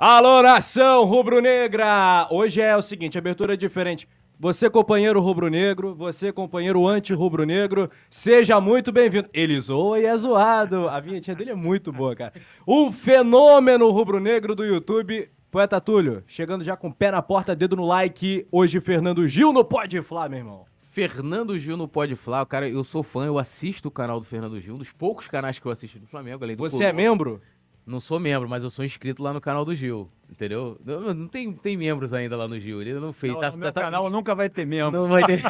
Alô, nação rubro-negra! Hoje é o seguinte, abertura diferente. Você, companheiro rubro-negro, você, companheiro anti-rubro-negro, seja muito bem-vindo. Ele zoa e é zoado. A vinhetinha dele é muito boa, cara. O fenômeno rubro-negro do YouTube, Poeta Túlio, chegando já com o pé na porta, dedo no like. Hoje, Fernando Gil no Pode Flá, meu irmão. Fernando Gil no Pode Flá, cara, eu sou fã, eu assisto o canal do Fernando Gil, um dos poucos canais que eu assisto do Flamengo, além do Você é membro? Não sou membro, mas eu sou inscrito lá no canal do Gil, entendeu? Não, não tem, tem membros ainda lá no Gil, ele não fez. Não, tá, no meu tá- canal nunca vai ter membro. Não vai ter.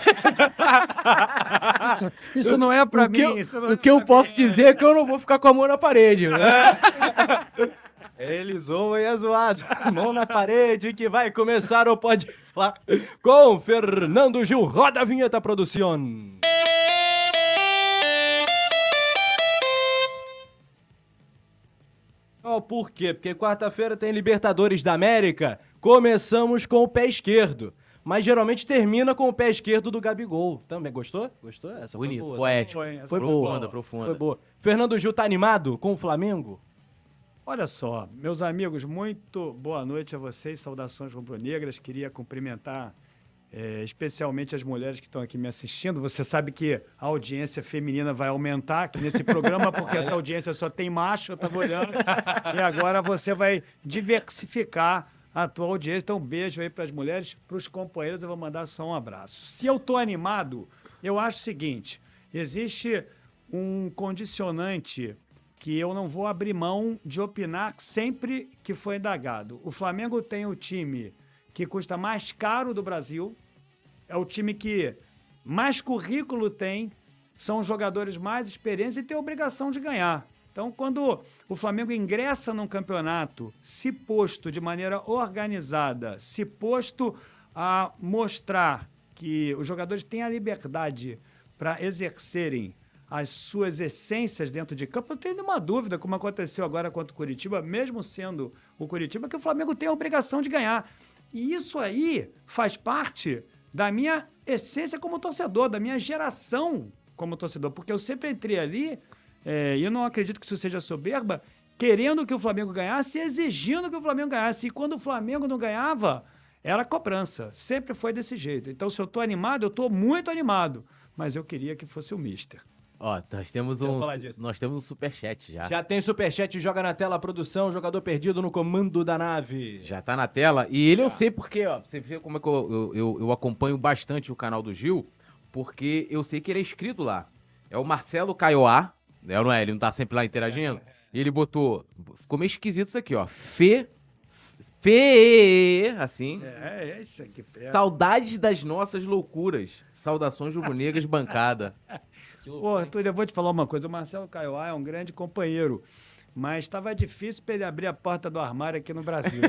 Isso, isso não é pra o que mim. eu, isso não é o que eu posso mim. dizer é que eu não vou ficar com a mão na parede. né? Ele zoa e é zoado. Mão na parede que vai começar o Pode Flá com Fernando Gil. Roda a vinheta, produção. Oh, por quê? Porque quarta-feira tem Libertadores da América. Começamos com o pé esquerdo. Mas geralmente termina com o pé esquerdo do Gabigol. Também gostou? Gostou? Essa Bonito, foi boa. poético. Foi, essa Foi foi boa. Profunda, profunda. Foi boa. Fernando Gil tá animado com o Flamengo? Olha só, meus amigos, muito boa noite a vocês, saudações rubro-negras. Queria cumprimentar eh, especialmente as mulheres que estão aqui me assistindo. Você sabe que a audiência feminina vai aumentar aqui nesse programa, porque essa audiência só tem macho, eu estava olhando. E agora você vai diversificar a tua audiência. Então, um beijo aí para as mulheres, para os companheiros, eu vou mandar só um abraço. Se eu estou animado, eu acho o seguinte: existe um condicionante que eu não vou abrir mão de opinar sempre que foi indagado. O Flamengo tem o time que custa mais caro do Brasil, é o time que mais currículo tem, são os jogadores mais experientes e tem a obrigação de ganhar. Então, quando o Flamengo ingressa num campeonato, se posto de maneira organizada, se posto a mostrar que os jogadores têm a liberdade para exercerem as suas essências dentro de campo, eu tenho nenhuma dúvida, como aconteceu agora contra o Curitiba, mesmo sendo o Curitiba, que o Flamengo tem a obrigação de ganhar. E isso aí faz parte da minha essência como torcedor, da minha geração como torcedor, porque eu sempre entrei ali, é, e eu não acredito que isso seja soberba, querendo que o Flamengo ganhasse, exigindo que o Flamengo ganhasse. E quando o Flamengo não ganhava, era cobrança. Sempre foi desse jeito. Então, se eu tô animado, eu tô muito animado. Mas eu queria que fosse o Mister. Ó, nós temos um. Nós temos um superchat já. Já tem superchat, joga na tela a produção, jogador perdido no comando da nave. Já tá na tela. E ele eu sei porque, ó, você vê como é que eu, eu, eu- acompanho bastante o canal do Gil, porque eu sei que ele é inscrito lá. É o Marcelo Caioá, né, não é? Ele não tá sempre lá interagindo. E ele botou, ficou meio esquisito isso aqui, ó. Fê, Fê, assim. É, é isso aqui. Saudades das nossas loucuras. Saudações rubro-negras bancada. Pô, Arthur, eu vou te falar uma coisa. O Marcelo Caioá é um grande companheiro. Mas estava difícil para ele abrir a porta do armário aqui no Brasil.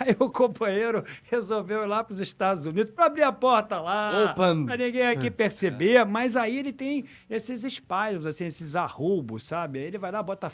Aí o companheiro resolveu ir lá para os Estados Unidos para abrir a porta lá, para ninguém aqui perceber. Mas aí ele tem esses espalhos, assim, esses arrobos, sabe? Aí ele vai lá, bota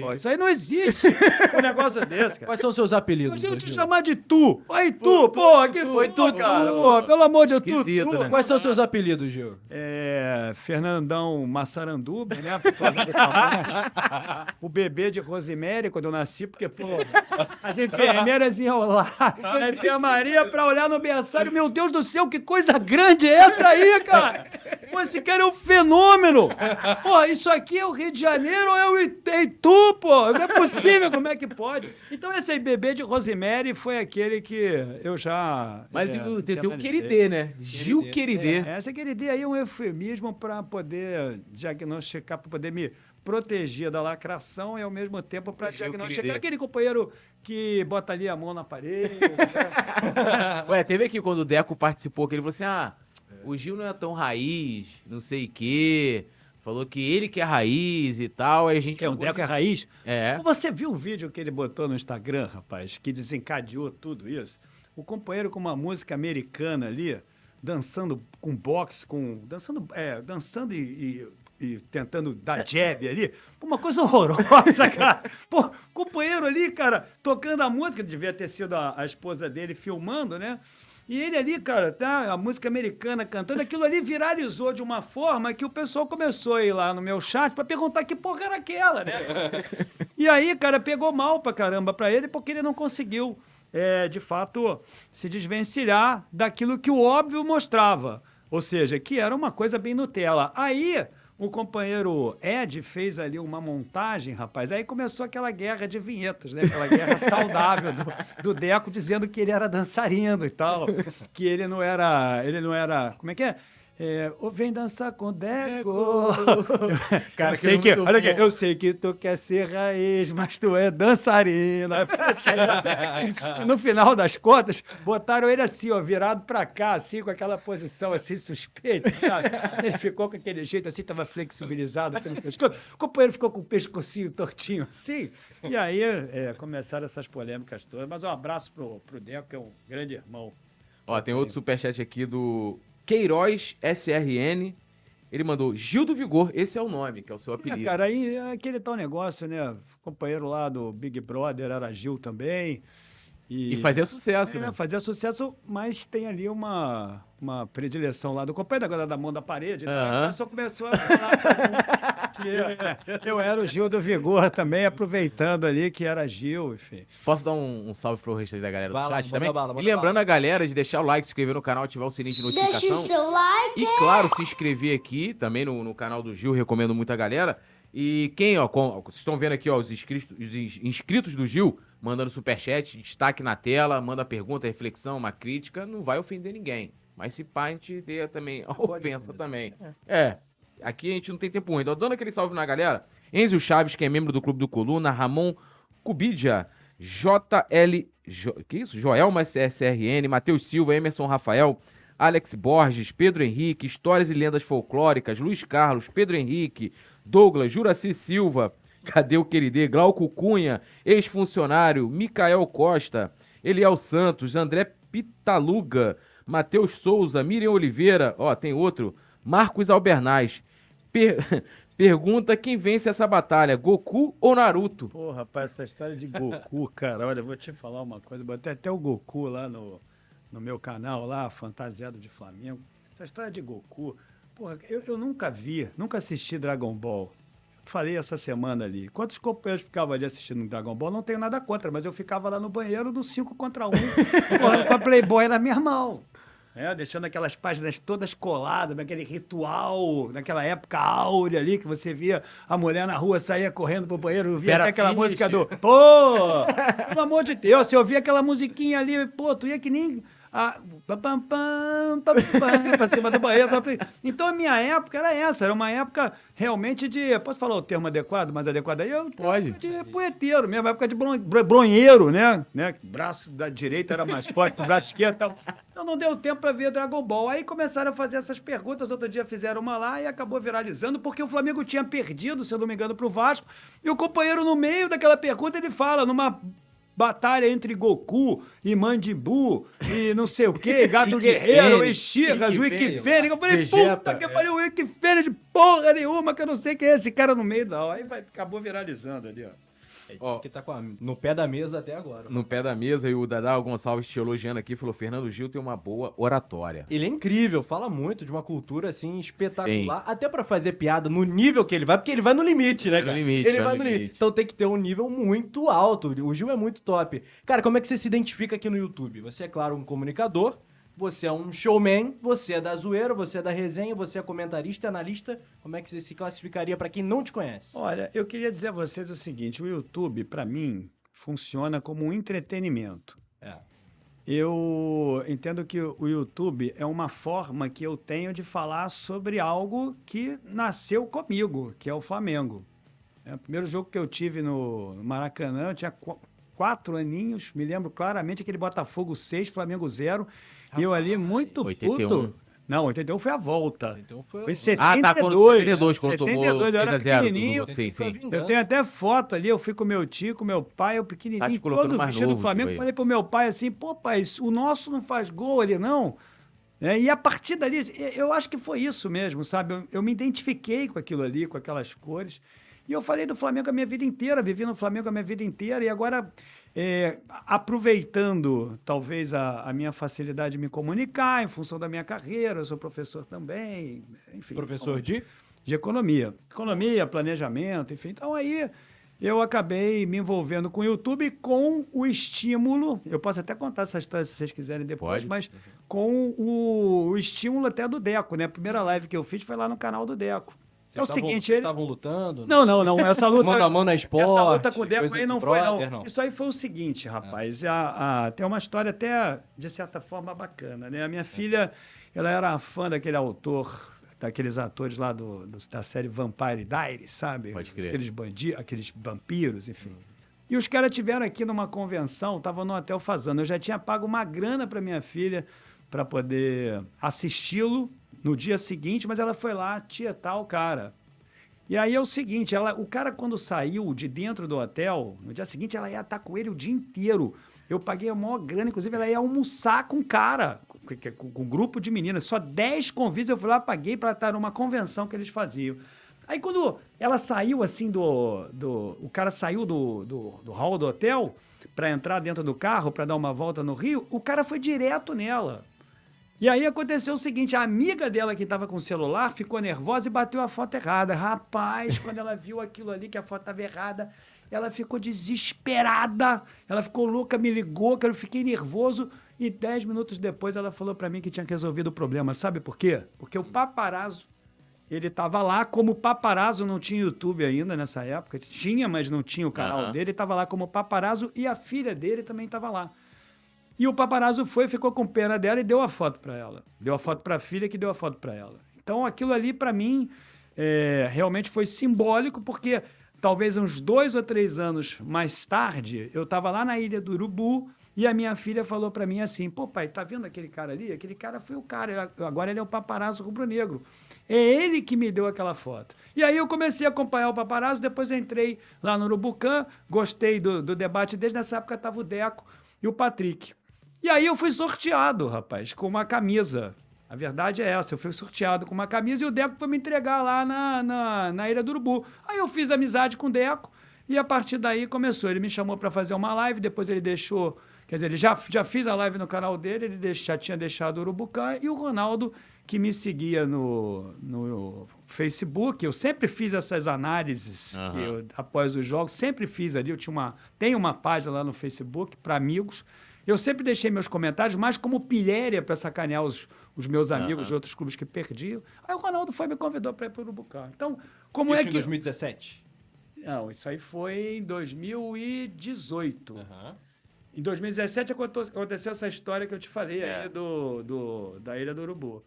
pô. Isso aí não existe um negócio desse, cara. Quais são seus apelidos? Eu te Gil? chamar de tu. Oi, tu, pô, que tu, foi tu, tu, cara. tu. Pô, pelo amor de Deus, tu, tu. né? Quais são seus apelidos, Gil? É, Fernandão Massaranduba, né? por causa do o bebê de Rosemary, quando eu nasci, porque, pô, as enfermeiras iam lá na enfermaria pra olhar no berçário. Meu Deus do céu, que coisa grande é essa aí, cara? Pô, esse cara é um fenômeno. Pô, isso aqui é o Rio de Janeiro ou é o Itu, pô? Não é possível, como é que pode? Então, esse aí, bebê de Rosemary, foi aquele que eu já... Mas é, o- tem, tem o canalizei. Queridê, né? Gil Queridê. É, essa queridê aí é um eufemismo para poder diagnosticar, para poder me proteger da lacração e ao mesmo tempo para diagnosticar aquele companheiro que bota ali a mão na parede. Ué, teve aqui quando o Deco participou, que ele falou assim: ah, o Gil não é tão raiz, não sei o quê. Falou que ele que é raiz e tal. Aí a gente. que é o Deco é raiz. É. Você viu o vídeo que ele botou no Instagram, rapaz, que desencadeou tudo isso? O companheiro com uma música americana ali, dançando com boxe, com. dançando, é, dançando e, e- e tentando dar jab ali. Uma coisa horrorosa, cara. Pô, companheiro ali, cara, tocando a música, devia ter sido a, a esposa dele filmando, né? E ele ali, cara, tá, a música americana cantando, aquilo ali viralizou de uma forma que o pessoal começou a ir lá no meu chat pra perguntar que porra era aquela, né? e aí, cara, pegou mal pra caramba pra ele porque ele não conseguiu, é, de fato, se desvencilhar daquilo que o óbvio mostrava. Ou seja, que era uma coisa bem Nutella. Aí o companheiro Ed fez ali uma montagem, rapaz. Aí começou aquela guerra de vinhetas, né? Aquela guerra saudável do, do Deco dizendo que ele era dançarino e tal, que ele não era, ele não era, como é que é? É, "Ô, vem dançar com Deco. Cara, eu sei que olha aqui, eu sei que tu quer ser raiz, mas tu é dançarina. No final das contas, botaram ele assim, ó, virado pra cá, assim, com aquela posição assim, suspeita, sabe? Ele ficou com aquele jeito assim, tava flexibilizado assim, no pescoço. O companheiro ficou com o pescocinho tortinho assim. E aí é, começaram essas polêmicas todas. Mas um abraço pro, pro Deco, que é um grande irmão. Ó, tem outro superchat aqui do Queiroz SRN. Ele mandou Gil do Vigor, esse é o nome, que é o seu É, apelido. cara, aí é aquele tal negócio, né? Companheiro lá do Big Brother era Gil também. E fazia sucesso, É, né? fazia sucesso, mas tem ali uma, uma predileção lá do companheiro, agora da mão da parede. né? Aham. A pessoa começou a falar eu, eu era o Gil do Vigor também, aproveitando ali que era Gil, enfim. Posso dar um, um salve pro resto da galera do lá, chat também? bala, e lembrando a galera de deixar o like, se inscrever no canal, ativar o sininho de notificação. Deixa o seu like. E claro, se inscrever aqui também no, no canal do Gil, recomendo muito a galera. E quem, ó, com- vocês estão vendo aqui, ó, os inscritos, os ins- inscritos do Gil, mandando superchat, destaque na tela, manda pergunta, reflexão, uma crítica, não vai ofender ninguém. Mas se pá, a gente dê também a ofensa também. É. Aqui a gente não tem tempo ruim. Então, dando aquele salve na galera, Enzo Chaves, que é membro do Clube do Coluna, Ramon Cubidia, JL. Jo, que isso? Joelma SRN, Matheus Silva, Emerson Rafael, Alex Borges, Pedro Henrique, Histórias e Lendas Folclóricas, Luiz Carlos, Pedro Henrique, Douglas, Juraci Silva, cadê o queridê? Glauco Cunha, ex-funcionário, Micael Costa, Eliel Santos, André Pitaluga, Matheus Souza, Miriam Oliveira, ó, tem outro, Marcos Albernaz. Per- Pergunta quem vence essa batalha, Goku ou Naruto? Pô, rapaz, essa história de Goku, cara, olha, vou te falar uma coisa, botei até o Goku lá no, no meu canal, lá, fantasiado de Flamengo. Essa história de Goku, porra, eu, eu nunca vi, nunca assisti Dragon Ball. Falei essa semana ali. Quantos companheiros ficavam ali assistindo Dragon Ball? Não tenho nada contra, mas eu ficava lá no banheiro no 5 contra 1, porra, com a Playboy na minha mão. É, deixando aquelas páginas todas coladas, naquele ritual, naquela época áurea ali, que você via a mulher na rua saía correndo pro banheiro, via até aquela música do. Pô! Pelo amor de Deus, você ouvia aquela musiquinha ali, pô, tu ia que nem. A, pam, pam, pam, pam, pam, pra cima do banheiro. Então a minha época era essa, era uma época realmente de. Posso falar o termo adequado, mais adequado aí? Eu, Pode. De poeteiro mesmo, época de bron- bron- bronheiro, né? né? Braço da direita era mais forte que o braço esquerdo e tal. Então não deu tempo pra ver Dragon Ball. Aí começaram a fazer essas perguntas, outro dia fizeram uma lá e acabou viralizando, porque o Flamengo tinha perdido, se eu não me engano, pro Vasco. E o companheiro, no meio daquela pergunta, ele fala, numa batalha entre Goku e Mandibu e não sei o que, Gato Guerreiro e Chigas, Wiki Fênix. Eu falei, puta que pariu, Wiki Fênix de porra nenhuma, que eu não sei quem é esse cara no meio, não. Aí vai, acabou viralizando ali, ó. É Ó. que tá com a- no pé da mesa até agora. No pé da mesa, e o Dadá Gonçalves te elogiando aqui, falou: Fernando Gil tem uma boa oratória. Ele é incrível, fala muito de uma cultura assim espetacular, até pra fazer piada no nível que ele vai, porque ele vai no limite, né, Vai no cara? limite, ele vai vai no no limite. limite. Então tem que ter um nível muito alto. O Gil é muito top. Cara, como é que você se identifica aqui no YouTube? Você é claro um comunicador, você é um showman, você é da zoeira, você é da resenha, você é comentarista, analista. Como é que você se classificaria pra quem não te conhece? Olha, eu queria dizer a vocês o seguinte: o YouTube, para mim, funciona como um entretenimento. É. Eu entendo que o YouTube é uma forma que eu tenho de falar sobre algo que nasceu comigo, que é o Flamengo. É, o primeiro jogo que eu tive no no Maracanã, eu tinha qu- quatro aninhos, me lembro claramente aquele Botafogo 6, Flamengo 0. E eu ali muito 81. puto. Não, 81 foi a volta. Então foi, Foi Ah, 72. tá, quando 72, quando tomou 72, eu era 6 a 0 pequenininho. do- Sim, sim. Eu tenho até foto ali, eu fui com meu tio, com meu pai, eu Tá pequenininho, colocando todo vestido do Flamengo. tipo. Falei pro meu pai assim, pô pai, o nosso não faz gol ali não. É, e a partir dali, eu acho que foi isso mesmo, sabe? Eu, eu me identifiquei com aquilo ali, com aquelas cores. E eu falei do Flamengo a minha vida inteira, vivi no Flamengo a minha vida inteira, e agora, é, aproveitando talvez a, a, minha facilidade de me comunicar, em função da minha carreira, eu sou professor também, enfim. Professor de? De economia. Economia, planejamento, enfim. Então aí eu acabei me envolvendo com o YouTube com o estímulo. Eu posso até contar essa história se vocês quiserem depois, Pode. mas com o, o, estímulo até do Deco, né? A primeira live que eu fiz foi lá no canal do Deco. Vocês é o seguinte, eles estavam lutando? Não, não, não. Essa luta. mão a mão na esporte. Essa luta com o Deco aí não foi, não. não. Isso aí foi o seguinte, rapaz. É. A, a, tem uma história até, de certa forma, bacana, né? A minha filha, ela era fã daquele autor, daqueles atores lá do, do da série Vampire Diaries, sabe? Pode crer. Aqueles bandidos, aqueles vampiros, enfim. Hum. E os caras tiveram aqui numa convenção, estavam no hotel fazendo. Eu já tinha pago uma grana para minha filha para poder assisti-lo no dia seguinte, mas ela foi lá tietar o cara. E aí é o seguinte, ela, o cara quando saiu de dentro do hotel, no dia seguinte ela ia estar com ele o dia inteiro. Eu paguei a maior grana, inclusive ela ia almoçar com o cara, com, com um grupo de meninas. Só 10 convites eu fui lá, paguei para estar numa convenção que eles faziam. Aí quando ela saiu assim do. do o cara saiu do, do, do hall do hotel para entrar dentro do carro para dar uma volta no Rio, o cara foi direto nela. E aí aconteceu o seguinte: a amiga dela que estava com o celular ficou nervosa e bateu a foto errada. Rapaz, quando ela viu aquilo ali, que a foto estava errada, ela ficou desesperada. Ela ficou louca, me ligou, que eu fiquei nervoso. E dez minutos depois ela falou para mim que tinha resolvido o problema. Sabe por quê? Porque o paparazzo, ele estava lá, como o paparazzo não tinha YouTube ainda nessa época, tinha, mas não tinha o canal uhum. dele, estava lá como paparazzo e a filha dele também estava lá. E o paparazzo foi, ficou com pena dela e deu a foto para ela. Deu a foto para a filha que deu a foto para ela. Então aquilo ali, para mim, é, realmente foi simbólico, porque talvez uns dois ou três anos mais tarde, eu estava lá na ilha do Urubu e a minha filha falou para mim assim: pô, pai, tá vendo aquele cara ali? Aquele cara foi o cara, agora ele é o paparazzo rubro-negro. É ele que me deu aquela foto. E aí eu comecei a acompanhar o paparazzo, depois entrei lá no Urubucã, gostei do, do debate desde nessa época estava o Deco e o Patrick. E aí eu fui sorteado, rapaz, com uma camisa. A verdade é essa, eu fui sorteado com uma camisa e o Deco foi me entregar lá na, na, na Ilha do Urubu. Aí eu fiz amizade com o Deco e a partir daí começou. Ele me chamou para fazer uma live, depois ele deixou. Quer dizer, ele já, já fiz a live no canal dele, ele deix, já tinha deixado o Urubucã e o Ronaldo, que me seguia no, no Facebook, eu sempre fiz essas análises uhum. eu, após os jogos, sempre fiz ali. Eu tinha uma, tenho uma página lá no Facebook para amigos. Eu sempre deixei meus comentários mais como pilhéria para sacanear os, os meus amigos uhum. de outros clubes que perdiam. Aí o Ronaldo foi me convidou para ir para o Urubucá. Então, como isso é que... em 2017? Não, isso aí foi em 2018. Uhum. Em 2017 aconteceu essa história que eu te falei é. do, do, da Ilha do Urubu.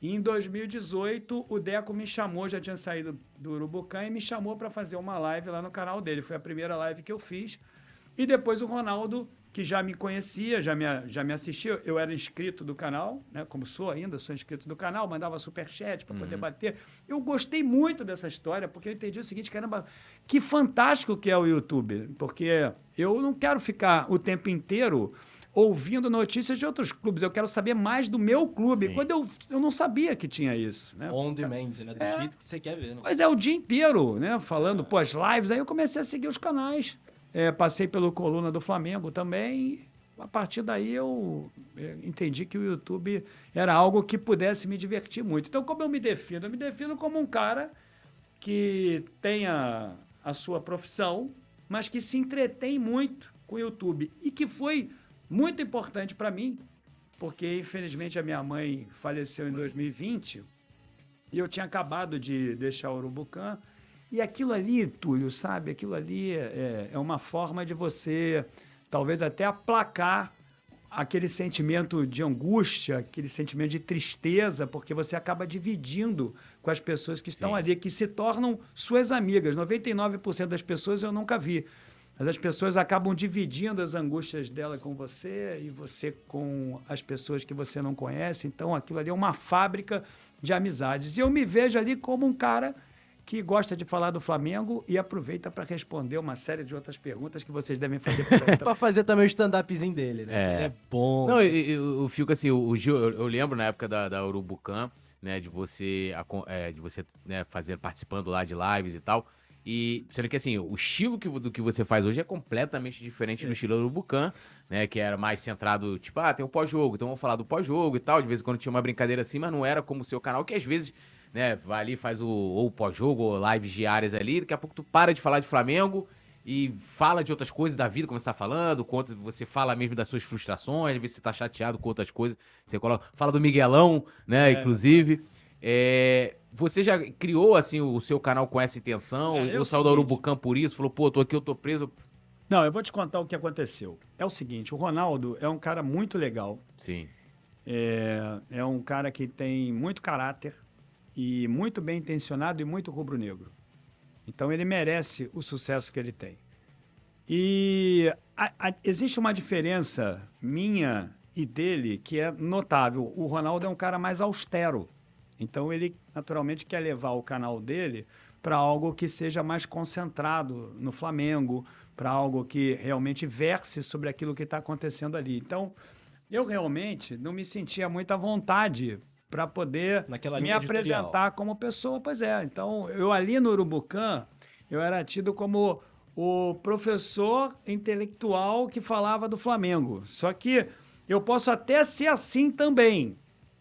E em 2018, o Deco me chamou, já tinha saído do Urubucã, e me chamou para fazer uma live lá no canal dele. Foi a primeira live que eu fiz. E depois o Ronaldo que já me conhecia, já me, já me assistia, eu era inscrito do canal, né? Como sou ainda, sou inscrito do canal, mandava superchat para poder uhum. bater. Eu gostei muito dessa história, porque eu entendi o seguinte, caramba, que fantástico que é o YouTube, porque eu não quero ficar o tempo inteiro ouvindo notícias de outros clubes, eu quero saber mais do meu clube. Sim. Quando eu, eu não sabia que tinha isso, né? On demand, né? Do é, jeito que você quer ver. Né? Mas é o dia inteiro, né? Falando, é. pô, as lives, aí eu comecei a seguir os canais. É, passei pelo Coluna do Flamengo também. A partir daí eu é, entendi que o YouTube era algo que pudesse me divertir muito. Então, como eu me defino? Eu me defino como um cara que tenha a sua profissão, mas que se entretém muito com o YouTube e que foi muito importante para mim, porque infelizmente a minha mãe faleceu em 2020 e eu tinha acabado de deixar o Urubucã e aquilo ali, Túlio, sabe? Aquilo ali é, é uma forma de você, talvez até aplacar aquele sentimento de angústia, aquele sentimento de tristeza, porque você acaba dividindo com as pessoas que estão Sim. ali, que se tornam suas amigas. 99% das pessoas eu nunca vi. Mas as pessoas acabam dividindo as angústias dela com você e você com as pessoas que você não conhece. Então aquilo ali é uma fábrica de amizades. E eu me vejo ali como um cara que gosta de falar do Flamengo e aproveita para responder uma série de outras perguntas que vocês devem fazer. para fazer também o stand-upzinho dele, né? É, é bom. Não, eu, eu fico assim, o Gil, eu, lembro na época da, da Urubucam, né, de você, é, de você né, fazer, participando lá de lives e tal. E sendo que assim, o estilo que, do que você faz hoje é completamente diferente do estilo do Bucan, né? Que era mais centrado, tipo, ah, tem o pós-jogo, então vamos falar do pós-jogo e tal. De vez em quando tinha uma brincadeira assim, mas não era como o seu canal, que às vezes, né, vai ali, faz o ou pós-jogo, ou lives diárias ali, daqui a pouco tu para de falar de Flamengo e fala de outras coisas da vida, como você tá falando, conta, você fala mesmo das suas frustrações, às vezes você tá chateado com outras coisas, você coloca, fala do Miguelão, né, É. inclusive. É, você já criou, assim, o seu canal com essa intenção? É, é ou o saiu da. Urubucam por isso? Falou, pô, tô aqui, eu tô preso. Não, eu vou te contar o que aconteceu. É o seguinte, o Ronaldo é um cara muito legal. Sim, É, é um cara que tem muito caráter e muito bem intencionado e muito rubro-negro. Então ele merece o sucesso que ele tem. E a- a- existe uma diferença minha e dele que é notável. O Ronaldo é um cara mais austero. Então ele naturalmente quer levar o canal dele para algo que seja mais concentrado no Flamengo, para algo que realmente verse sobre aquilo que está acontecendo ali. Então eu realmente não me sentia muito à vontade para poder Naquela me editorial. apresentar como pessoa. Pois é. Então eu ali no Urubucã eu era tido como o professor intelectual que falava do Flamengo. Só que eu posso até ser assim também,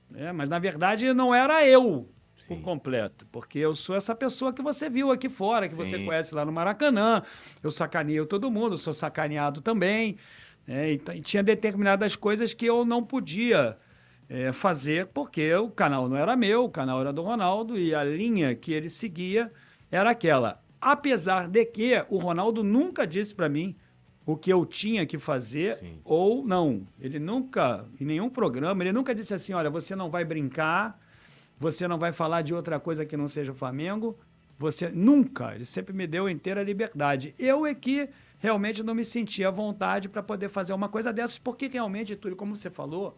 né? mas na verdade não era eu Sim. por completo, porque eu sou essa pessoa que você viu aqui fora, que você Sim. conhece lá no Maracanã. Eu sacaneio todo mundo, sou sacaneado também. né? E, e tinha determinadas coisas que eu não podia eh, fazer porque o canal não era meu, o canal era do Ronaldo e a linha que ele seguia era aquela. Apesar de que o Ronaldo nunca disse para mim o que eu tinha que fazer Sim. ou não. Ele nunca, em nenhum programa, ele nunca disse assim: olha, você não vai brincar, você não vai falar de outra coisa que não seja o Flamengo. Você nunca, ele sempre me deu inteira liberdade. Eu é que realmente não me sentia à vontade para poder fazer uma coisa dessas, porque realmente, Túlio, como você falou,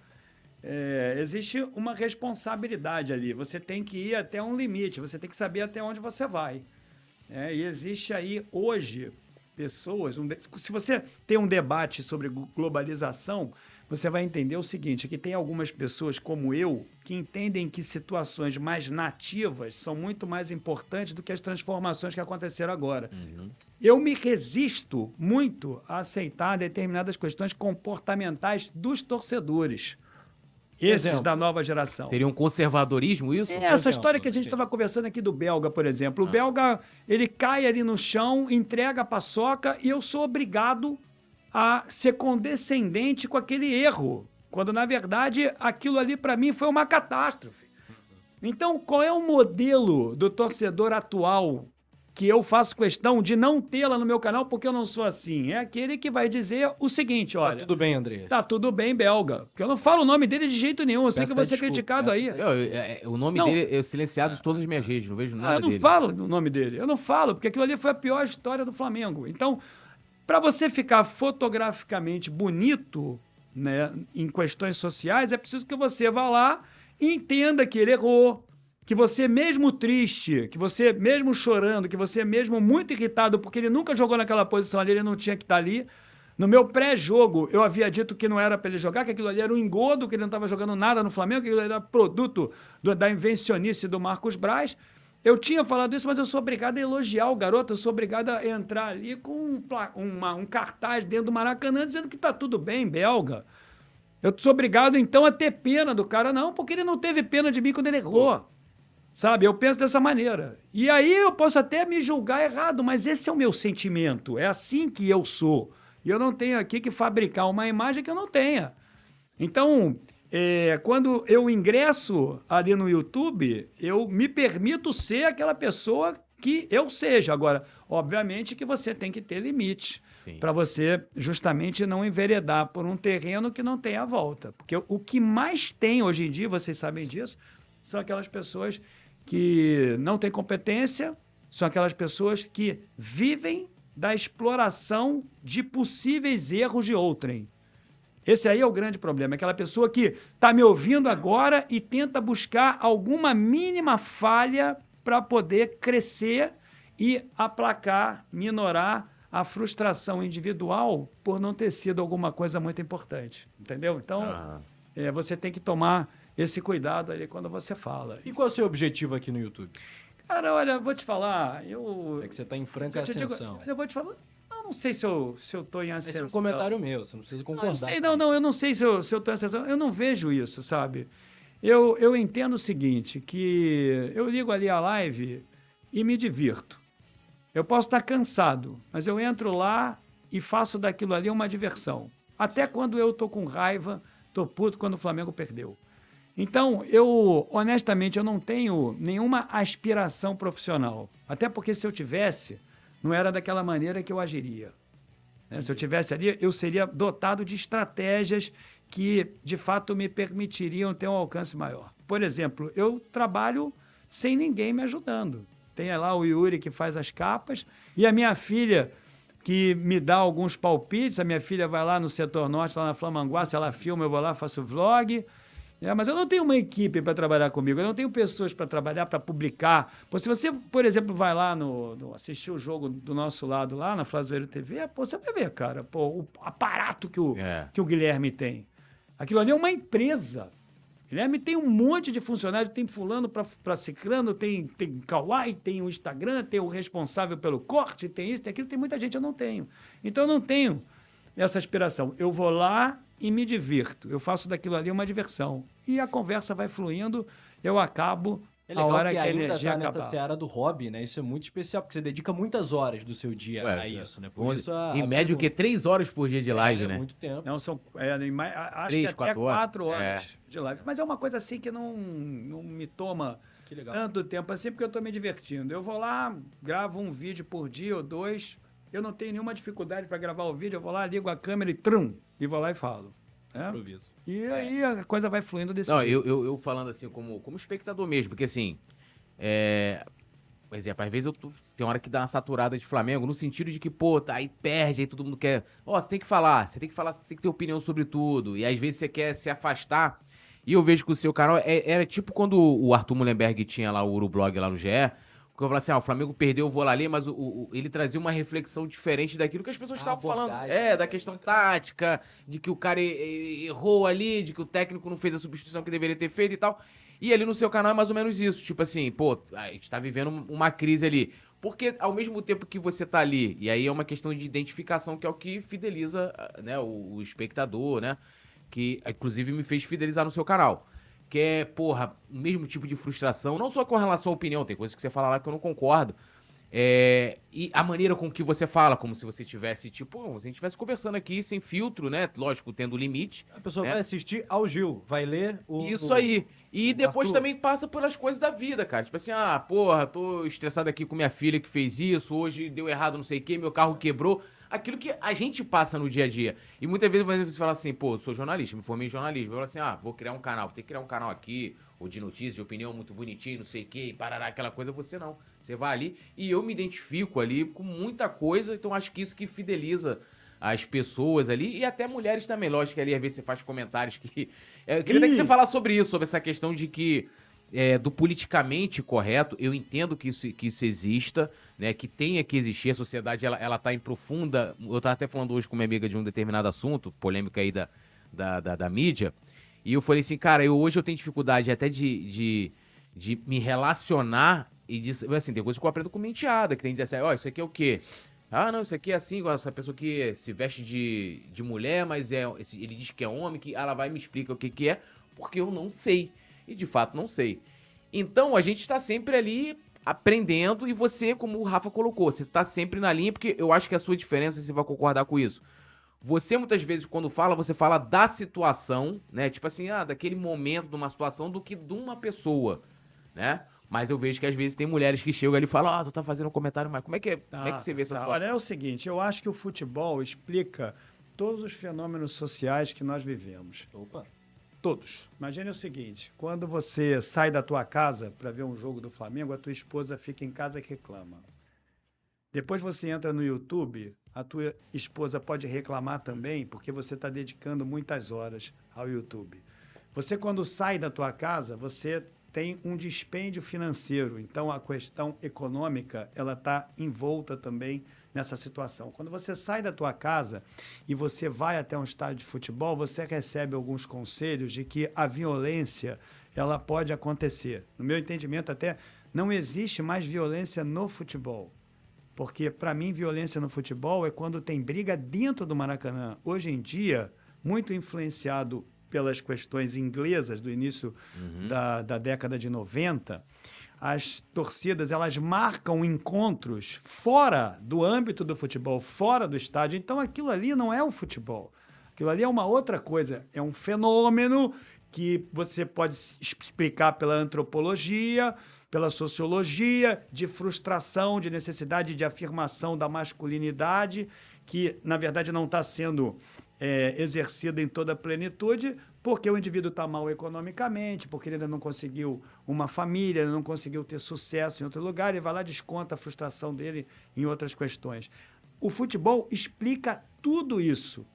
é, existe uma responsabilidade ali. Você tem que ir até um limite, você tem que saber até onde você vai. É, e existe aí hoje pessoas. um se você tem um debate sobre glo- globalização, você vai entender o seguinte: que tem algumas pessoas como eu que entendem que situações mais nativas são muito mais importantes do que as transformações que aconteceram agora. Uhum. Eu me resisto muito a aceitar determinadas questões comportamentais dos torcedores. Esses Exemplo. da nova geração. Seria um conservadorismo isso? É, essa exemplo, história que a gente estava conversando aqui do belga, por exemplo. O Ah. belga, ele cai ali no chão, entrega a paçoca e eu sou obrigado a ser condescendente com aquele erro. Quando, na verdade, aquilo ali para mim foi uma catástrofe. Então, qual é o modelo do torcedor atual que eu faço questão de não tê-la no meu canal porque eu não sou assim? É aquele que vai dizer o seguinte, Tá olha... tudo bem, André. Tá tudo bem, belga. Porque eu não falo o nome dele de jeito nenhum. Eu sei Peço que eu vou até ser desculpa, criticado peço aí. Eu- eu- é- o nome Não. dele é silenciado de todas as minhas redes, não vejo Ah, nada eu não dele. falo o nome dele. Eu não falo, porque aquilo ali foi a pior história do Flamengo. Então, para você ficar fotograficamente bonito né, em questões sociais, é preciso que você vá lá e entenda que ele errou. Que você, mesmo triste, que você, mesmo chorando, que você, mesmo muito irritado, porque ele nunca jogou naquela posição ali, ele não tinha que estar ali. No meu pré-jogo, eu havia dito que não era para ele jogar, que aquilo ali era um engodo, que ele não estava jogando nada no Flamengo, que aquilo era produto do- da invencionice do Marcos Braz. Eu tinha falado isso, mas eu sou obrigado a elogiar o garoto, eu sou obrigado a entrar ali com um, uma- um cartaz dentro do Maracanã dizendo que tá tudo bem, belga. Eu sou obrigado, então, a ter pena do cara, não, porque ele não teve pena de mim quando ele errou. Sabe? Eu penso dessa maneira. E aí eu posso até me julgar errado, mas esse é o meu sentimento. É assim que eu sou. E eu não tenho aqui que fabricar uma imagem que eu não tenha. Então, é, quando eu ingresso ali no YouTube, eu me permito ser aquela pessoa que eu seja. Agora, obviamente que você tem que ter limite para você justamente não enveredar por um terreno que não tem a volta. Porque o que mais tem hoje em dia, vocês sabem disso, são aquelas pessoas que não têm competência, são aquelas pessoas que vivem da exploração de possíveis erros de outrem. Esse aí é o grande problema, aquela pessoa que está me ouvindo agora e tenta buscar alguma mínima falha para poder crescer e aplacar, minorar a frustração individual por não ter sido alguma coisa muito importante, entendeu? Então, Ah, é, você tem que tomar esse cuidado ali quando você fala. E qual é o seu objetivo aqui no YouTube? Cara, olha, vou te falar, eu... É que você está em franca eu, te digo- ascensão. eu vou te falar, eu não sei se eu, se eu tô em Esse ascensão. é um comentário meu, você não precisa Não, concordar. eu sei, não, não, eu não sei se eu, se eu tô em ascensão. Eu não vejo isso, sabe? Eu, eu entendo o seguinte, que eu ligo ali a live e me divirto. Eu posso estar cansado, mas eu entro lá e faço daquilo ali uma diversão. Até quando eu tô com raiva, tô puto quando o Flamengo perdeu. Então, eu, honestamente, eu não tenho nenhuma aspiração profissional. Até porque se eu tivesse, não era daquela maneira que eu agiria. né? Se eu tivesse ali, eu seria dotado de estratégias que, de fato, me permitiriam ter um alcance maior. Por exemplo, eu trabalho sem ninguém me ajudando. Tem lá o Yuri que faz as capas e a minha filha que me dá alguns palpites. A minha filha vai lá no setor norte, lá na Flamanguá, se ela filma, eu vou lá, faço vlog. É, mas eu não tenho uma equipe para trabalhar comigo, eu não tenho pessoas para trabalhar, para publicar. Pô, se você, por exemplo, vai lá no, no- assistir o jogo do nosso lado lá na Flazoeiro TV, pô, você vai ver, cara, pô, o aparato que o, É. que o Guilherme tem. Aquilo ali é uma empresa. Guilherme tem um monte de funcionários, tem fulano para ciclano, tem, tem Kawaii, tem o Instagram, tem o responsável pelo corte, tem isso, tem aquilo, tem muita gente, eu não tenho. Então eu não tenho essa aspiração. Eu vou lá e me divirto. Eu faço daquilo ali uma diversão. E a conversa vai fluindo, eu acabo É a legal hora que que a ainda energia tá nessa acabar. seara do hobby, né? Isso é muito especial, porque você dedica muitas horas do seu dia Ué, a é. isso, né? Por Vamos- isso a, em a média, o quê? pergunta- Três horas por dia de live, é, né? muito tempo. Não, são é, a- acho Três, que até quatro horas. quatro horas de live. Mas é uma coisa assim que não, não me toma Que legal. tanto tempo assim, porque eu estou me divertindo. Eu vou lá, gravo um vídeo por dia ou dois. Eu não tenho nenhuma dificuldade para gravar o vídeo. Eu vou lá, ligo a câmera e trum, e vou lá e falo. É? Improviso. E aí a coisa vai fluindo desse Não, jeito. eu, eu, eu falando assim como, como espectador mesmo, porque assim, é, por exemplo, às vezes eu tô, tem hora que dá uma saturada de Flamengo, no sentido de que, pô, tá, aí perde, aí todo mundo quer. Ó, você tem que falar, você tem que falar, você tem que ter opinião sobre tudo. E às vezes você quer se afastar. E eu vejo que o seu canal é- era tipo quando o Arthur Mullenberg tinha lá o Urublog lá no GE. Eu falava assim, ah, o Flamengo perdeu, eu vou lá ler, mas o- o- ele trazia uma reflexão diferente daquilo que as pessoas estavam falando. É, da questão tática, de que o cara errou ali, de que o técnico não fez a substituição que deveria ter feito e tal. E ali no seu canal é mais ou menos isso. Tipo assim, pô, a gente tá vivendo uma crise ali. Porque ao mesmo tempo que você tá ali, e aí é uma questão de identificação, que é o que fideliza ah, né, o, o espectador, né? Que inclusive me fez fidelizar no seu canal. Que é, porra, o mesmo tipo de frustração, não só com relação à opinião, tem coisas que você fala lá que eu não concordo. É, e a maneira com que você fala, como se você tivesse, tipo, se a gente estivesse conversando aqui sem filtro, né? Lógico, tendo limite. A pessoa É. vai assistir ao Gil, vai ler o. Isso o- aí. E depois Arthur. também passa pelas coisas da vida, cara. Tipo assim, ah, porra, tô estressado aqui com minha filha que fez isso, hoje deu errado não sei o quê, meu carro quebrou. Aquilo que a gente passa no dia a dia. E muitas vezes você fala assim, pô, eu sou jornalista, me formei em jornalismo. Eu falo assim, ah, vou criar um canal, vou ter que criar um canal aqui, ou de notícias, de opinião muito bonitinho, não sei o quê, e parará, aquela coisa. Você não. Você vai ali e eu me identifico ali com muita coisa, então acho que isso que fideliza as pessoas ali e até mulheres também. Lógico que ali às vezes você faz comentários que. É, eu queria até que você falasse sobre isso, sobre essa questão de que. É, do politicamente correto, eu entendo que isso, que isso exista, né? Que tenha que existir. A sociedade ela, ela tá em profunda. Eu tava até falando hoje com minha amiga de um determinado assunto, polêmica aí da, da, da, da mídia. E eu falei assim, cara, eu, hoje eu tenho dificuldade até de, de, de me relacionar e de. Assim, tem coisa que eu aprendo com menteada, que tem que dizer assim, ó, isso aqui é o quê? Ah, não, isso aqui é assim, essa pessoa que se veste de, de mulher, mas é ele diz que é homem, que ela vai e me explica o que, que é, porque eu não sei. E de fato não sei. Então a gente está sempre ali aprendendo e você, como o Rafa colocou, você está sempre na linha, porque eu acho que a sua diferença, você vai concordar com isso. Você muitas vezes, quando fala, você fala da situação, né? Tipo assim, ah, daquele momento, de uma situação, do que de uma pessoa, né? Mas eu vejo que às vezes tem mulheres que chegam ali e falam, ah, tu tá fazendo um comentário, mas como é que, é, como é que você vê essa Tá, situação? Olha, é o seguinte, eu acho que o futebol explica todos os fenômenos sociais que nós vivemos. Opa. Todos. Imagine o seguinte: quando você sai da tua casa para ver um jogo do Flamengo, a tua esposa fica em casa e reclama. Depois você entra no YouTube, a tua esposa pode reclamar também, porque você está dedicando muitas horas ao YouTube. Você, quando sai da tua casa, você tem um dispêndio financeiro. Então, a questão econômica, ela está envolta também nessa situação. Quando você sai da tua casa e você vai até um estádio de futebol, você recebe alguns conselhos de que a violência, ela pode acontecer. No meu entendimento, até não existe mais violência no futebol. Porque, para mim, violência no futebol é quando tem briga dentro do Maracanã. Hoje em dia, muito influenciado pelas questões inglesas do início uhum. da, da década de 90, as torcidas elas marcam encontros fora do âmbito do futebol, fora do estádio. Então aquilo ali não é o futebol. Aquilo ali é uma outra coisa, é um fenômeno que você pode explicar pela antropologia, pela sociologia, de frustração, de necessidade de afirmação da masculinidade, que na verdade não está sendo é, exercida em toda a plenitude, porque o indivíduo está mal economicamente, porque ele ainda não conseguiu uma família, não conseguiu ter sucesso em outro lugar, e vai lá desconta a frustração dele em outras questões. O futebol explica tudo isso,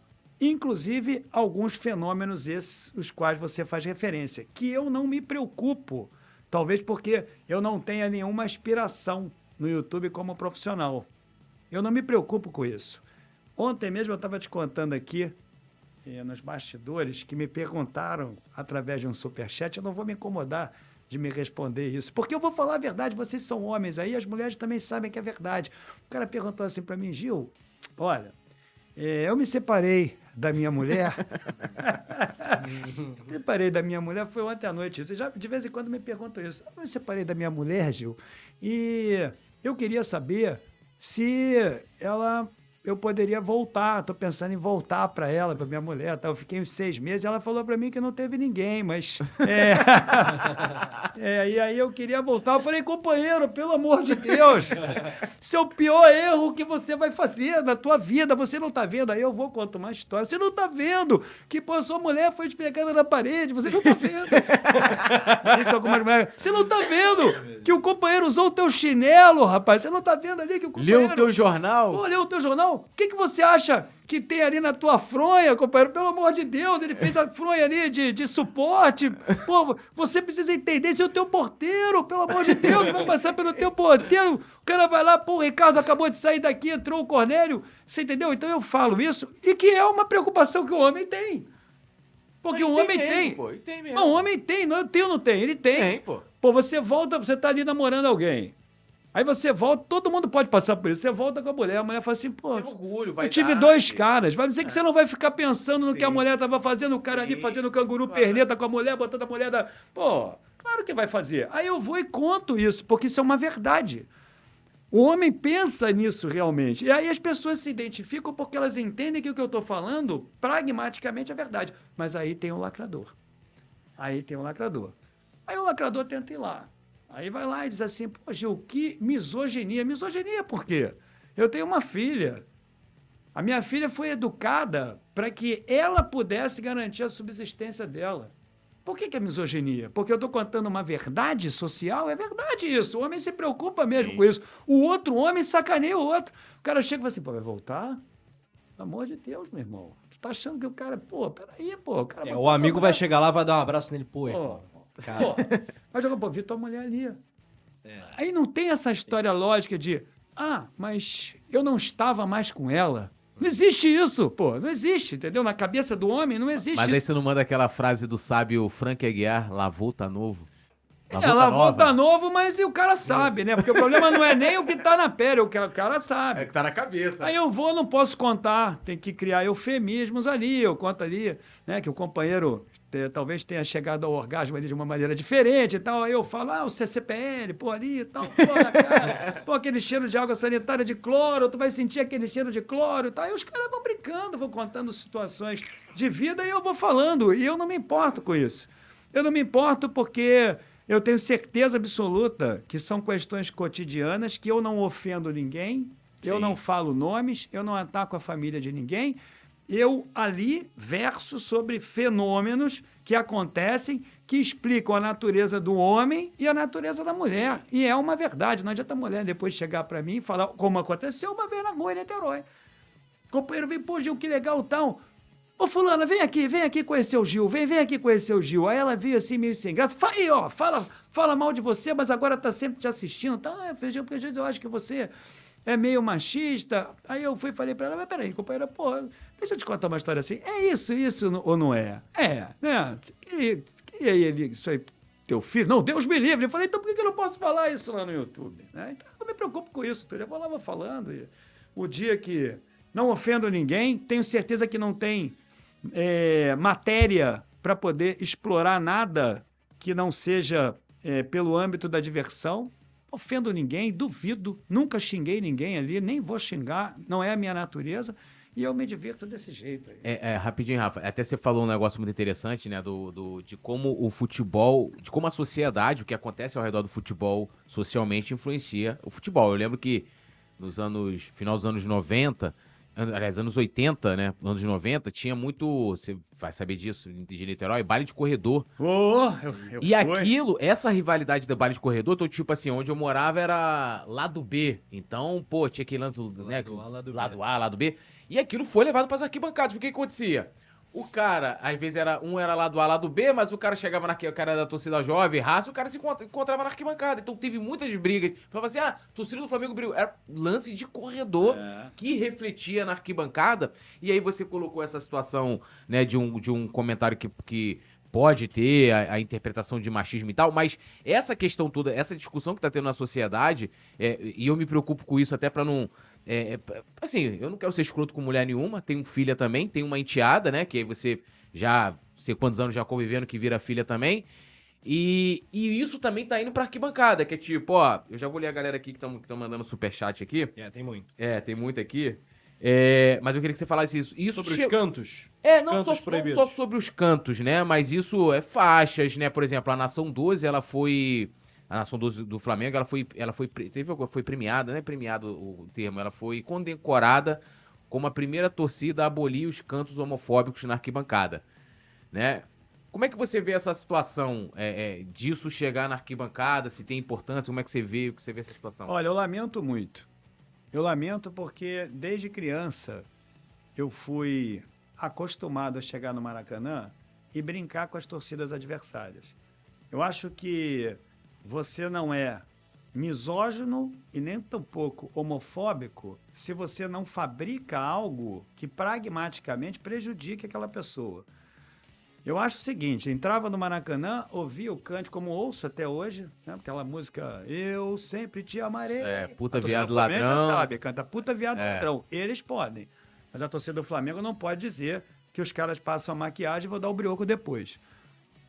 inclusive alguns fenômenos esses os quais você faz referência, que eu não me preocupo, talvez porque eu não tenha nenhuma aspiração no YouTube como profissional. Eu não me preocupo com isso. Ontem mesmo eu estava te contando aqui eh, nos bastidores que me perguntaram através de um superchat, eu não vou me incomodar de me responder isso, porque eu vou falar a verdade, vocês são homens aí, as mulheres também sabem que é verdade. O cara perguntou assim para mim, Gil, olha, eh, eu me separei da minha mulher. me separei da minha mulher, foi ontem à noite. Você já de vez em quando me perguntam isso. Eu me separei da minha mulher, Gil, e eu queria saber se ela eu poderia voltar. Estou pensando em voltar para ela, para minha mulher. Tá? Eu fiquei uns seis meses. Ela falou para mim que não teve ninguém, mas. É... é, e aí eu queria voltar. Eu falei, companheiro, pelo amor de Deus, é o pior erro que você vai fazer na tua vida. Você não está vendo? Aí eu vou contar uma história. Você não está vendo que pô, sua mulher foi esfregada na parede. Você não está vendo. Isso algumas mulheres. Você não está vendo que o companheiro usou o teu chinelo, rapaz. Você não está vendo ali que o companheiro. Leu o teu jornal? Pô, leu o teu jornal? O que, que você acha que tem ali na tua fronha, companheiro? Pelo amor de Deus, ele fez a fronha ali de, de suporte. Pô, você precisa entender se é o teu porteiro, pelo amor de Deus, vai passar pelo teu porteiro. O cara vai lá, pô, o Ricardo acabou de sair daqui, entrou o Cornélio. Você entendeu? Então eu falo isso e que é uma preocupação que o homem tem. Porque o homem tem. tem. Pô, tem. Não, o homem tem, não, eu tenho não tem, ele tem. Tem, pô. Pô, você volta, você tá ali namorando alguém. Aí você volta, todo mundo pode passar por isso. Você volta com a mulher, a mulher fala assim, pô, orgulho, eu tive dois caras. Vai dizer é. que você não vai ficar pensando no Sim. que a mulher estava fazendo, o cara Sim. ali fazendo canguru claro. perneta com a mulher, botando a mulher da. Pô, claro que vai fazer. Aí eu vou e conto isso, porque isso é uma verdade. O homem pensa nisso realmente. E aí as pessoas se identificam porque elas entendem que o que eu estou falando, pragmaticamente, é verdade. Mas aí tem o lacrador. Aí tem o lacrador. Aí o lacrador tenta ir lá. Aí vai lá e diz assim, pô, Gil, que misoginia. Misoginia por quê? Eu tenho uma filha. A minha filha foi educada para que ela pudesse garantir a subsistência dela. Por que, que é misoginia? Porque eu estou contando uma verdade social? É verdade isso. O homem se preocupa mesmo Sim. com isso. O outro homem sacaneia o outro. O cara chega e fala assim, pô, vai voltar? Pelo amor de Deus, meu irmão. Tu tá achando que o cara, pô, peraí, pô. O, cara é, o amigo vai chegar lá, vai dar um abraço nele, pô, pô. Pô, vai jogar, pô, vi tua mulher ali. É. Aí não tem essa história lógica de, ah, mas eu não estava mais com ela. Não existe isso, pô. Não existe, entendeu? Na cabeça do homem não existe Mas aí isso. você não manda aquela frase do sábio Frank Aguiar, lavou tá novo? É, lavou tá novo, mas o cara sabe, né? Porque o problema não é nem o que tá na pele, o que o cara sabe. É o que tá na cabeça. Aí eu vou, não posso contar, tem que criar eufemismos ali, eu conto ali, né, que o companheiro talvez tenha chegado ao orgasmo ali de uma maneira diferente e tal. Aí eu falo, ah, o CCPL, pô, ali e tal, cara, pô, aquele cheiro de água sanitária de cloro, tu vai sentir aquele cheiro de cloro e tal. Aí os caras vão brincando, vão contando situações de vida e eu vou falando. E eu não me importo com isso. Eu não me importo porque eu tenho certeza absoluta que são questões cotidianas que eu não ofendo ninguém, Sim. eu não falo nomes, eu não ataco a família de ninguém eu ali verso sobre fenômenos que acontecem que explicam a natureza do homem e a natureza da mulher. E é uma verdade. Não adianta a mulher depois chegar para mim e falar como aconteceu uma vez na rua em Niterói. O companheiro vem, pô, Gil, que legal tal. Ô, fulana, vem aqui, vem aqui conhecer o Gil, vem, vem aqui conhecer o Gil. Aí ela veio assim, meio sem graça. Fala aí, ó, fala, fala mal de você, mas agora tá sempre te assistindo. Tá, é, porque às vezes eu acho que você é meio machista. Aí eu fui e falei para ela, mas peraí, companheira, pô, deixa eu te contar uma história assim. É isso, isso ou não é? É, né? E, e aí, isso aí, teu filho. Não, Deus me livre. Eu falei, então por que eu não posso falar isso lá no YouTube? Né? Então eu me preocupo com isso. Eu falava falando. E o dia que não ofendo ninguém, tenho certeza que não tem é, matéria para poder explorar nada que não seja é, pelo âmbito da diversão. Ofendo ninguém, duvido, nunca xinguei ninguém ali, nem vou xingar, não é a minha natureza. E eu me divirto desse jeito. É, é, rapidinho, Rafa. Até você falou um negócio muito interessante, né? Do, do, de como o futebol, de como a sociedade, o que acontece ao redor do futebol socialmente influencia o futebol. Eu lembro que nos anos. final dos anos 90 aliás, anos 80, né? Anos 90, tinha muito. Você vai saber disso, de Niterói, baile de corredor. Oh, eu, eu e fui. aquilo, essa rivalidade do baile de corredor, então, tipo assim, onde eu morava era lado B. Então, pô, tinha aquele lado, né? Lado A, lado, lado B. A, lado B. E aquilo foi levado para as arquibancadas. Porque o que acontecia? O cara, às vezes, era um era lá do A, lá do B, mas o cara chegava na o cara da torcida jovem, raça, o cara se encontrava na arquibancada. Então teve muitas brigas. Falava assim: ah, torcida do Flamengo brigou. Era lance de corredor é. que refletia na arquibancada. E aí você colocou essa situação, né, de um, de um comentário que, que pode ter a, a, interpretação de machismo e tal, mas essa questão toda, essa discussão que tá tendo na sociedade, é, e eu me preocupo com isso até para não é, é, assim, eu não quero ser escroto com mulher nenhuma, tenho filha também, tenho uma enteada, né? Que aí você já, sei quantos anos já convivendo que vira filha também. E, e isso também tá indo pra arquibancada, que é tipo, ó, eu já vou ler a galera aqui que estão mandando superchat aqui. É, tem muito. É, tem muito aqui. É, mas eu queria que você falasse isso. isso sobre che... os cantos? É, não, cantos só, não só sobre os cantos, né? Mas isso é faixas, né? Por exemplo, a Nação 12, ela foi a nação do, do Flamengo, ela foi, ela foi, teve, foi premiada, não é premiado o termo, ela foi condecorada como a primeira torcida a abolir os cantos homofóbicos na arquibancada, né? Como é que você vê essa situação é, é, disso chegar na arquibancada, se tem importância, como é que você vê, que você vê essa situação? Olha, eu lamento muito. Eu lamento porque desde criança eu fui acostumado a chegar no Maracanã e brincar com as torcidas adversárias. Eu acho que você não é misógino e nem tampouco homofóbico se você não fabrica algo que pragmaticamente prejudique aquela pessoa. Eu acho o seguinte, entrava no Maracanã, ouvia o cante como ouço até hoje, né? aquela música Eu sempre te amarei. É, puta viado ladrão. sabe, canta puta viado é. ladrão. Eles podem, mas a torcida do Flamengo não pode dizer que os caras passam a maquiagem e vou dar o brioco depois.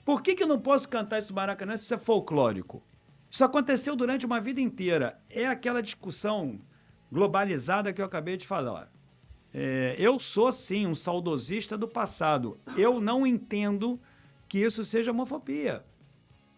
Por que, que eu não posso cantar isso Maracanã se isso é folclórico? Isso aconteceu durante uma vida inteira. É aquela discussão globalizada que eu acabei de falar. É, eu sou, sim, um saudosista do passado. Eu não entendo que isso seja homofobia.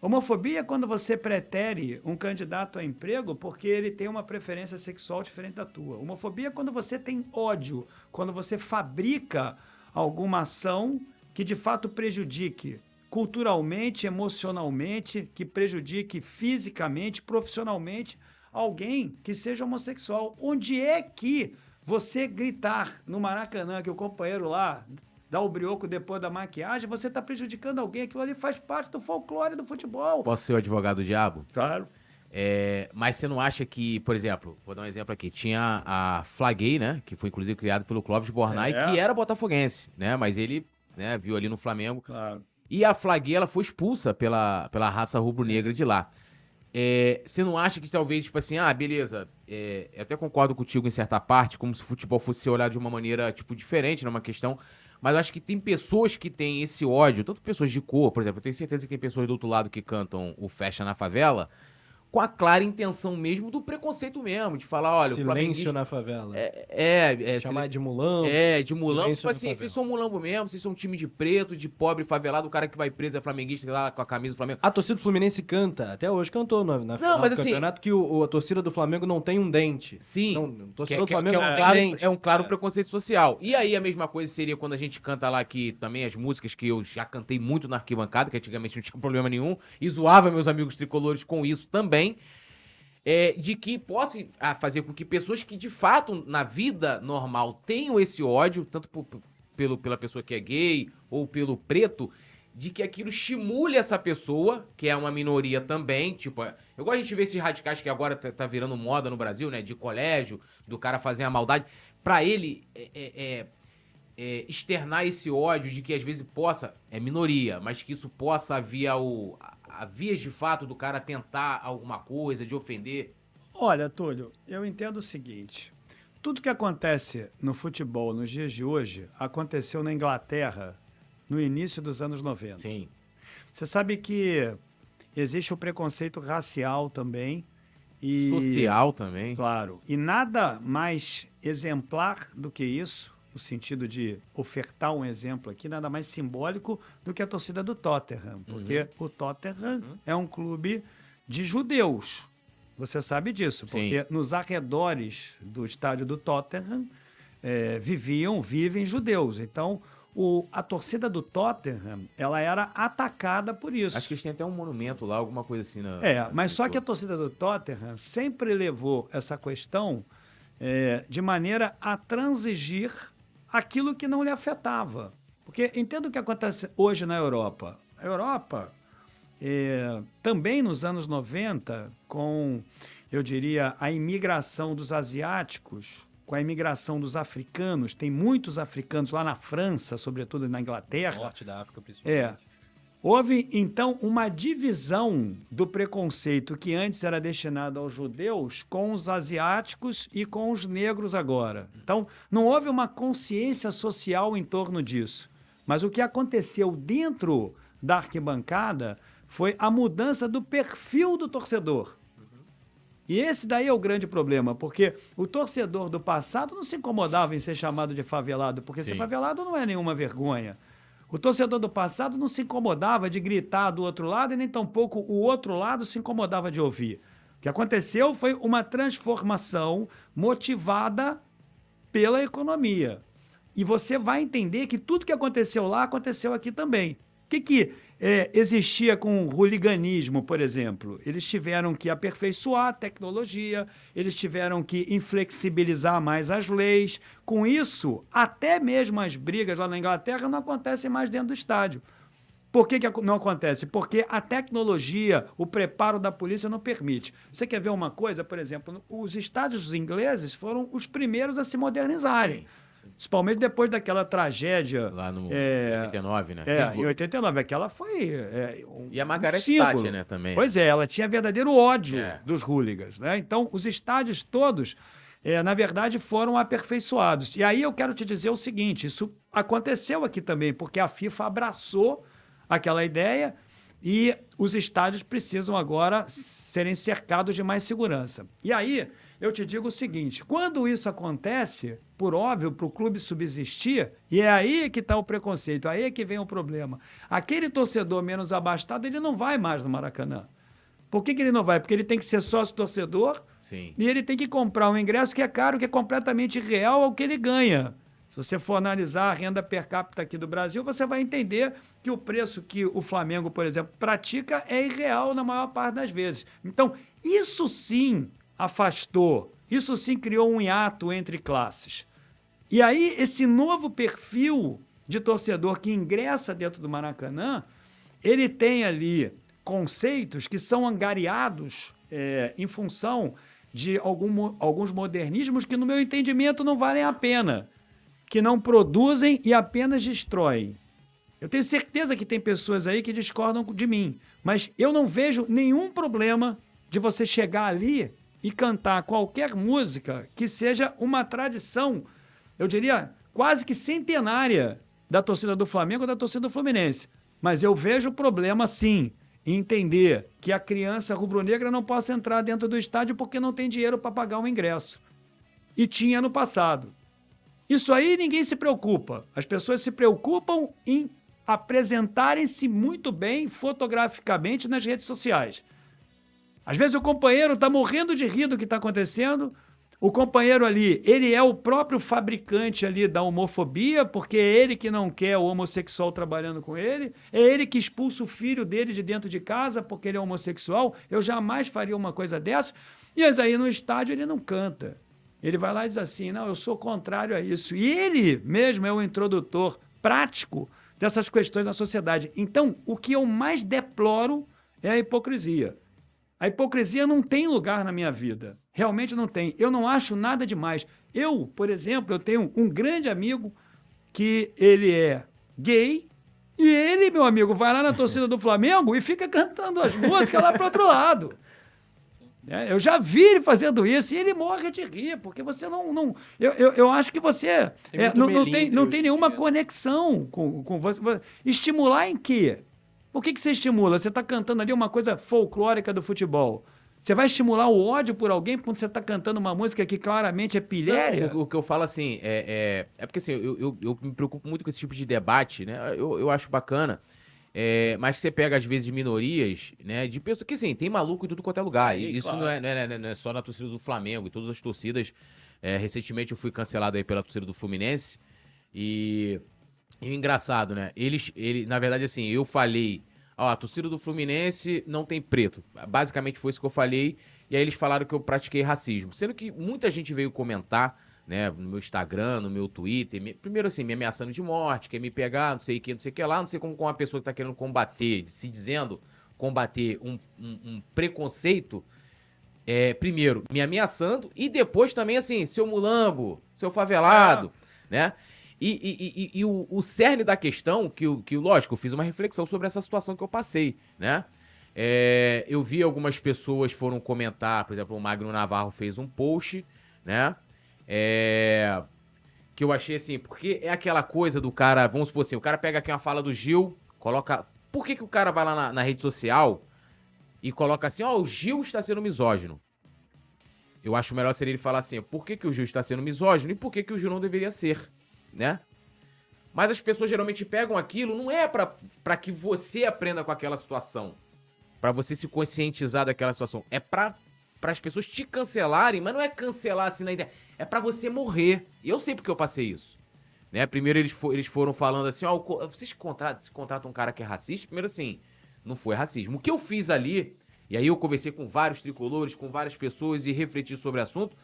Homofobia é quando você pretere um candidato a emprego porque ele tem uma preferência sexual diferente da tua. Homofobia é quando você tem ódio, quando você fabrica alguma ação que de fato prejudique culturalmente, emocionalmente, que prejudique fisicamente, profissionalmente alguém que seja homossexual. Onde é que você gritar no Maracanã que o companheiro lá dá o brioco depois da maquiagem, você está prejudicando alguém. Aquilo ali faz parte do folclore do futebol. Posso ser o advogado do diabo? Claro. É, mas você não acha que, por exemplo, vou dar um exemplo aqui, tinha a Flaguei, né, que foi inclusive criado pelo Clóvis Bornai, é. que era botafoguense, né, mas ele, né, viu ali no Flamengo. Claro. E a Flaguei, foi expulsa pela, pela raça rubro-negra de lá. É, você não acha que talvez, tipo assim, ah, beleza, é, eu até concordo contigo em certa parte, como se o futebol fosse olhado de uma maneira, tipo, diferente numa questão, mas eu acho que tem pessoas que têm esse ódio, tanto pessoas de cor, por exemplo, eu tenho certeza que tem pessoas do outro lado que cantam o Fecha na Favela, com a clara intenção mesmo do preconceito mesmo, de falar, olha, Silêncio na favela. É, é, é Chamar de mulambo. É, de mulambo. Tipo assim, vocês são mulambo mesmo, vocês são um time de preto, de pobre, favelado, o cara que vai preso é flamenguista lá com a camisa do Flamengo. A torcida do Fluminense canta, até hoje cantou no, na não, mas assim, campeonato que o, a torcida do Flamengo não tem um dente. Sim. Não, a torcida que, do Flamengo que é, um claro, dente. É um claro é. preconceito social. E aí a mesma coisa seria quando a gente canta lá que também as músicas que eu já cantei muito na arquibancada, que antigamente não tinha problema nenhum, e zoava meus amigos tricolores com isso também é, de que possa fazer com que pessoas que de fato na vida normal tenham esse ódio, tanto por, pelo, pela pessoa que é gay ou pelo preto, de que aquilo estimule essa pessoa, que é uma minoria também, tipo, eu gosto de ver esses radicais que agora tá, tá, virando moda no Brasil, né, de colégio, do cara fazer a maldade, para ele é, é, é, externar esse ódio de que às vezes possa, é minoria, mas que isso possa via o, a vias de fato do cara tentar alguma coisa, de ofender? Olha, Túlio, eu entendo o seguinte. Tudo que acontece no futebol nos dias de hoje aconteceu na Inglaterra no início dos anos 90. Sim. Você sabe que existe o preconceito racial também. E, Social também. Claro. E nada mais exemplar do que isso, no sentido de ofertar um exemplo aqui, nada mais simbólico do que a torcida do Tottenham. Porque Uhum. o Tottenham é um clube de judeus. Você sabe disso, porque nos arredores do estádio do Tottenham eh, viviam, vivem judeus. Então, o- a torcida do Tottenham, ela era atacada por isso. Acho que eles têm até um monumento lá, alguma coisa assim. Na, É, na mas só que a torcida do Tottenham sempre levou essa questão é, de maneira a transigir aquilo que não lhe afetava. Porque entenda o que acontece hoje na Europa. A Europa, é, também nos anos 90, com, eu diria, a imigração dos asiáticos, com a imigração dos africanos, tem muitos africanos lá na França, sobretudo na Inglaterra. Norte da África, principalmente. É. Houve, então, uma divisão do preconceito que antes era destinado aos judeus com os asiáticos e com os negros agora. Então, não houve uma consciência social em torno disso. Mas o que aconteceu dentro da arquibancada foi a mudança do perfil do torcedor. E esse daí é o grande problema, porque o torcedor do passado não se incomodava em ser chamado de favelado, porque ser Sim. favelado não é nenhuma vergonha. O torcedor do passado não se incomodava de gritar do outro lado e nem tampouco o outro lado se incomodava de ouvir. O que aconteceu foi uma transformação motivada pela economia. E você vai entender que tudo que aconteceu lá aconteceu aqui também. O que, que é, existia com o hooliganismo, por exemplo? Eles tiveram que aperfeiçoar a tecnologia, eles tiveram que inflexibilizar mais as leis. Com isso, até mesmo as brigas lá na Inglaterra não acontecem mais dentro do estádio. Por que, que não acontece? Porque a tecnologia, o preparo da polícia não permite. Você quer ver uma coisa, por exemplo, os estádios ingleses foram os primeiros a se modernizarem. Principalmente depois daquela tragédia. Lá no É, 89, né? É, em 89. Aquela foi. é, um, E a Margaret um. Thatcher, né, também. Pois é, ela tinha verdadeiro ódio É. dos hooligans. Né? Então, os estádios todos, é, na verdade, foram aperfeiçoados. E aí eu quero te dizer o seguinte: isso aconteceu aqui também, porque a FIFA abraçou aquela ideia e os estádios precisam agora serem cercados de mais segurança. E aí eu te digo o seguinte: quando isso acontece, por óbvio, para o clube subsistir, e é aí que está o preconceito, aí é que vem o problema. Aquele torcedor menos abastado, ele não vai mais no Maracanã. Por que, que ele não vai? Porque ele tem que ser sócio torcedor Sim. e ele tem que comprar um ingresso que é caro, que é completamente irreal ao que ele ganha. Se você for analisar a renda per capita aqui do Brasil, você vai entender que o preço que o Flamengo, por exemplo, pratica é irreal na maior parte das vezes. Então, isso sim afastou, isso sim criou um hiato entre classes. E aí, esse novo perfil de torcedor que ingressa dentro do Maracanã, ele tem ali conceitos que são angariados é, em função de algum alguns modernismos que, no meu entendimento, não valem a pena, que não produzem e apenas destroem. Eu tenho certeza que tem pessoas aí que discordam de mim, mas eu não vejo nenhum problema de você chegar ali e cantar qualquer música que seja uma tradição, eu diria, quase que centenária da torcida do Flamengo ou da torcida do Fluminense. Mas eu vejo problema sim em entender que a criança rubro-negra não possa entrar dentro do estádio porque não tem dinheiro para pagar um ingresso. E tinha no passado. Isso aí ninguém se preocupa. As pessoas se preocupam em apresentarem-se muito bem fotograficamente nas redes sociais. Às vezes o companheiro está morrendo de rir do que está acontecendo. O companheiro ali, ele é o próprio fabricante ali da homofobia, porque é ele que não quer o homossexual trabalhando com ele, é ele que expulsa o filho dele de dentro de casa porque ele é homossexual. Eu jamais faria uma coisa dessa. E aí no estádio ele não canta. Ele vai lá e diz assim: não, eu sou contrário a isso. E ele mesmo é o introdutor prático dessas questões na sociedade. Então, o que eu mais deploro é a hipocrisia. A hipocrisia não tem lugar na minha vida. Realmente não tem. Eu não acho nada demais. Eu, por exemplo, eu tenho um grande amigo que ele é gay E ele, meu amigo, vai lá na torcida do Flamengo e fica cantando as músicas lá pro outro lado. É, eu já vi ele fazendo isso e ele morre de rir, porque você não. não eu, eu, eu acho que você Tem é, não, não tem, não tem em nenhuma conexão com, com você. Estimular em quê? Por que, que você estimula? Você está cantando ali uma coisa folclórica do futebol. Você vai estimular o ódio por alguém quando você está cantando uma música que claramente é pilhéria? Não, o, o que eu falo assim, é, é, é porque assim, eu, eu, eu me preocupo muito com esse tipo de debate, né? Eu, eu acho bacana. é, mas você pega, às vezes, minorias, né? De pessoas que, assim, tem maluco em tudo quanto é lugar. E isso claro. não, é, não, é, não é só na torcida do Flamengo, e todas as torcidas. É, recentemente eu fui cancelado aí pela torcida do Fluminense. E, e engraçado, né? Eles, ele, na verdade, assim, eu falei, ó, a torcida do Fluminense não tem preto. Basicamente foi isso que eu falei. E aí eles falaram que eu pratiquei racismo. Sendo que muita gente veio comentar, né, no meu Instagram, no meu Twitter, me- primeiro assim, me ameaçando de morte, quer me pegar, não sei o que, não sei o que lá, não sei como com uma pessoa que tá querendo combater, se dizendo combater um, um- um preconceito, é, primeiro, me ameaçando, e depois também assim, seu mulambo, seu favelado, né? E, e- e- e- o, o cerne da questão, que, que lógico, eu fiz uma reflexão sobre essa situação que eu passei, né? É, eu vi algumas pessoas foram comentar, por exemplo, o Magno Navarro fez um post, né? É, que eu achei assim, porque é aquela coisa do cara, vamos supor assim, o cara pega aqui uma fala do Gil, coloca. Por que, que o cara vai lá na, na rede social e coloca assim, ó, o Gil está sendo misógino? Eu acho melhor seria ele falar assim, por que, que o Gil está sendo misógino e por que, que o Gil não deveria ser, né? Mas as pessoas geralmente pegam aquilo, não é pra que você aprenda com aquela situação, Pra você se conscientizar daquela situação, é pra para as pessoas te cancelarem, mas não é cancelar assim na ideia, é pra você morrer. E eu sei porque eu passei isso. Né? Primeiro eles, fo- eles foram falando assim, ó, o co- vocês contratam, se contratam um cara que é racista, primeiro assim, não foi racismo. O que eu fiz ali, e aí eu conversei com vários tricolores, com várias pessoas e refleti sobre o assunto,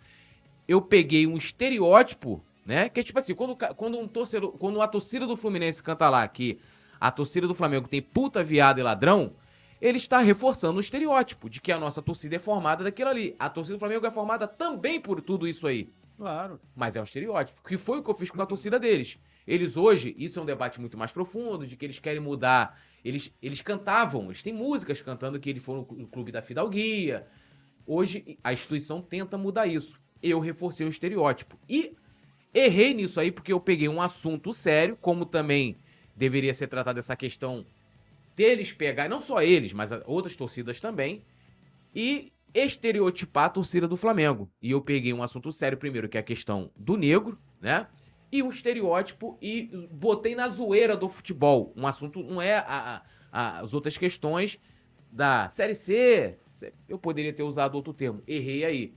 eu peguei um estereótipo, né? Que é tipo assim, quando, quando um torcedor, quando a torcida do Fluminense canta lá que a torcida do Flamengo tem puta, viado e ladrão, ele está reforçando o estereótipo de que a nossa torcida é formada daquilo ali. A torcida do Flamengo é formada também por tudo isso aí. Claro. Mas é um estereótipo. Que foi o que eu fiz com a torcida deles. Eles hoje, isso é um debate muito mais profundo, de que eles querem mudar. Eles, eles cantavam, eles têm músicas cantando que eles foram no clube da Fidalguia. Hoje, a instituição tenta mudar isso. Eu reforcei o estereótipo. E errei nisso aí, porque eu peguei um assunto sério, como também deveria ser tratada essa questão deles pegar, não só eles, mas outras torcidas também, e estereotipar a torcida do Flamengo. E eu peguei um assunto sério primeiro, que é a questão do negro, né? E o estereótipo e botei na zoeira do futebol. Um assunto não é a- a- as outras questões da Série C. Eu poderia ter usado outro termo. Errei aí.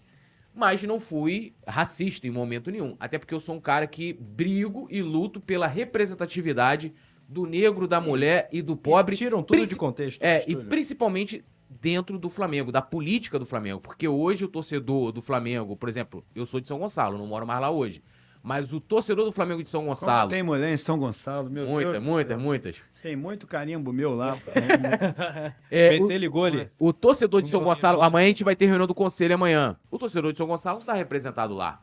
Mas não fui racista em momento nenhum. Até porque eu sou um cara que brigo e luto pela representatividade do negro, da mulher e do pobre. E tiram tudo de contexto. É, e principalmente dentro do Flamengo, da política do Flamengo. Porque hoje o torcedor do Flamengo, por exemplo, eu sou de São Gonçalo, não moro mais lá hoje. Mas o torcedor do Flamengo de São Como Gonçalo. tem mulher em São Gonçalo, meu Muitas, Deus. muitas, muitas. Tem muito carimbo meu lá. É, o, PT ligou ali. o torcedor de São Gonçalo, amanhã a gente vai ter reunião do conselho amanhã. O torcedor de São Gonçalo está representado lá.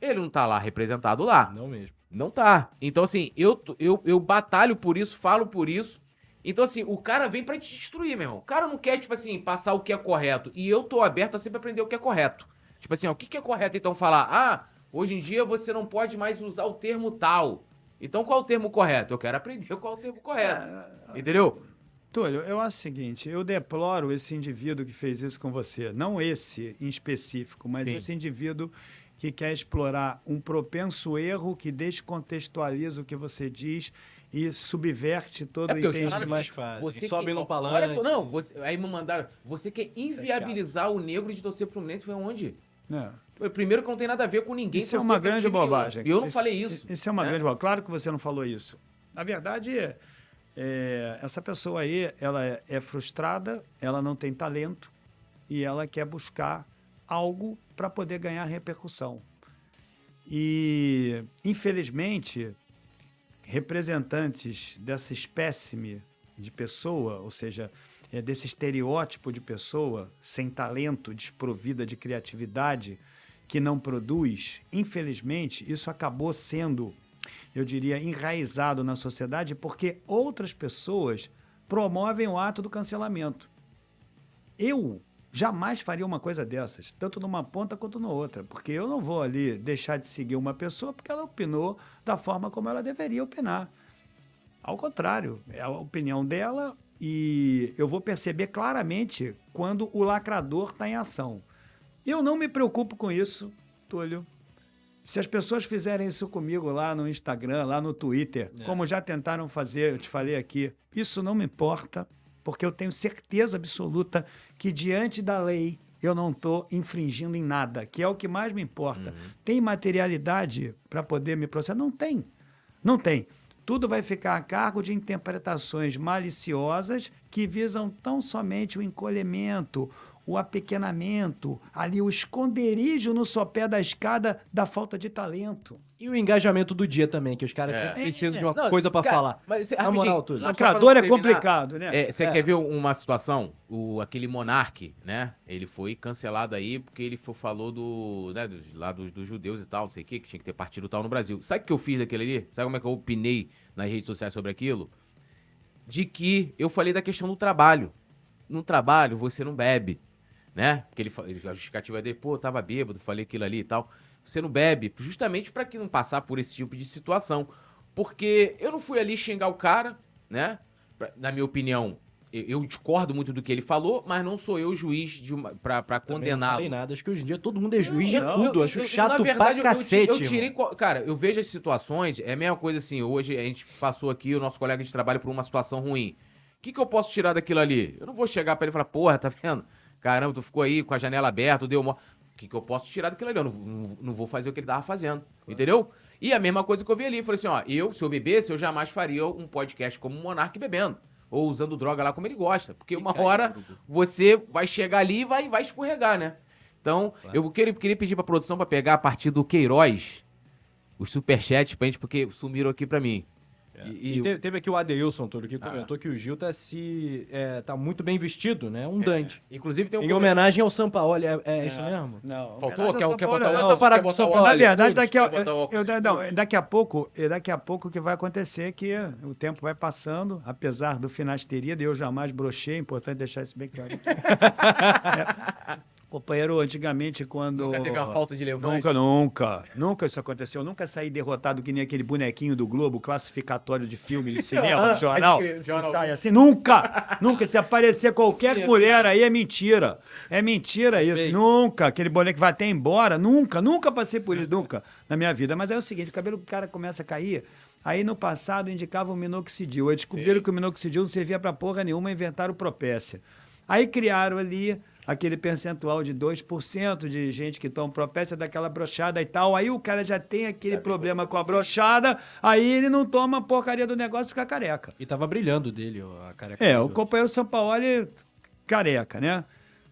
Ele não tá lá representado lá. Não mesmo. Não tá. Então, assim, eu, eu, eu batalho por isso, falo por isso. Então, assim, o cara vem pra te destruir, meu irmão. O cara não quer, tipo assim, passar o que é correto. E eu tô aberto a sempre aprender o que é correto. Tipo assim, ó, o que, que é correto, então, falar? Ah, hoje em dia você não pode mais usar o termo tal. Então, qual é o termo correto? Eu quero aprender qual é o termo correto. Entendeu? Túlio, eu acho o seguinte, eu deploro esse indivíduo que fez isso com você. Não esse em específico, mas Sim. esse indivíduo que quer explorar um propenso erro que descontextualiza o que você diz e subverte todo É o entendimento. mais fácil. Você Sobe no Olha palanque. só, não, você, aí me mandaram. Você quer inviabilizar o negro de torcer Fluminense? Foi onde? É. Primeiro que não tem nada a ver com ninguém. Isso é uma grande bobagem. E eu não Isso- falei isso. Isso é uma né? grande bobagem. Claro que você não falou isso. Na verdade, é, essa pessoa aí, ela é, é frustrada, ela não tem talento e ela quer buscar algo para poder ganhar repercussão. E, infelizmente, representantes dessa espécime de pessoa, ou seja, é, desse estereótipo de pessoa sem talento, desprovida de criatividade, que não produz, infelizmente, isso acabou sendo eu diria, enraizado na sociedade, porque outras pessoas promovem o ato do cancelamento. Eu jamais faria uma coisa dessas, tanto numa ponta quanto na outra, porque eu não vou ali deixar de seguir uma pessoa porque ela opinou da forma como ela deveria opinar. Ao contrário, é a opinião dela e eu vou perceber claramente quando o lacrador está em ação. Eu não me preocupo com isso, Túlio. Se as pessoas fizerem isso comigo lá no Instagram, lá no Twitter, é. como já tentaram fazer, eu te falei aqui, isso não me importa, porque eu tenho certeza absoluta que diante da lei eu não estou infringindo em nada, que é o que mais me importa. Uhum. Tem materialidade para poder me processar? Não tem. Não tem. Tudo vai ficar a cargo de interpretações maliciosas que visam tão somente o encolhimento, o apequenamento, ali o esconderijo no sopé da escada da falta de talento. E o engajamento do dia também, que os caras é. precisam de uma não, coisa para falar. Mas, Na moral, tudo. Lacrador é complicado, né? É, você é. quer ver uma situação? O, aquele monarque, né? Ele foi cancelado aí porque ele foi, falou do, né, do, lá dos, dos, judeus e tal, não sei o que, que tinha que ter partido tal no Brasil. Sabe o que eu fiz daquele ali? Sabe como é que eu opinei nas redes sociais sobre aquilo? De que eu falei da questão do trabalho. No trabalho, você não bebe, né? Porque ele, a justificativa dele, pô, eu tava bêbado, falei aquilo ali e tal você não bebe, justamente para que não passar por esse tipo de situação. Porque eu não fui ali xingar o cara, né? Na minha opinião, eu discordo muito do que ele falou, mas não sou eu juiz pra, pra condená-lo. Não nada, acho que hoje em dia todo mundo é juiz de tudo, eu, acho eu, chato na verdade, pra cacete. Eu, eu tirei, cara, eu vejo as situações, é a mesma coisa assim, hoje a gente passou aqui, o nosso colega de trabalho por uma situação ruim. O que, que eu posso tirar daquilo ali? Eu não vou chegar para ele e falar, porra, tá vendo? Caramba, tu ficou aí com a janela aberta, deu uma. O que, que eu posso tirar daquilo ali? Eu não, não, não vou fazer o que ele tava fazendo. Entendeu? E a mesma coisa que eu vi ali. Falei assim, ó, eu, se eu bebesse, eu jamais faria um podcast como o Monark bebendo. Ou usando droga lá como ele gosta. Porque uma hora você vai chegar ali e vai, vai escorregar, né? Então, claro. eu queria, queria pedir pra produção para pegar a partir do Queiroz os superchats pra gente, porque sumiram aqui pra mim. É. E, e teve, aqui o Adeilson todo que ah. comentou ah. que o Gil tá se é, tá muito bem vestido, né? Um é. Dante. Inclusive tem um em homenagem ao Sampaoli, é, é isso mesmo? Não. Faltou? Quer, quer botar o parar com o Sampaoli? Na verdade, daqui a, eu, eu, não, daqui a pouco, daqui a pouco o que vai acontecer é que o tempo vai passando, apesar do finasteria, eu jamais brochei, é importante deixar isso bem claro. Companheiro, antigamente, quando. Nunca teve uma falta de levante? Nunca, nunca. Nunca isso aconteceu. Nunca saí derrotado que nem aquele bonequinho do Globo, classificatório de filme, de cinema, de jornal. jornal. Sai assim. Nunca! nunca. Se aparecer qualquer mulher aí, é mentira. É mentira isso. Nunca. Aquele boneco que vai até embora. Nunca, nunca passei por isso, nunca, na minha vida. Mas é o seguinte: o cabelo do cara começa a cair. Aí no passado indicava o minoxidil. Aí descobriram Sim. que o minoxidil não servia pra porra nenhuma, inventaram o propécia. Aí criaram ali aquele percentual de 2% de gente que toma propécia daquela brochada e tal. Aí o cara já tem aquele problema com a brochada, aí ele não toma a porcaria do negócio e fica careca. E tava brilhando dele a careca. É, o companheiro São Paulo careca, né?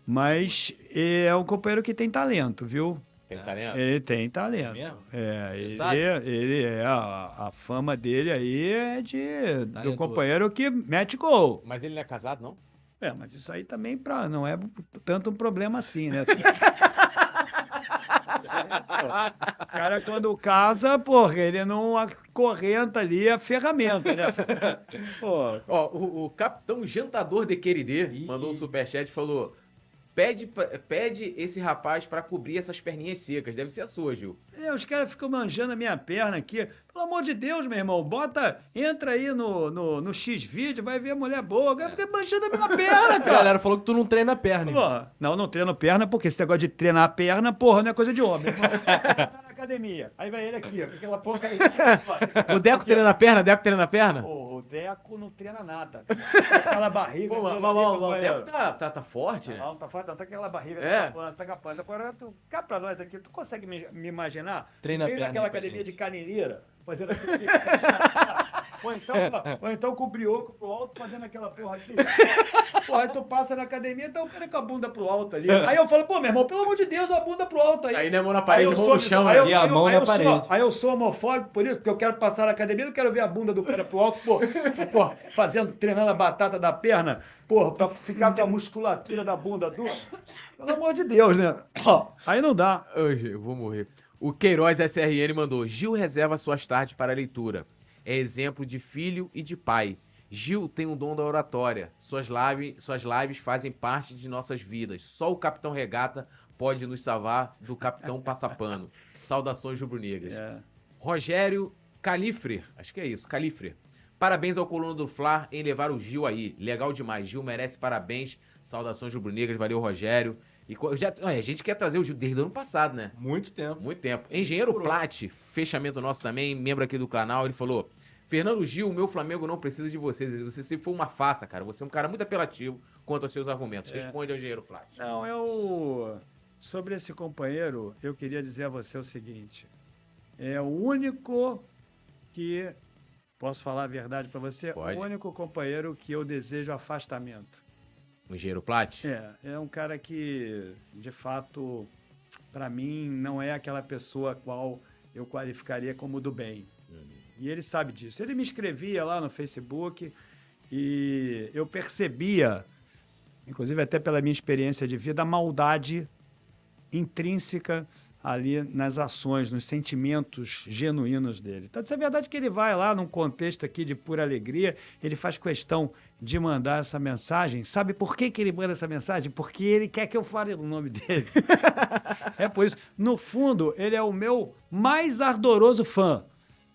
Mas é um companheiro que tem talento, viu? Tem talento? Ele tem talento. É, é ele, ele é a, a, fama dele aí é de do companheiro que mete gol. Mas ele não é casado, não? É, mas isso aí também pra, não é tanto um problema assim, né? o cara, quando casa, porra, ele não acorrenta ali a ferramenta, né? Pô. Ó, o, o capitão jantador de Queridê mandou um superchat e falou: Pede, pede esse rapaz para cobrir essas perninhas secas. Deve ser a sua, Gil. É, os caras ficam manjando a minha perna aqui. Pelo amor de Deus, meu irmão, bota, entra aí no, no, no X-Vídeo, vai ver a mulher boa. O cara fica manjando a minha perna, cara. A galera falou que tu não treina perna. Porra, não, não treino perna, porque esse negócio de treinar a perna, porra, não é coisa de homem. tá academia. Aí vai ele aqui, ó, com aquela porra aí. o Deco aqui, treina a perna? O Deco treina a perna? Porra, o Deco não treina nada. Aquela barriga. Pô, mas, mas, mas, o Deco tá, tá, tá forte, né? Não, tá forte, não, tá aquela barriga, é. tá pança, tá pança. Agora, tu, cá pra nós aqui, tu consegue me, me imaginar? Treina a perna. naquela academia gente. de caneleira fazendo aquele. ou, então, ou então com o brioco pro alto, fazendo aquela porra aqui. Porra, aí tu passa na academia, então pega com a bunda pro alto ali. Aí eu falo, pô, meu irmão, pelo amor de Deus, a bunda pro alto aí. Aí não é mão na parede, mão no chão, aí eu, e a mão na parede. Sou, aí eu sou homofóbico por isso, porque eu quero passar na academia, não quero ver a bunda do cara pro alto, pô, pô fazendo, treinando a batata da perna, porra, pra ficar com a musculatura da bunda dura. Pelo amor de Deus, né? Aí não dá. Hoje, eu vou morrer. O Queiroz SRN mandou: Gil reserva suas tardes para leitura. É exemplo de filho e de pai. Gil tem um dom da oratória. Suas, live, suas lives fazem parte de nossas vidas. Só o Capitão Regata pode nos salvar do Capitão Passapano. Saudações rubro-negras. É. Rogério Califre, acho que é isso, Califre. Parabéns ao Coluna do Fla em levar o Gil aí. Legal demais. Gil merece parabéns. Saudações rubro-negras. Valeu, Rogério. E já, a gente quer trazer o Gil desde o ano passado, né? Muito tempo. Muito tempo. Engenheiro Plat, fechamento nosso também, membro aqui do canal, ele falou: Fernando Gil, o meu Flamengo não precisa de vocês. Você sempre foi uma farsa, cara. Você é um cara muito apelativo quanto aos seus argumentos. É. Responde ao engenheiro Plat. Não, eu. Sobre esse companheiro, eu queria dizer a você o seguinte: é o único que. Posso falar a verdade para você? Pode. O único companheiro que eu desejo afastamento. O engenheiro Plat? É, é um cara que, de fato, para mim, não é aquela pessoa a qual eu qualificaria como do bem. E ele sabe disso. Ele me escrevia lá no Facebook e eu percebia, inclusive até pela minha experiência de vida, a maldade intrínseca ali nas ações, nos sentimentos genuínos dele. Então, isso é verdade que ele vai lá num contexto aqui de pura alegria, ele faz questão de mandar essa mensagem. Sabe por que, que ele manda essa mensagem? Porque ele quer que eu fale o nome dele. é por isso. No fundo, ele é o meu mais ardoroso fã.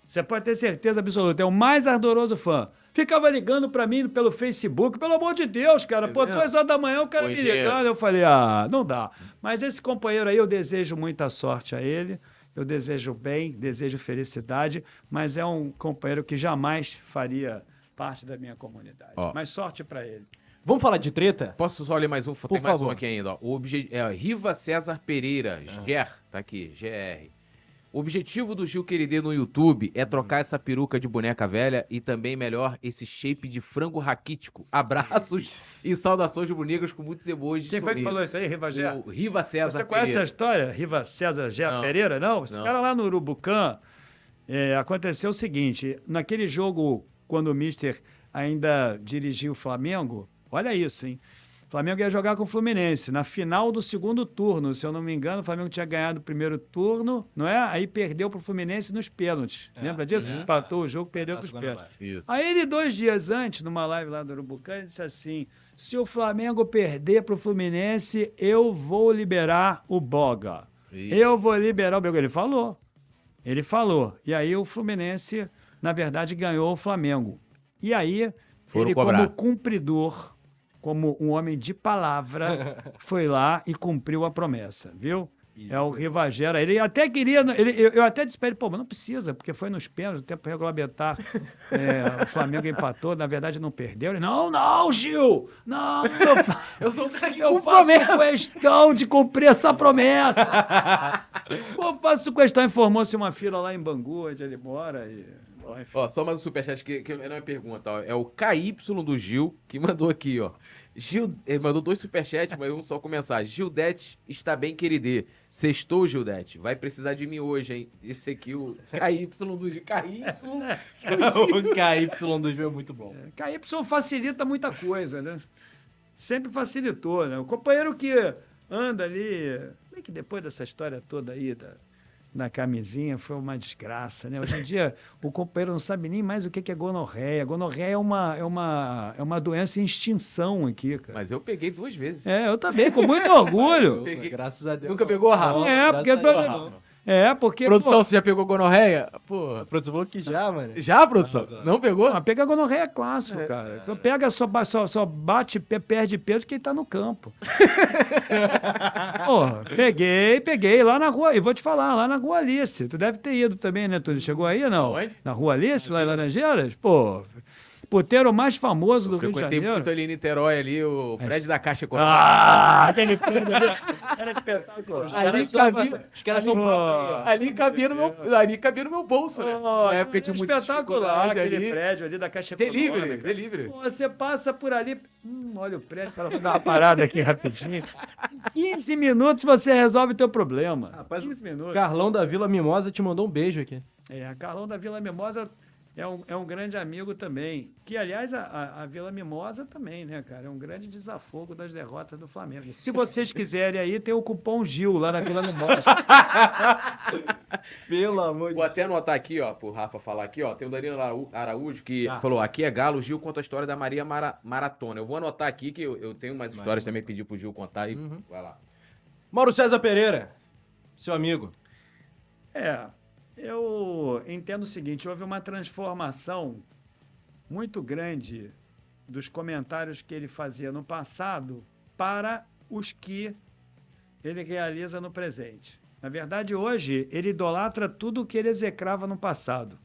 Você pode ter certeza absoluta, é o mais ardoroso fã. Ficava ligando pra mim pelo Facebook, pelo amor de Deus, cara. Pô, Entendeu? duas horas da manhã o cara me ligando. Eu falei, ah, não dá. Mas esse companheiro aí, eu desejo muita sorte a ele. Eu desejo bem, desejo felicidade, mas é um companheiro que jamais faria parte da minha comunidade. Ó. Mas sorte pra ele. Vamos falar de treta? Posso só ler mais um? Tem Por mais um favor. aqui ainda. Ó. O obje... é, Riva César Pereira, GER, tá aqui, GR. O objetivo do Gil Queridê no YouTube é trocar essa peruca de boneca velha e também, melhor, esse shape de frango raquítico. Abraços e saudações rubro-negras com muitos emojis. Quem foi que falou isso aí, Rivagé? O Riva César Você conhece Pereira. a história, Riva César Gé Não. Pereira? Não? Esse Não. cara lá no Urubucã, é, aconteceu o seguinte, naquele jogo, quando o Mister ainda dirigia o Flamengo, olha isso, hein? O Flamengo ia jogar com o Fluminense, na final do segundo turno, se eu não me engano, o Flamengo tinha ganhado o primeiro turno, não é? Aí perdeu pro Fluminense nos pênaltis. É, Lembra disso? uhum. Empatou o jogo, perdeu pros segunda pênaltis. Isso. Aí ele, dois dias antes, numa live lá do Urubucã, ele disse assim: se o Flamengo perder pro Fluminense, eu vou liberar o Boga. E- Eu vou liberar o Boga. Ele falou. Ele falou. E aí o Fluminense, na verdade, ganhou o Flamengo. E aí, Foram ele, cobrar. como cumpridor, como um homem de palavra, foi lá e cumpriu a promessa, viu? É o Rivagera. Ele até queria. Ele, eu, eu até disse pra ele, pô, mas não precisa, porque foi nos pênaltis, o tempo regulamentar. é, o Flamengo empatou, na verdade não perdeu. Ele, não, não, Gil! Não, eu, Eu sou um cara que eu faço promessa. questão de cumprir essa promessa. Pô, faço questão, informou-se uma fila lá em Bangu, onde ele mora. E, Ó, só mais um superchat que, que não é pergunta, ó. É o KY do Gil, que mandou aqui, ó. Gil, ele mandou dois superchats, mas um só com mensagem. Gildete está bem, queridê. Sextou, Gildete. Vai precisar de mim hoje, hein? Esse aqui, o KY do Gil. KY. o KY dos meus é muito bom. KY facilita muita coisa, né? Sempre facilitou, né? O companheiro que anda ali. Bem que depois dessa história toda aí da, da camisinha foi uma desgraça, né? Hoje em dia o companheiro não sabe nem mais o que que é gonorreia. Gonorreia é uma, é uma, é uma doença em extinção aqui, cara. Mas eu peguei duas vezes. É, eu também, com muito orgulho. Peguei. Graças a Deus. Nunca pegou, Rafa? Não, É, porque- a. É, porque. Produção, você já pegou gonorreia? Pô. A produção falou que já, mano. Já, produção? Não, não. Não pegou? Pô, pega gonorreia é clássico, cara. Então pega, só, só, só bate, perde peso quem tá no campo. Porra, peguei, peguei lá na rua. E vou te falar, lá na rua Alice. Tu deve ter ido também, né, Túlio? Chegou aí ou não? Onde? Na rua Alice, lá em Laranjeiras? Pô, puteiro mais famoso do Rio de Janeiro. muito ali em Niterói, ali, o prédio da Caixa Econômica. Ah, aquele prédio ali. Era espetacular. Os Ali caras são, cabia- os caras são ali- cabia no meu, ali cabia no meu bolso, né? Oh, Na época tinha muita espetacular aquele ali. prédio ali da Caixa Delivery, Econômica. delivery. Pô, Você passa por ali, hum, olha o prédio, cara, vou dar uma parada aqui rapidinho. 15 minutos você resolve o teu problema. Rapaz, 15 minutos. Carlão da Vila Mimosa te mandou um beijo aqui. É, Carlão da Vila Mimosa é um, é um grande amigo também. Que, aliás, a, a, Vila Mimosa também, né, cara? É um grande desafogo das derrotas do Flamengo. Se vocês quiserem aí, tem o cupom Gil lá na Vila Mimosa. Pelo amor de Deus. Vou até anotar aqui, ó, pro Rafa falar aqui, ó. Tem o Danilo Araújo que ah. falou: aqui é Galo, Gil conta a história da Maria Mara, Maratona. Eu vou anotar aqui que eu, eu tenho umas histórias também, pedir pro Gil contar e uhum. vai lá. Mauro César Pereira, seu amigo. É, eu entendo o seguinte: houve uma transformação muito grande dos comentários que ele fazia no passado para os que ele realiza no presente. Na verdade, hoje, ele idolatra tudo o que ele execrava no passado.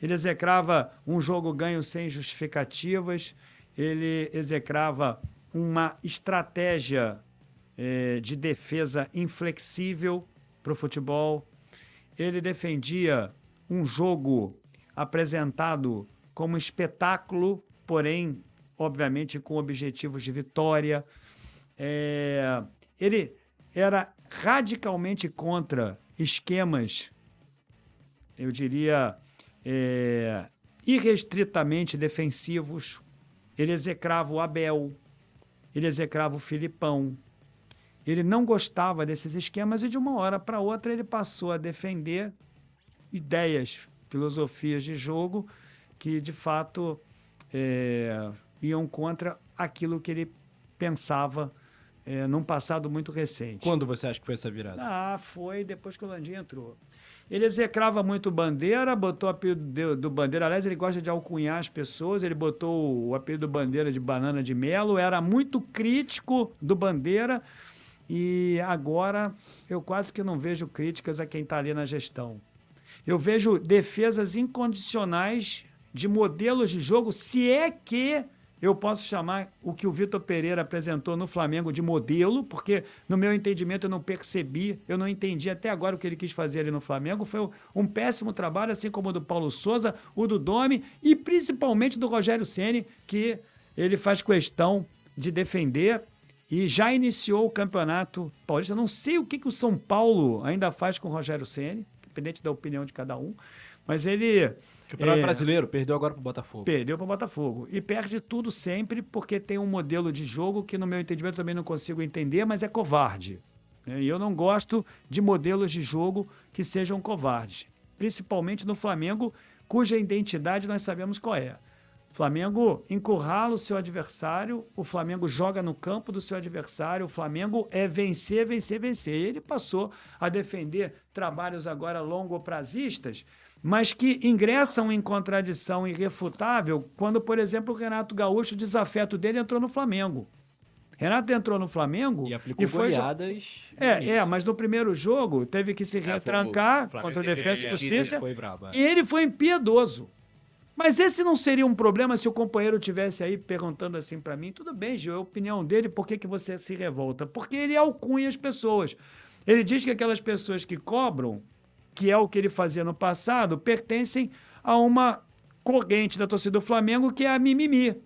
Ele execrava um jogo ganho sem justificativas, ele execrava uma estratégia eh, de defesa inflexível para o futebol, ele defendia um jogo apresentado como espetáculo, porém, obviamente, com objetivos de vitória. É, ele era radicalmente contra esquemas, eu diria, é, irrestritamente defensivos. Ele execrava o Abel, ele execrava o Filipão, ele não gostava desses esquemas e de uma hora para outra ele passou a defender ideias, filosofias de jogo que de fato é, iam contra aquilo que ele pensava é, num passado muito recente. Quando você acha que foi essa virada? Ah, foi depois que o Landim entrou. Ele execrava muito Bandeira, botou o apelido do Bandeira. Aliás, ele gosta de alcunhar as pessoas. Ele botou o apelido do Bandeira de Banana de Melo. Era muito crítico do Bandeira e agora eu quase que não vejo críticas a quem está ali na gestão. Eu vejo defesas incondicionais de modelos de jogo, se é que eu posso chamar o que o Vitor Pereira apresentou no Flamengo de modelo, porque no meu entendimento eu não percebi, eu não entendi até agora o que ele quis fazer ali no Flamengo. Foi um péssimo trabalho, assim como o do Paulo Souza, o do Domi e principalmente do Rogério Ceni, que ele faz questão de defender e já iniciou o campeonato paulista. Não sei o que, que o São Paulo ainda faz com o Rogério Ceni, independente da opinião de cada um, mas ele. Campeonato é, brasileiro, perdeu agora para o Botafogo. Perdeu para o Botafogo. E perde tudo sempre porque tem um modelo de jogo que, no meu entendimento, também não consigo entender, mas é covarde. Né? E eu não gosto de modelos de jogo que sejam covardes. Principalmente no Flamengo, cuja identidade nós sabemos qual é. Flamengo encurrala o seu adversário, o Flamengo joga no campo do seu adversário, o Flamengo é vencer, vencer, vencer. Ele passou a defender trabalhos agora longo-prazistas, mas que ingressam em contradição irrefutável quando, por exemplo, o Renato Gaúcho, o desafeto dele entrou no Flamengo. Renato entrou no Flamengo e aplicou e foi goleadas. É, é, mas no primeiro jogo teve que se é, retrancar contra o Defesa e Justiça. E ele foi impiedoso. Mas esse não seria um problema se o companheiro tivesse aí perguntando assim para mim, tudo bem, Gil, é a opinião dele, por que, que você se revolta? Porque ele alcunha as pessoas. Ele diz que aquelas pessoas que cobram, que é o que ele fazia no passado, pertencem a uma corrente da torcida do Flamengo que é a mimimi.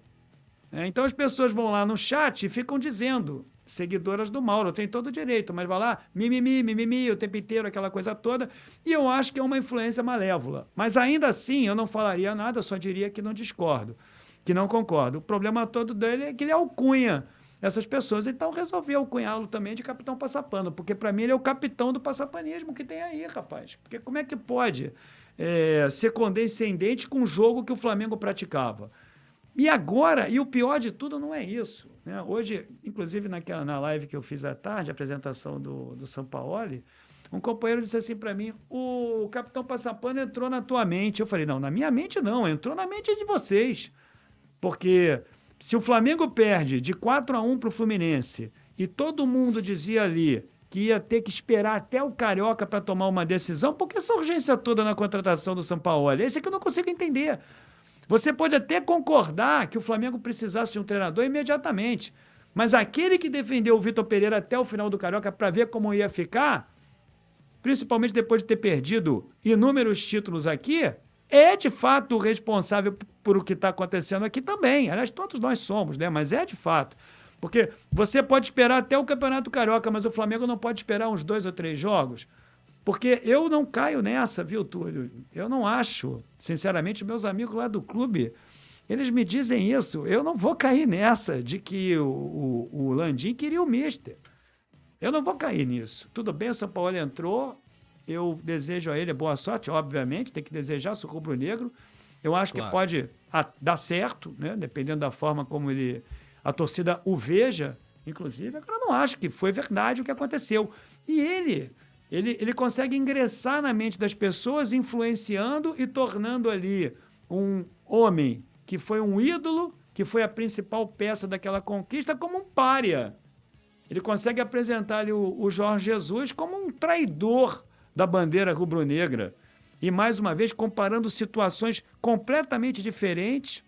É, então as pessoas vão lá no chat e ficam dizendo seguidoras do Mauro, tem todo o direito, mas vai lá, mimimi, mimimi, o tempo inteiro, aquela coisa toda, e eu acho que é uma influência malévola. Mas ainda assim, eu não falaria nada, só diria que não discordo, que não concordo. O problema todo dele é que ele alcunha essas pessoas, então resolvi alcunhá-lo também de capitão passapano, porque para mim ele é o capitão do passapanismo que tem aí, rapaz. Porque como é que pode é, ser condescendente com o jogo que o Flamengo praticava? E agora, e o pior de tudo não é isso. Né? Hoje, inclusive naquela, na live que eu fiz à tarde, a apresentação do, do São Paulo, um companheiro disse assim para mim: o capitão Passapano entrou na tua mente. Eu falei: não, na minha mente não, entrou na mente de vocês. Porque se o Flamengo perde de 4 a 1 para o Fluminense e todo mundo dizia ali que ia ter que esperar até o Carioca para tomar uma decisão, por que essa urgência toda na contratação do São Paulo? Esse é que eu não consigo entender. Você pode até concordar que o Flamengo precisasse de um treinador imediatamente, mas aquele que defendeu o Vitor Pereira até o final do Carioca para ver como ia ficar, principalmente depois de ter perdido inúmeros títulos aqui, é de fato o responsável por o que está acontecendo aqui também. Aliás, todos nós somos, né? Mas é de fato. Porque você pode esperar até o Campeonato Carioca, mas o Flamengo não pode esperar uns dois ou três jogos. Porque eu não caio nessa, viu, Túlio? Eu não acho, sinceramente, meus amigos lá do clube, eles me dizem isso. Eu não vou cair nessa de que o, o, o Landim queria o Mister. Eu não vou cair nisso. Tudo bem, o São Paulo entrou, eu desejo a ele boa sorte, obviamente, tem que desejar, sou rubro-negro. Eu acho claro. que pode dar certo, né? dependendo da forma como ele a torcida o veja, inclusive. Eu não acho que foi verdade o que aconteceu. E ele ele, ele consegue ingressar na mente das pessoas, influenciando e tornando ali um homem que foi um ídolo, que foi a principal peça daquela conquista, como um pária. Ele consegue apresentar ali o, o Jorge Jesus como um traidor da bandeira rubro-negra. E mais uma vez comparando situações completamente diferentes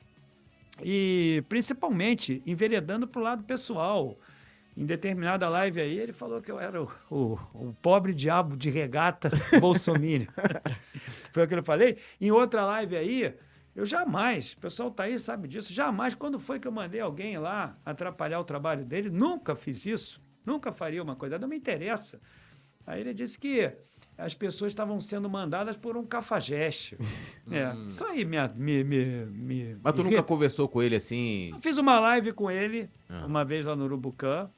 e principalmente enveredando para o lado pessoal em determinada live aí, ele falou que eu era o, o, o pobre diabo de regata bolsominion. Foi o que eu falei. Em outra live aí, eu jamais, o pessoal tá aí sabe disso, jamais, quando foi que eu mandei alguém lá atrapalhar o trabalho dele, nunca fiz isso, nunca faria uma coisa, não me interessa. Aí ele disse que as pessoas estavam sendo mandadas por um cafajeste. É, hum. isso aí me, me, me, me Mas tu me... nunca conversou com ele assim? Eu fiz uma live com ele, ah. uma vez lá no Urubucã,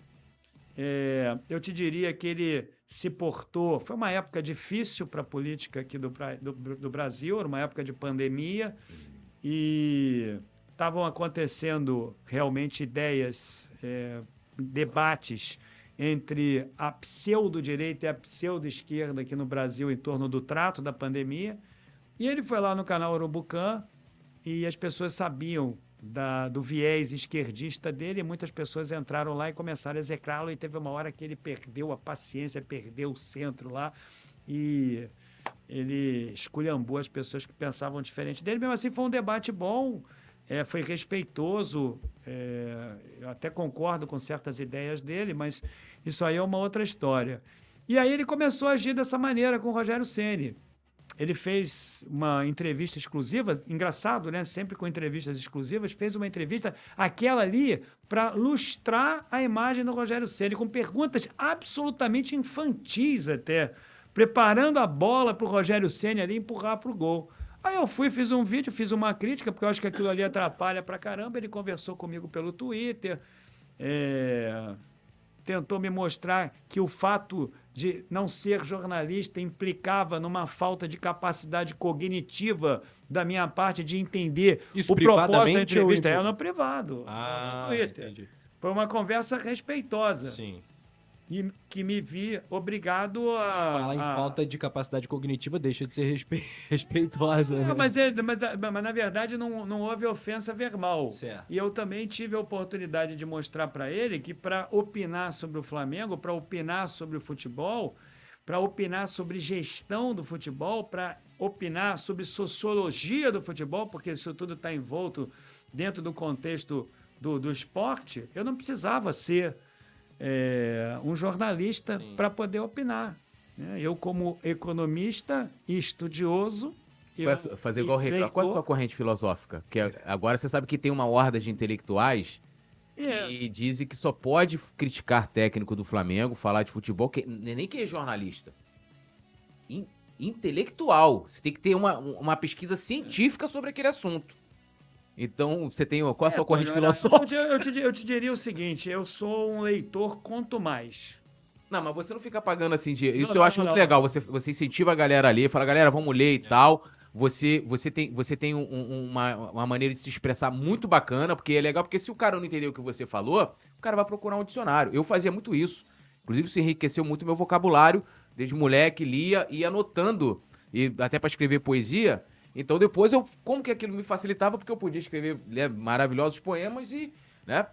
é, eu te diria que ele se portou. Foi uma época difícil para a política aqui do, do, do, Brasil, era uma época de pandemia, e estavam acontecendo realmente ideias, é, debates entre a pseudo-direita e a pseudo-esquerda aqui no Brasil em torno do trato da pandemia. E ele foi lá no canal Urubucan e as pessoas sabiam da, do viés esquerdista dele, muitas pessoas entraram lá e começaram a execrá-lo, e teve uma hora que ele perdeu a paciência, perdeu o centro lá, e ele esculhambou as pessoas que pensavam diferente dele. Mesmo assim, foi um debate bom, é, foi respeitoso, é, eu até concordo com certas ideias dele, mas isso aí é uma outra história. E aí ele começou a agir dessa maneira com o Rogério Ceni ele fez uma entrevista exclusiva, engraçado, né? Sempre com entrevistas exclusivas, fez uma entrevista, aquela ali, para lustrar a imagem do Rogério Ceni com perguntas absolutamente infantis até, preparando a bola para o Rogério Ceni ali empurrar para o gol. Aí eu fui, fiz um vídeo, fiz uma crítica, porque eu acho que aquilo ali atrapalha pra caramba. Ele conversou comigo pelo Twitter, é... tentou me mostrar que o fato de não ser jornalista implicava numa falta de capacidade cognitiva da minha parte de entender Isso o propósito da entrevista. Ou... É no privado. Ah, no Twitter. Entendi. Foi uma conversa respeitosa. Sim e que me vi obrigado a. Falar em a... falta de capacidade cognitiva deixa de ser respe... respeitosa. Não, né? mas, é, mas, mas, na verdade não, não houve ofensa verbal. Certo. E eu também tive a oportunidade de mostrar para ele que para opinar sobre o Flamengo, para opinar sobre o futebol, para opinar sobre gestão do futebol, para opinar sobre sociologia do futebol, porque isso tudo está envolto dentro do contexto do, do esporte, eu não precisava ser é, um jornalista para poder opinar. Né? Eu, como economista e estudioso. Eu, fazer igual o Reclau. Qual é a sua corrente filosófica? Que é, agora você sabe que tem uma horda de intelectuais é. que dizem que só pode criticar técnico do Flamengo, falar de futebol, que nem que é jornalista. In, intelectual. Você tem que ter uma, uma pesquisa científica sobre aquele assunto. Então, você tem qual a sua é, corrente filosófica? Eu te, eu, te, eu te diria o seguinte: eu sou um leitor quanto mais. Não, mas você não fica pagando assim de. Isso não, eu não, acho não, muito legal. Você, você incentiva a galera ali, fala, galera, vamos ler e é. tal. Você, você tem, você tem um, uma, uma maneira de se expressar muito bacana, porque é legal, porque se o cara não entendeu o que você falou, o cara vai procurar um dicionário. Eu fazia muito isso. Inclusive, isso enriqueceu muito meu vocabulário. Desde moleque, lia e anotando. E até para escrever poesia, então depois eu, como que aquilo me facilitava, porque eu podia escrever né, maravilhosos poemas e, né,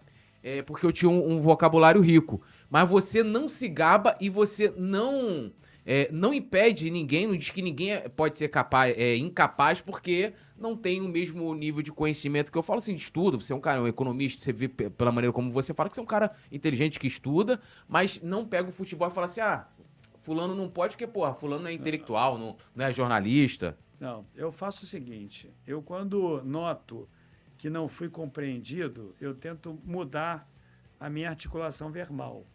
é, porque eu tinha um, um, vocabulário rico. Mas você não se gaba e você não é, não impede ninguém, não diz que ninguém é, pode ser capaz, é, incapaz porque não tem o mesmo nível de conhecimento que eu falo assim de estudo. Você é um cara, um economista, você vê pela maneira como você fala que você é um cara inteligente que estuda, mas não pega o futebol e fala assim, ah, fulano não pode porque, porra, fulano é intelectual, não, não é jornalista. Não, eu faço o seguinte: eu, quando noto que não fui compreendido, eu tento mudar a minha articulação verbal.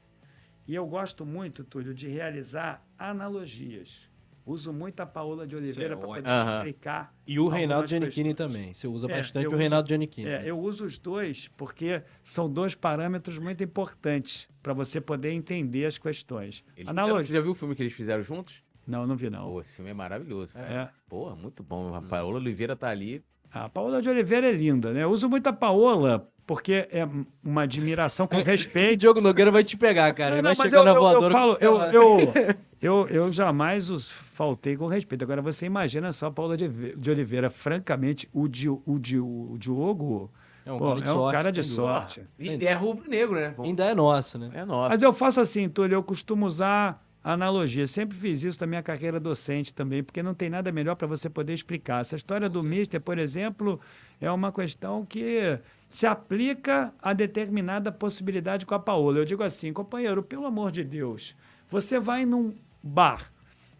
E eu gosto muito, Túlio, de realizar analogias. Uso muito a Paola de Oliveira É, para poder Aham. explicar. E o Reinaldo Giannichini também. Você usa É, bastante o uso- Reinaldo Giannichini. É, eu uso os dois porque são dois parâmetros muito importantes para você poder entender as questões. Eles fizeram- Analogia. Você já viu o filme que eles fizeram juntos? Não, não vi não. Pô, esse filme é maravilhoso. É. Pô, muito bom. A Paola Oliveira tá ali. A Paola de Oliveira é linda, né? Eu uso muito a Paola porque é uma admiração com respeito. Diogo Nogueira vai te pegar, cara. Ele Não, vai chegar eu, na eu- eu voadora. falo, eu, eu, eu, eu jamais os faltei com respeito. Agora você imagina só a Paula de, de Oliveira. Francamente, o, Di, o, Di, o Diogo É um pô, cara de é um sorte. cara de sorte. E é rubro-negro, né? Ainda é nosso, né? É nosso. Mas eu faço assim, Túlio, eu costumo usar analogia. Sempre fiz isso na minha carreira docente também, porque não tem nada melhor para você poder explicar. Essa história do Mister, por exemplo, é uma questão que se aplica a determinada possibilidade com a Paola. Eu digo assim, companheiro, pelo amor de Deus, você vai num bar,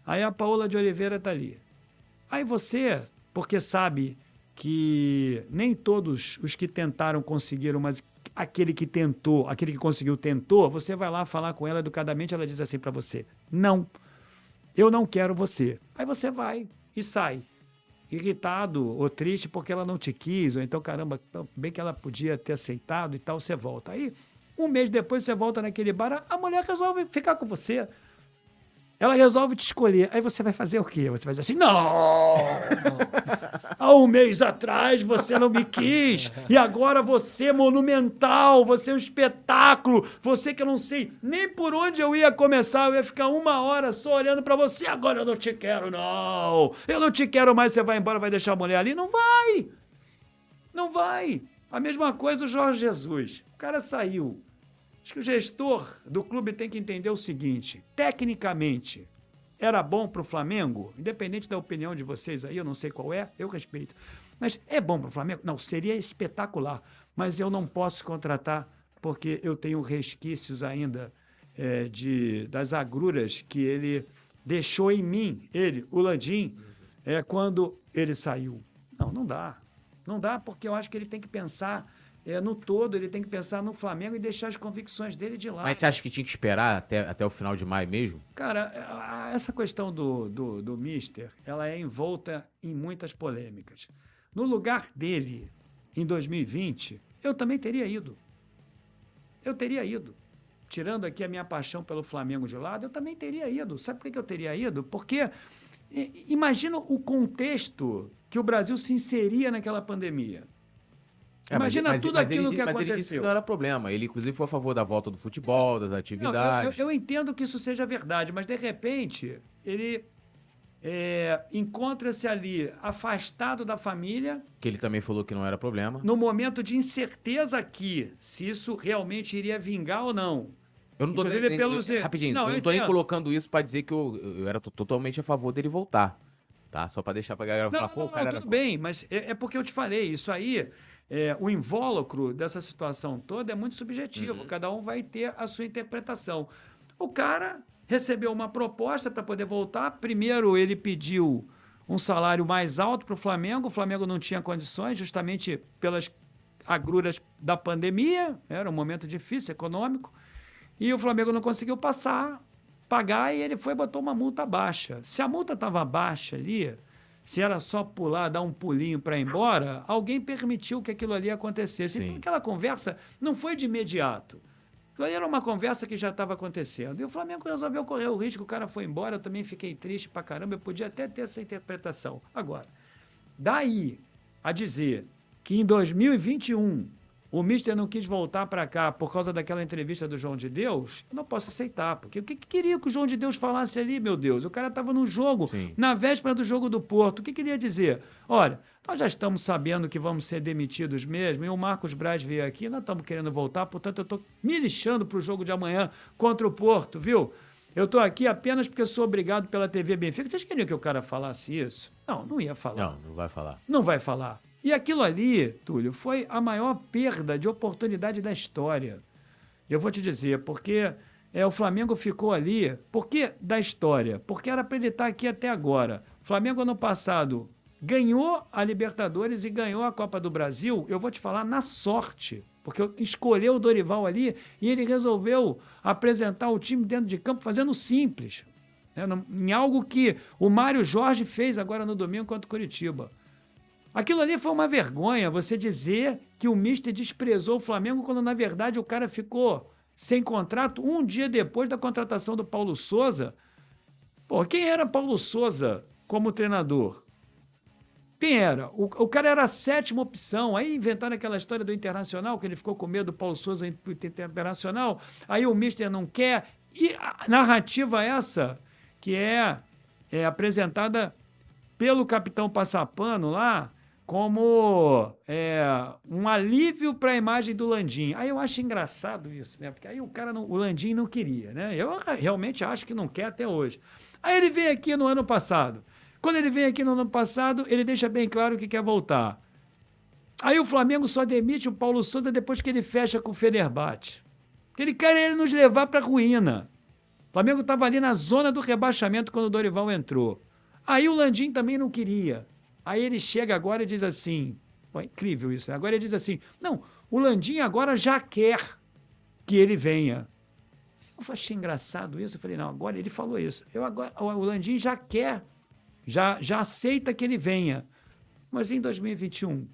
aí a Paola de Oliveira está ali. Aí você, porque sabe que nem todos os que tentaram conseguiram, mas aquele que tentou, aquele que conseguiu tentou, você vai lá falar com ela educadamente, ela diz assim para você: "Não. Eu não quero você". Aí você vai e sai. Irritado ou triste porque ela não te quis, ou então, caramba, bem que ela podia ter aceitado e tal, você volta. Aí, um mês depois, você volta naquele bar, a mulher resolve ficar com você. Ela resolve te escolher. Aí você vai fazer o quê? Você vai dizer assim: não! Há um mês atrás você não me quis, e agora você é monumental, você é um espetáculo, você que eu não sei nem por onde eu ia começar, eu ia ficar uma hora só olhando pra você, agora eu não te quero, não! Eu não te quero mais, você vai embora, vai deixar a mulher ali? Não vai! Não vai! A mesma coisa o Jorge Jesus. O cara saiu. Acho que o gestor do clube tem que entender o seguinte: tecnicamente, era bom para o Flamengo, independente da opinião de vocês aí, eu não sei qual é, eu respeito. Mas é bom para o Flamengo? Não, seria espetacular. Mas eu não posso contratar porque eu tenho resquícios ainda é, de, das agruras que ele deixou em mim, ele, o Landim, é, quando ele saiu. Não, não dá. Não dá porque eu acho que ele tem que pensar é, no todo, ele tem que pensar no Flamengo e deixar as convicções dele de lado. Mas você acha que tinha que esperar até, até o final de maio mesmo? Cara, essa questão do, do, do Mister, ela é envolta em muitas polêmicas. No lugar dele, em 2020, eu também teria ido. Eu teria ido. Tirando aqui a minha paixão pelo Flamengo de lado, eu também teria ido. Sabe por que eu teria ido? Porque imagina o contexto que o Brasil se inseria naquela pandemia. É, Imagina mas- tudo mas aquilo ele, que mas ele disse que aconteceu. não era problema. Ele, inclusive, foi a favor da volta do futebol, das Não, eu- atividades. eu, eu entendo que isso seja verdade, mas de repente ele é, encontra-se ali afastado da família, Que ele também falou que não era problema. no momento de incerteza aqui, se isso realmente iria vingar ou não. Eu não tô Inclusive, nem, pelos- eu- rapidinho, Não, eu eu não tô nem entendo. colocando isso pra dizer que eu, eu era to- totalmente a favor dele voltar. Tá? Só pra deixar pra galera Não, falar, não, pô, não, cara era tudo bem, mas é, é porque eu te falei, isso aí, é, o invólucro dessa situação toda é muito subjetivo, Uhum. cada um vai ter a sua interpretação. O cara recebeu uma proposta para poder voltar, primeiro ele pediu um salário mais alto para o Flamengo, o Flamengo não tinha condições, justamente pelas agruras da pandemia, era um momento difícil econômico, e o Flamengo não conseguiu passar, pagar, e ele foi e botou uma multa baixa. Se a multa estava baixa ali, se era só pular, dar um pulinho para ir embora, alguém permitiu que aquilo ali acontecesse. Sim. Então aquela conversa não foi de imediato. Aquilo ali era uma conversa que já estava acontecendo. E o Flamengo resolveu correr o risco, o cara foi embora, eu também fiquei triste pra caramba, eu podia até ter essa interpretação. Agora, daí a dizer que em 2021 o Mister não quis voltar para cá por causa daquela entrevista do João de Deus, eu não posso aceitar. Porque o que, que queria que o João de Deus falasse ali, meu Deus? O cara estava no jogo, Sim. na véspera do jogo do Porto. O que queria dizer? Olha, nós já estamos sabendo que vamos ser demitidos mesmo, e o Marcos Braz veio aqui, nós estamos querendo voltar, portanto eu estou me lixando para o jogo de amanhã contra o Porto, viu? Eu estou aqui apenas porque sou obrigado pela TV Benfica. Vocês queriam que o cara falasse isso? Não, não ia falar Não, não vai falar. não vai falar. E aquilo ali, Túlio, foi a maior perda de oportunidade da história. Eu vou te dizer, porque é, o Flamengo ficou ali. Por que da história? Porque era para ele estar aqui até agora. O Flamengo, ano passado, ganhou a Libertadores e ganhou a Copa do Brasil, eu vou te falar, na sorte. Porque escolheu o Dorival ali e ele resolveu apresentar o time dentro de campo fazendo simples. Né? Em algo que o Mário Jorge fez agora no domingo contra o Curitiba. Aquilo ali foi uma vergonha, você dizer que o Mister desprezou o Flamengo quando, na verdade, o cara ficou sem contrato um dia depois da contratação do Paulo Souza. Pô, quem era Paulo Souza como treinador? Quem era? O, o, cara era a sétima opção. Aí inventaram aquela história do Internacional, que ele ficou com medo do Paulo Souza Internacional. Aí o Mister não quer. E a narrativa essa, que é, é apresentada pelo capitão Passapano lá, como é, um alívio para a imagem do Landim. Aí eu acho engraçado isso, né? Porque aí o cara, não, o Landim não queria, né? Eu realmente acho que não quer até hoje. Aí ele vem aqui no ano passado. Quando ele vem aqui no ano passado, ele deixa bem claro que quer voltar. Aí o Flamengo só demite o Paulo Souza depois que ele fecha com o Fenerbahçe. Ele quer ele nos levar para a ruína. O Flamengo estava ali na zona do rebaixamento quando o Dorival entrou. Aí o Landim também não queria. Aí ele chega agora e diz assim: pô, é incrível isso. Né? Agora ele diz assim: não, o Landim agora já quer que ele venha. Eu achei engraçado isso. Eu falei: não, agora ele falou isso. Eu agora, o Landim já quer, já, já aceita que ele venha. Mas em 2021,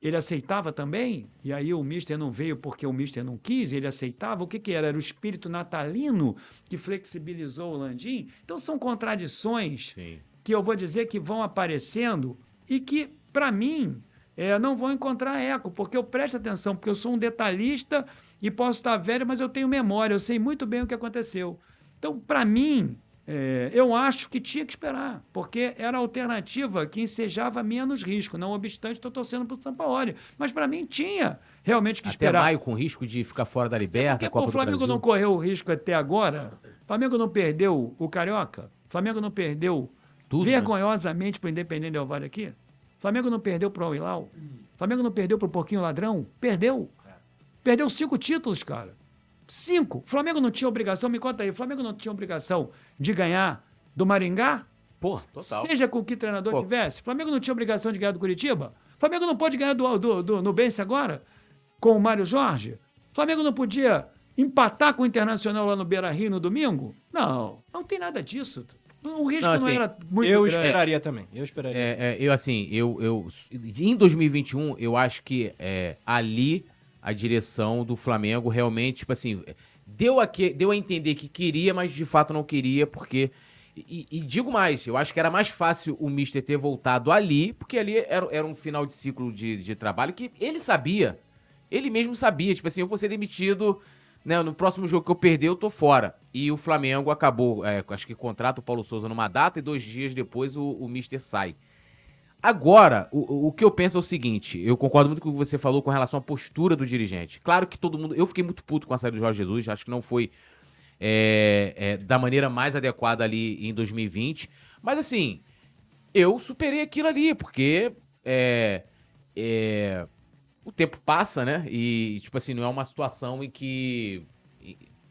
ele aceitava também? E aí o Mister não veio porque o Mister não quis, ele aceitava? O que, que era? Era o espírito natalino que flexibilizou o Landim? Então são contradições Sim que eu vou dizer que vão aparecendo e que, para mim, é, não vão encontrar eco, porque eu presto atenção, porque eu sou um detalhista e posso estar velho, mas eu tenho memória, eu sei muito bem o que aconteceu. Então, para mim, é, eu acho que tinha que esperar, porque era a alternativa que ensejava menos risco. Não obstante, estou torcendo para o São Paulo. Mas para mim tinha realmente que até esperar. Até maio com risco de ficar fora da Liberta, porque, Copa o Flamengo não correu o risco até agora. O Flamengo não perdeu o Carioca. O Flamengo não perdeu tudo, né? Vergonhosamente né? para o Independente Del Vale aqui. Flamengo não perdeu para o Al Flamengo não perdeu para o Porquinho Ladrão. Perdeu. É. Perdeu cinco títulos, cara. Cinco. Flamengo não tinha obrigação, me conta aí, Flamengo não tinha obrigação de ganhar do Maringá? Pô, total. Seja com que treinador Pô. tivesse. Flamengo não tinha obrigação de ganhar do Curitiba? Flamengo não pode ganhar do, do, do Nubense agora? Com o Mário Jorge? Flamengo não podia empatar com o Internacional lá no Beira Rio no domingo? Não, não tem nada disso. O risco não, assim, não era muito Eu grande. esperaria também. Eu esperaria. É, é, eu, assim, eu, eu. Em 2021, eu acho que é, ali a direção do Flamengo realmente, tipo assim, deu a, que, deu a entender que queria, mas de fato não queria, porque. E, e, digo mais, eu acho que era mais fácil o Mister ter voltado ali, porque ali era, era um final de ciclo de, de trabalho que ele sabia. Ele mesmo sabia, tipo assim, eu vou ser demitido né, no próximo jogo que eu perder, eu tô fora. E o Flamengo acabou, é, acho que contrata o Paulo Souza numa data e dois dias depois o, o Mister sai. Agora, o, o que eu penso é o seguinte: eu concordo muito com o que você falou com relação à postura do dirigente. Claro que todo mundo. Eu fiquei muito puto com a saída do Jorge Jesus, acho que não foi é, é, da maneira mais adequada ali em 2020. Mas assim, eu superei aquilo ali, porque é, é, o tempo passa, né? E, tipo assim, não é uma situação em que.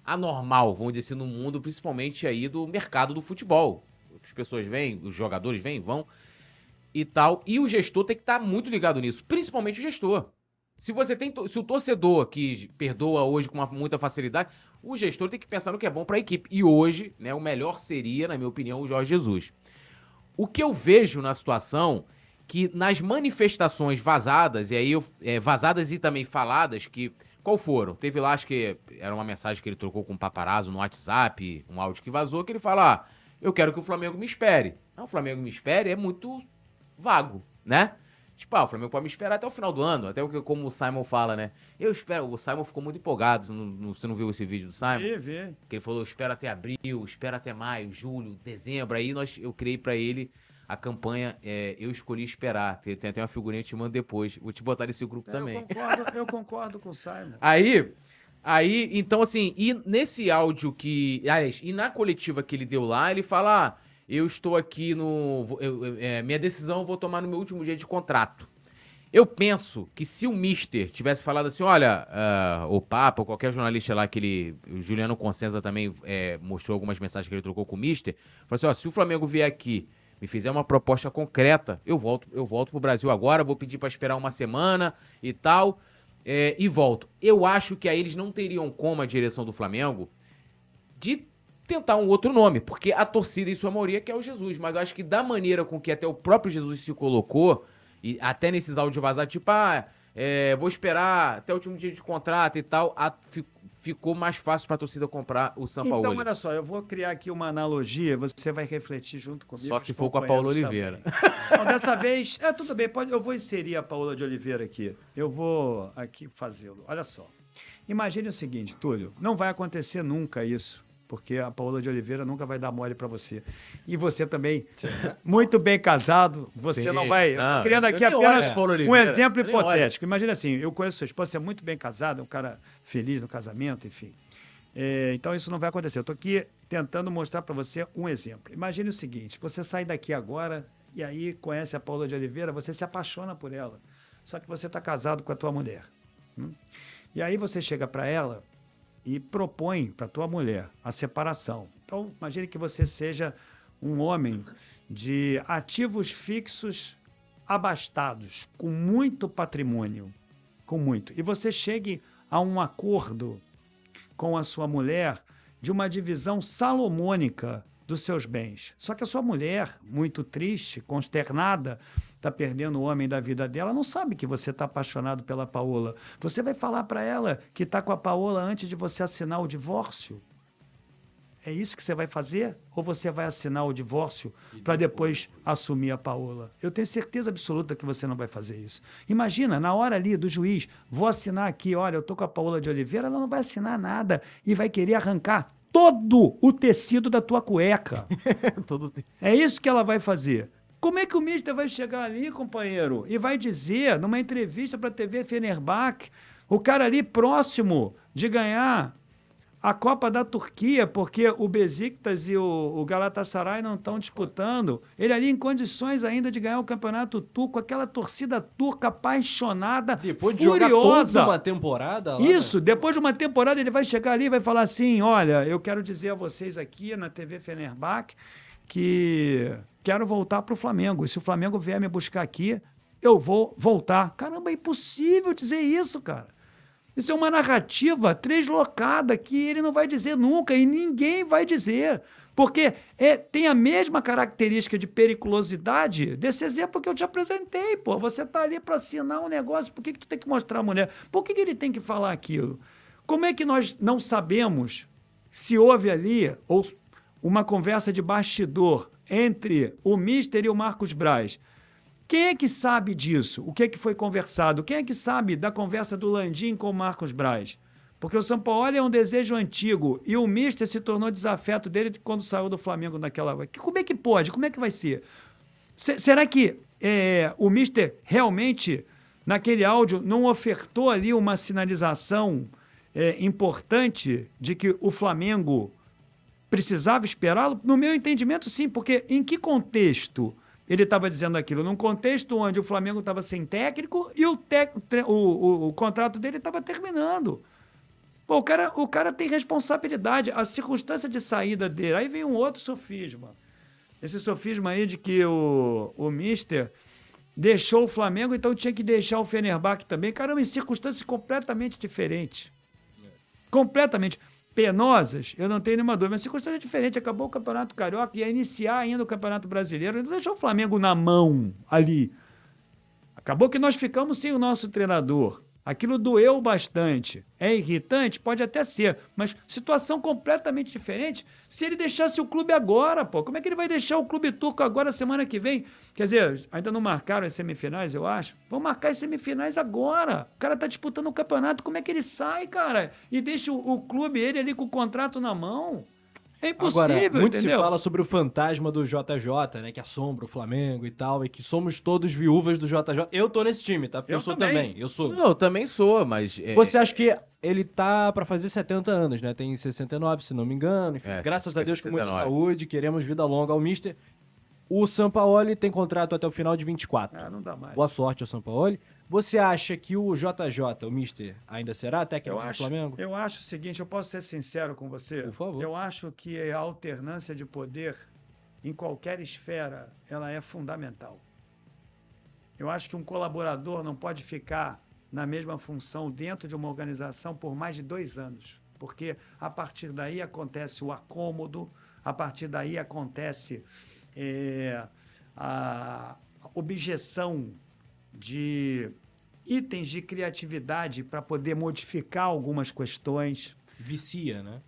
anormal, vamos dizer assim, no mundo, principalmente aí do mercado do futebol. As pessoas vêm, os jogadores vêm, vão e tal. E o gestor tem que estar tá muito ligado nisso, principalmente o gestor. Se você tem, se o torcedor que perdoa hoje com uma, muita facilidade, o gestor tem que pensar no que é bom para a equipe. E hoje, né, o melhor seria, na minha opinião, o Jorge Jesus. O que eu vejo na situação que nas manifestações vazadas, e aí eu, é, vazadas e também faladas, que qual foram? Teve lá, acho que era uma mensagem que ele trocou com o um paparazzo no WhatsApp, um áudio que vazou, que ele fala: ah, eu quero que o Flamengo me espere. Não, o Flamengo me espere é muito vago, né? Tipo, ah, o Flamengo pode me esperar até o final do ano, até o que como o Simon fala, né? Eu espero, o Simon ficou muito empolgado, não, não, você não viu esse vídeo do Simon? Vi, vi. Que ele falou, espero até abril, espero até maio, julho, dezembro, aí nós, eu criei para ele a campanha é, Eu Escolhi Esperar. Tem, tem até uma figurinha que te mando depois. Vou te botar nesse grupo eu também. Concordo, eu concordo com o Simon. Aí, aí, então assim, e nesse áudio que. Aliás, e na coletiva que ele deu lá, ele fala: ah, eu estou aqui no. Eu, é, minha decisão eu vou tomar no meu último dia de contrato. Eu penso que se o Mister tivesse falado assim, olha, uh, o Papa, ou qualquer jornalista lá que ele. O Juliano Consenza também é, mostrou algumas mensagens que ele trocou com o Mister. Falou assim: ó, se o Flamengo vier aqui me fizer uma proposta concreta, eu volto, eu volto pro Brasil agora, vou pedir para esperar uma semana e tal, é, e volto. Eu acho que aí eles não teriam como a direção do Flamengo de tentar um outro nome, porque a torcida, em sua maioria, quer o Jesus. Mas eu acho que da maneira com que até o próprio Jesus se colocou, e até nesses áudios vazados, tipo, ah, é, vou esperar até o último dia de contrato e tal, a, ficou mais fácil para a torcida comprar o São Paulo. Então, olha só, eu vou criar aqui uma analogia, você vai refletir junto comigo. Só se for com a Paula Oliveira. Então, dessa vez, é tudo bem, pode, eu vou inserir a Paula de Oliveira aqui. Eu vou aqui fazê-lo. Olha só. Imagine o seguinte, Túlio, não vai acontecer nunca isso porque a Paola de Oliveira nunca vai dar mole para você. E você também, muito bem casado, você Sim. não vai. Não, criando aqui apenas um exemplo hipotético. Imagina assim: eu conheço sua esposa, você é muito bem casado, é um cara feliz no casamento, enfim. É, então isso não vai acontecer. Eu estou aqui tentando mostrar para você um exemplo. Imagine o seguinte: você sai daqui agora e aí conhece a Paula de Oliveira, você se apaixona por ela. Só que você está casado com a tua mulher. Hum? E aí você chega para ela e propõe para tua mulher a separação. Então, imagine que você seja um homem de ativos fixos abastados, com muito patrimônio, com muito. E você chegue a um acordo com a sua mulher de uma divisão salomônica dos seus bens. Só que a sua mulher, muito triste, consternada, está perdendo o homem da vida dela, não sabe que você está apaixonado pela Paola. Você vai falar para ela que está com a Paola antes de você assinar o divórcio? É isso que você vai fazer? Ou você vai assinar o divórcio para depois assumir a Paola? Eu tenho certeza absoluta que você não vai fazer isso. Imagina, na hora ali do juiz, vou assinar aqui, olha, eu tô com a Paola de Oliveira, ela não vai assinar nada e vai querer arrancar todo o tecido da tua cueca. É isso que ela vai fazer. Como é que o Mister vai chegar ali, companheiro, e vai dizer, numa entrevista para a TV Fenerbahçe, o cara ali próximo de ganhar a Copa da Turquia, porque o Besiktas e o, Galatasaray não estão disputando. Ele ali em condições ainda de ganhar o campeonato turco, aquela torcida turca apaixonada, depois de furiosa. uma temporada. Lá, Isso, né? depois de uma temporada ele vai chegar ali e vai falar assim: olha, eu quero dizer a vocês aqui na TV Fenerbahçe que quero voltar para o Flamengo. E se o Flamengo vier me buscar aqui, eu vou voltar. Caramba, é impossível dizer isso, cara. Isso é uma narrativa translocada que ele não vai dizer nunca e ninguém vai dizer. Porque é, tem a mesma característica de periculosidade desse exemplo que eu te apresentei, pô. Você está ali para assinar um negócio, por que, que tu tem que mostrar a mulher? Por que, que ele tem que falar aquilo? Como é que nós não sabemos se houve ali ou uma conversa de bastidor entre o Mister e o Marcos Braz? Quem é que sabe disso? O que é que foi conversado? Quem é que sabe da conversa do Landim com o Marcos Braz? Porque o São Paulo é um desejo antigo e o Mister se tornou desafeto dele quando saiu do Flamengo naquela. Como é que pode? Como é que vai ser? C será que é, o Mister realmente, naquele áudio, não ofertou ali uma sinalização é, importante de que o Flamengo precisava esperá-lo? No meu entendimento, sim, porque em que contexto? ele estava dizendo aquilo num contexto onde o Flamengo estava sem técnico e o, o, o, o contrato dele estava terminando. Pô, o cara, o cara tem responsabilidade, a circunstância de saída dele. Aí vem um outro sofisma. Esse sofisma aí de que o, o Mister deixou o Flamengo, então tinha que deixar o Fenerbahçe também. Caramba, em circunstâncias completamente diferentes. Completamente penosas, eu não tenho nenhuma dúvida. Mas circunstância diferente. Acabou o Campeonato Carioca, ia iniciar ainda o Campeonato Brasileiro, não deixou o Flamengo na mão ali. Acabou que nós ficamos sem o nosso treinador. Aquilo doeu bastante. É irritante? Pode até ser, mas situação completamente diferente se ele deixasse o clube agora, pô. Como é que ele vai deixar o clube turco agora semana que vem? Quer dizer, ainda não marcaram as semifinais, eu acho. Vão marcar as semifinais agora. O cara tá disputando o campeonato, como é que ele sai, cara? E deixa o, o clube, ele ali com o contrato na mão. É impossível, Agora, muito entendeu? se fala sobre o fantasma do JJ, né? Que assombra o Flamengo e tal, e que somos todos viúvas do JJ. Eu tô nesse time, tá? Porque eu, eu sou também. também. Eu sou. Não, eu também sou, mas. É... Você acha que ele tá para fazer 70 anos, né? Tem 69, se não me engano. Enfim, é, graças a Deus, com muita saúde, queremos vida longa ao Mister. O Sampaoli tem contrato até o final de 24. Ah, não dá mais. Boa sorte ao Sampaoli. Você acha que o JJ, o Mister, ainda será técnico do Flamengo? Eu acho o seguinte, eu posso ser sincero com você? Por favor. Eu acho que a alternância de poder em qualquer esfera, ela é fundamental. Eu acho que um colaborador não pode ficar na mesma função dentro de uma organização por mais de dois anos. porque a partir daí acontece o acômodo, a partir daí acontece é, a objeção de itens de criatividade para poder modificar algumas questões. Vicia, né?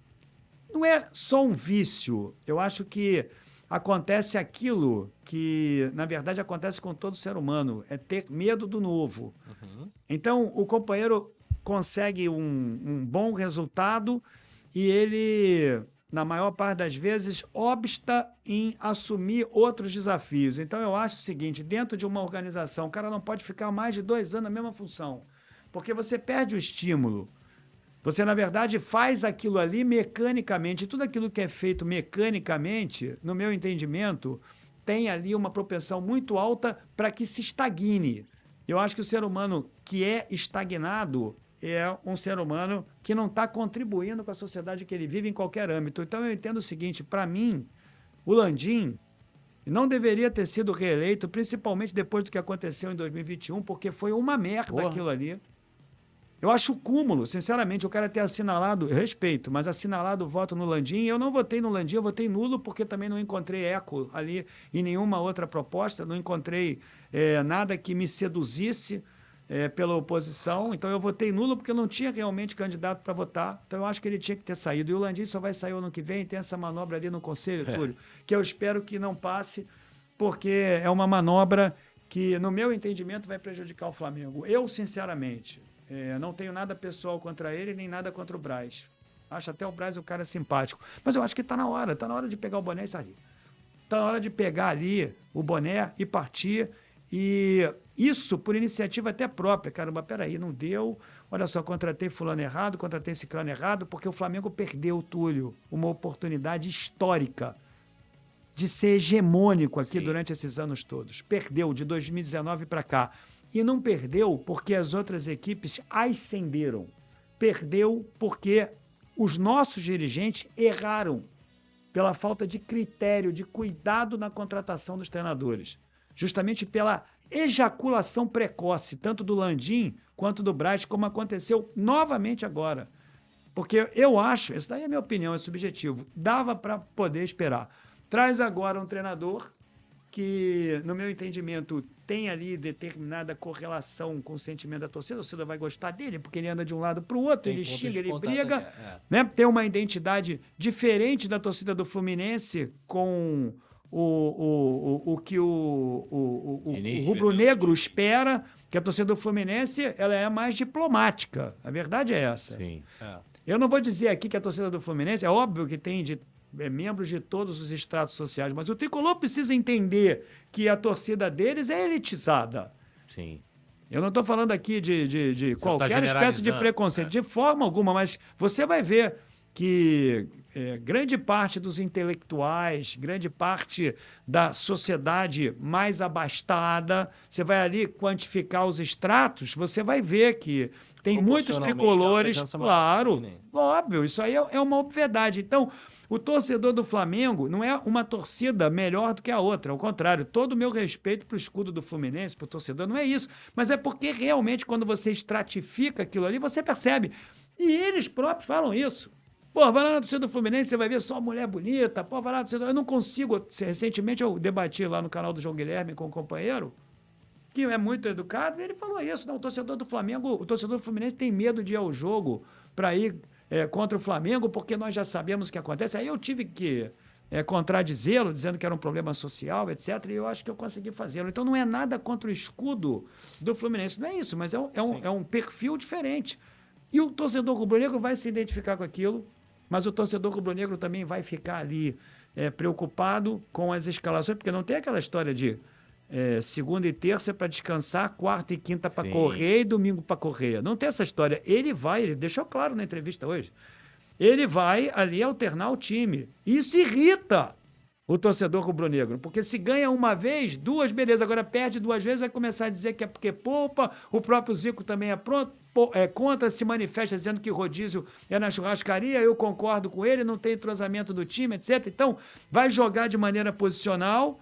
Não é só um vício. Eu acho que acontece aquilo que, na verdade, acontece com todo ser humano: é ter medo do novo. Uhum. Então, o companheiro consegue um, um bom resultado e ele na maior parte das vezes, obsta em assumir outros desafios. Então, eu acho o seguinte: dentro de uma organização, o cara não pode ficar mais de dois anos na mesma função, porque você perde o estímulo. Você, na verdade, faz aquilo ali mecanicamente. Tudo aquilo que é feito mecanicamente, no meu entendimento, tem ali uma propensão muito alta para que se estagne. Eu acho que o ser humano que é estagnado, é um ser humano que não está contribuindo com a sociedade que ele vive em qualquer âmbito. Então eu entendo o seguinte: para mim, o Landim não deveria ter sido reeleito, principalmente depois do que aconteceu em 2021, porque foi uma merda Porra. aquilo ali. Eu acho cúmulo, sinceramente, o cara ter assinalado, respeito, mas assinalado o voto no Landim. Eu não votei no Landim, eu votei nulo, porque também não encontrei eco ali em nenhuma outra proposta, não encontrei é, nada que me seduzisse é, pela oposição, então eu votei nulo porque eu não tinha realmente candidato para votar, então eu acho que ele tinha que ter saído. E o Landim só vai sair ano que vem, tem essa manobra ali no Conselho, é. Túlio, que eu espero que não passe, porque é uma manobra que, no meu entendimento, vai prejudicar o Flamengo. Eu, sinceramente, é, não tenho nada pessoal contra ele, nem nada contra o Braz. Acho até o Braz o cara simpático. Mas eu acho que está na hora, está na hora de pegar o boné e sair. Está na hora de pegar ali o boné e partir e isso por iniciativa até própria. Caramba, peraí, não deu. Olha só, contratei fulano errado, contratei ciclano errado, porque o Flamengo perdeu, Túlio, uma oportunidade histórica de ser hegemônico aqui Sim. durante esses anos todos. Perdeu de 2019 para cá. E não perdeu porque as outras equipes ascenderam. Perdeu porque os nossos dirigentes erraram pela falta de critério, de cuidado na contratação dos treinadores justamente pela ejaculação precoce, tanto do Landim quanto do Braz, como aconteceu novamente agora. Porque eu acho, essa daí é a minha opinião, é subjetivo, dava para poder esperar. Traz agora um treinador que, no meu entendimento, tem ali determinada correlação com o sentimento da torcida, a torcida vai gostar dele, porque ele anda de um lado para o outro, tem ele xinga, ele briga, é. né? tem uma identidade diferente da torcida do Fluminense com o, o, o, que o, o, o, o rubro-negro espera, que a torcida do Fluminense ela é mais diplomática. A verdade é essa. Sim. É. Eu não vou dizer aqui que a torcida do Fluminense, é óbvio que tem de, é, membros de todos os estratos sociais, mas o tricolor precisa entender que a torcida deles é elitizada. Sim. Eu não estou falando aqui de, de, de tá qualquer tá espécie de preconceito, é. de forma alguma, mas você vai ver que é, grande parte dos intelectuais, grande parte da sociedade mais abastada, você vai ali quantificar os extratos, você vai ver que tem muitos tricolores, claro, óbvio, isso aí é, é uma obviedade. Então, o torcedor do Flamengo não é uma torcida melhor do que a outra, ao contrário, todo o meu respeito para o escudo do Fluminense, para o torcedor, não é isso, mas é porque realmente quando você estratifica aquilo ali, você percebe. E eles próprios falam isso. Pô, vai lá na torcida do Fluminense, você vai ver só mulher bonita. Pô, vai lá na torcida. Eu não consigo. Recentemente eu debati lá no canal do João Guilherme com um companheiro, que é muito educado, e ele falou isso. Não, o torcedor do Flamengo, o torcedor do Fluminense tem medo de ir ao jogo para ir é, contra o Flamengo, porque nós já sabemos o que acontece. Aí eu tive que é, contradizê-lo, dizendo que era um problema social, etc. E eu acho que eu consegui fazê-lo. Então não é nada contra o escudo do Fluminense, não é isso, mas é um, é um, é um perfil diferente. E o torcedor rubro-negro vai se identificar com aquilo, mas o torcedor rubro-negro também vai ficar ali é, preocupado com as escalações, porque não tem aquela história de é, segunda e terça para descansar, quarta e quinta para correr e domingo para correr. Não tem essa história. Ele vai, ele deixou claro na entrevista hoje, ele vai ali alternar o time. Isso irrita o torcedor rubro-negro. Porque se ganha uma vez, duas, beleza. Agora perde duas vezes, vai começar a dizer que é porque poupa. O próprio Zico também é, pronto, é contra, se manifesta dizendo que rodízio é na churrascaria. Eu concordo com ele, não tem entrosamento do time, etc. Então, vai jogar de maneira posicional.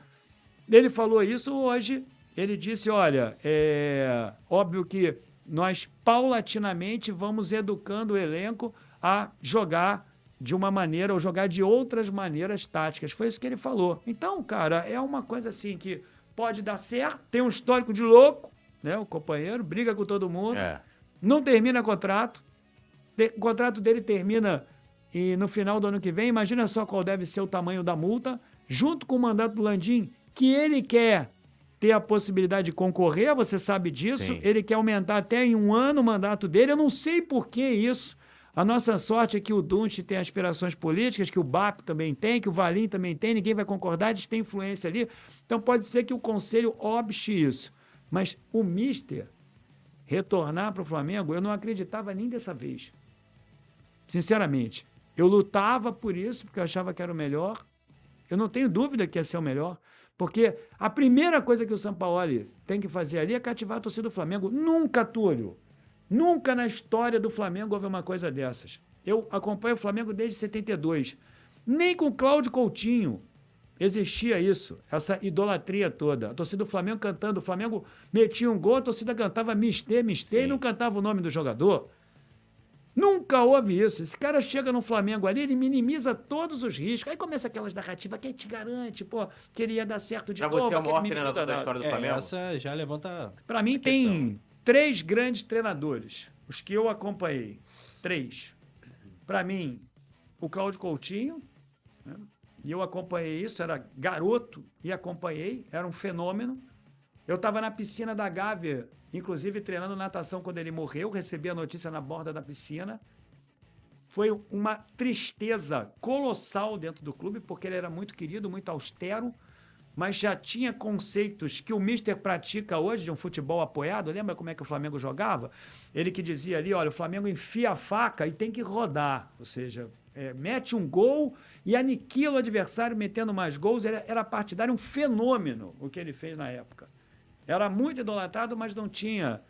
Ele falou isso hoje. Ele disse: olha, é óbvio que nós paulatinamente vamos educando o elenco a jogar de uma maneira ou jogar de outras maneiras táticas. Foi isso que ele falou. Então, cara, é uma coisa assim que pode dar certo, tem um histórico de louco, né? O companheiro briga com todo mundo, É. não termina contrato, o contrato dele termina e no final do ano que vem, imagina só qual deve ser o tamanho da multa, junto com o mandato do Landim, que ele quer ter a possibilidade de concorrer, você sabe disso, Sim. ele quer aumentar até em um ano o mandato dele, eu não sei por que isso. A nossa sorte é que o Dunst tem aspirações políticas, que o BAP também tem, que o Valim também tem, ninguém vai concordar, eles têm influência ali. Então pode ser que o Conselho obste isso. Mas o Mister retornar para o Flamengo, eu não acreditava nem dessa vez. Sinceramente. Eu lutava por isso, porque eu achava que era o melhor. Eu não tenho dúvida que ia ser o melhor. Porque a primeira coisa que o Sampaoli tem que fazer ali é cativar a torcida do Flamengo. Nunca, Túlio. Nunca na história do Flamengo houve uma coisa dessas. Eu acompanho o Flamengo desde 72. Nem com Cláudio Coutinho existia isso, essa idolatria toda. A torcida do Flamengo cantando, o Flamengo metia um gol, a torcida cantava Mistê, Mistê e Sim. não cantava o nome do jogador. Nunca houve isso. Esse cara chega no Flamengo ali, ele minimiza todos os riscos. Aí começa aquelas narrativas, quem te garante, pô, que ele ia dar certo de Pra novo. você é o maior treinador da história do É, Flamengo? essa já levanta. Para mim a tem três grandes treinadores, os que eu acompanhei. Três. Para mim, o Cláudio Coutinho, né? e eu acompanhei isso, era garoto e acompanhei, era um fenômeno. Eu estava na piscina da Gávea, inclusive treinando natação quando ele morreu, recebi a notícia na borda da piscina. Foi uma tristeza colossal dentro do clube, porque ele era muito querido, muito austero, mas já tinha conceitos que o Mister pratica hoje de um futebol apoiado. Lembra como é que o Flamengo jogava? Ele que dizia ali: olha, o Flamengo enfia a faca e tem que rodar. Ou seja, é, mete um gol e aniquila o adversário metendo mais gols. Era, era partidário, um fenômeno o que ele fez na época. Era muito idolatrado, mas não tinha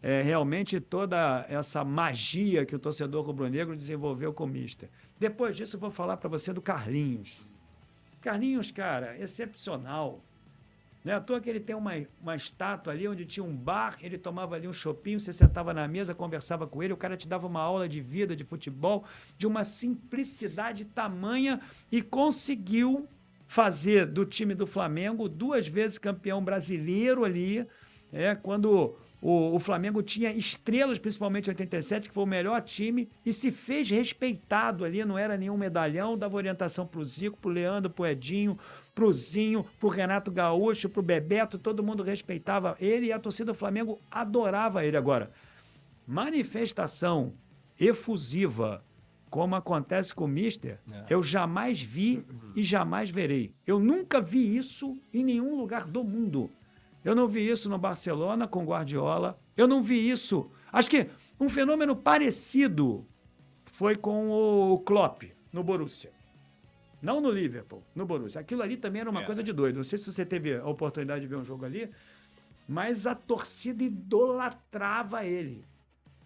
é, realmente toda essa magia que o torcedor rubro-negro desenvolveu com o Mister. Depois disso, vou falar para você do Carlinhos. Carlinhos, cara, excepcional. Não é à toa que ele tem uma, uma estátua ali onde tinha um bar, ele tomava ali um chopinho, você sentava na mesa, conversava com ele, o cara te dava uma aula de vida, de futebol, de uma simplicidade tamanha e conseguiu fazer do time do Flamengo duas vezes campeão brasileiro ali, é, quando o, o Flamengo tinha estrelas, principalmente em 87, que foi o melhor time, e se fez respeitado ali, não era nenhum medalhão, dava orientação pro Zico, pro Leandro, pro Edinho, pro Zinho, pro Renato Gaúcho, pro Bebeto, todo mundo respeitava ele e a torcida do Flamengo adorava ele. Agora, manifestação efusiva, como acontece com o Mister, É. eu jamais vi e jamais verei. Eu nunca vi isso em nenhum lugar do mundo. Eu não vi isso no Barcelona com Guardiola. Eu não vi isso. Acho que um fenômeno parecido foi com o Klopp no Borussia. Não no Liverpool, no Borussia. Aquilo ali também era uma É. coisa de doido. Não sei se você teve a oportunidade de ver um jogo ali, mas a torcida idolatrava ele.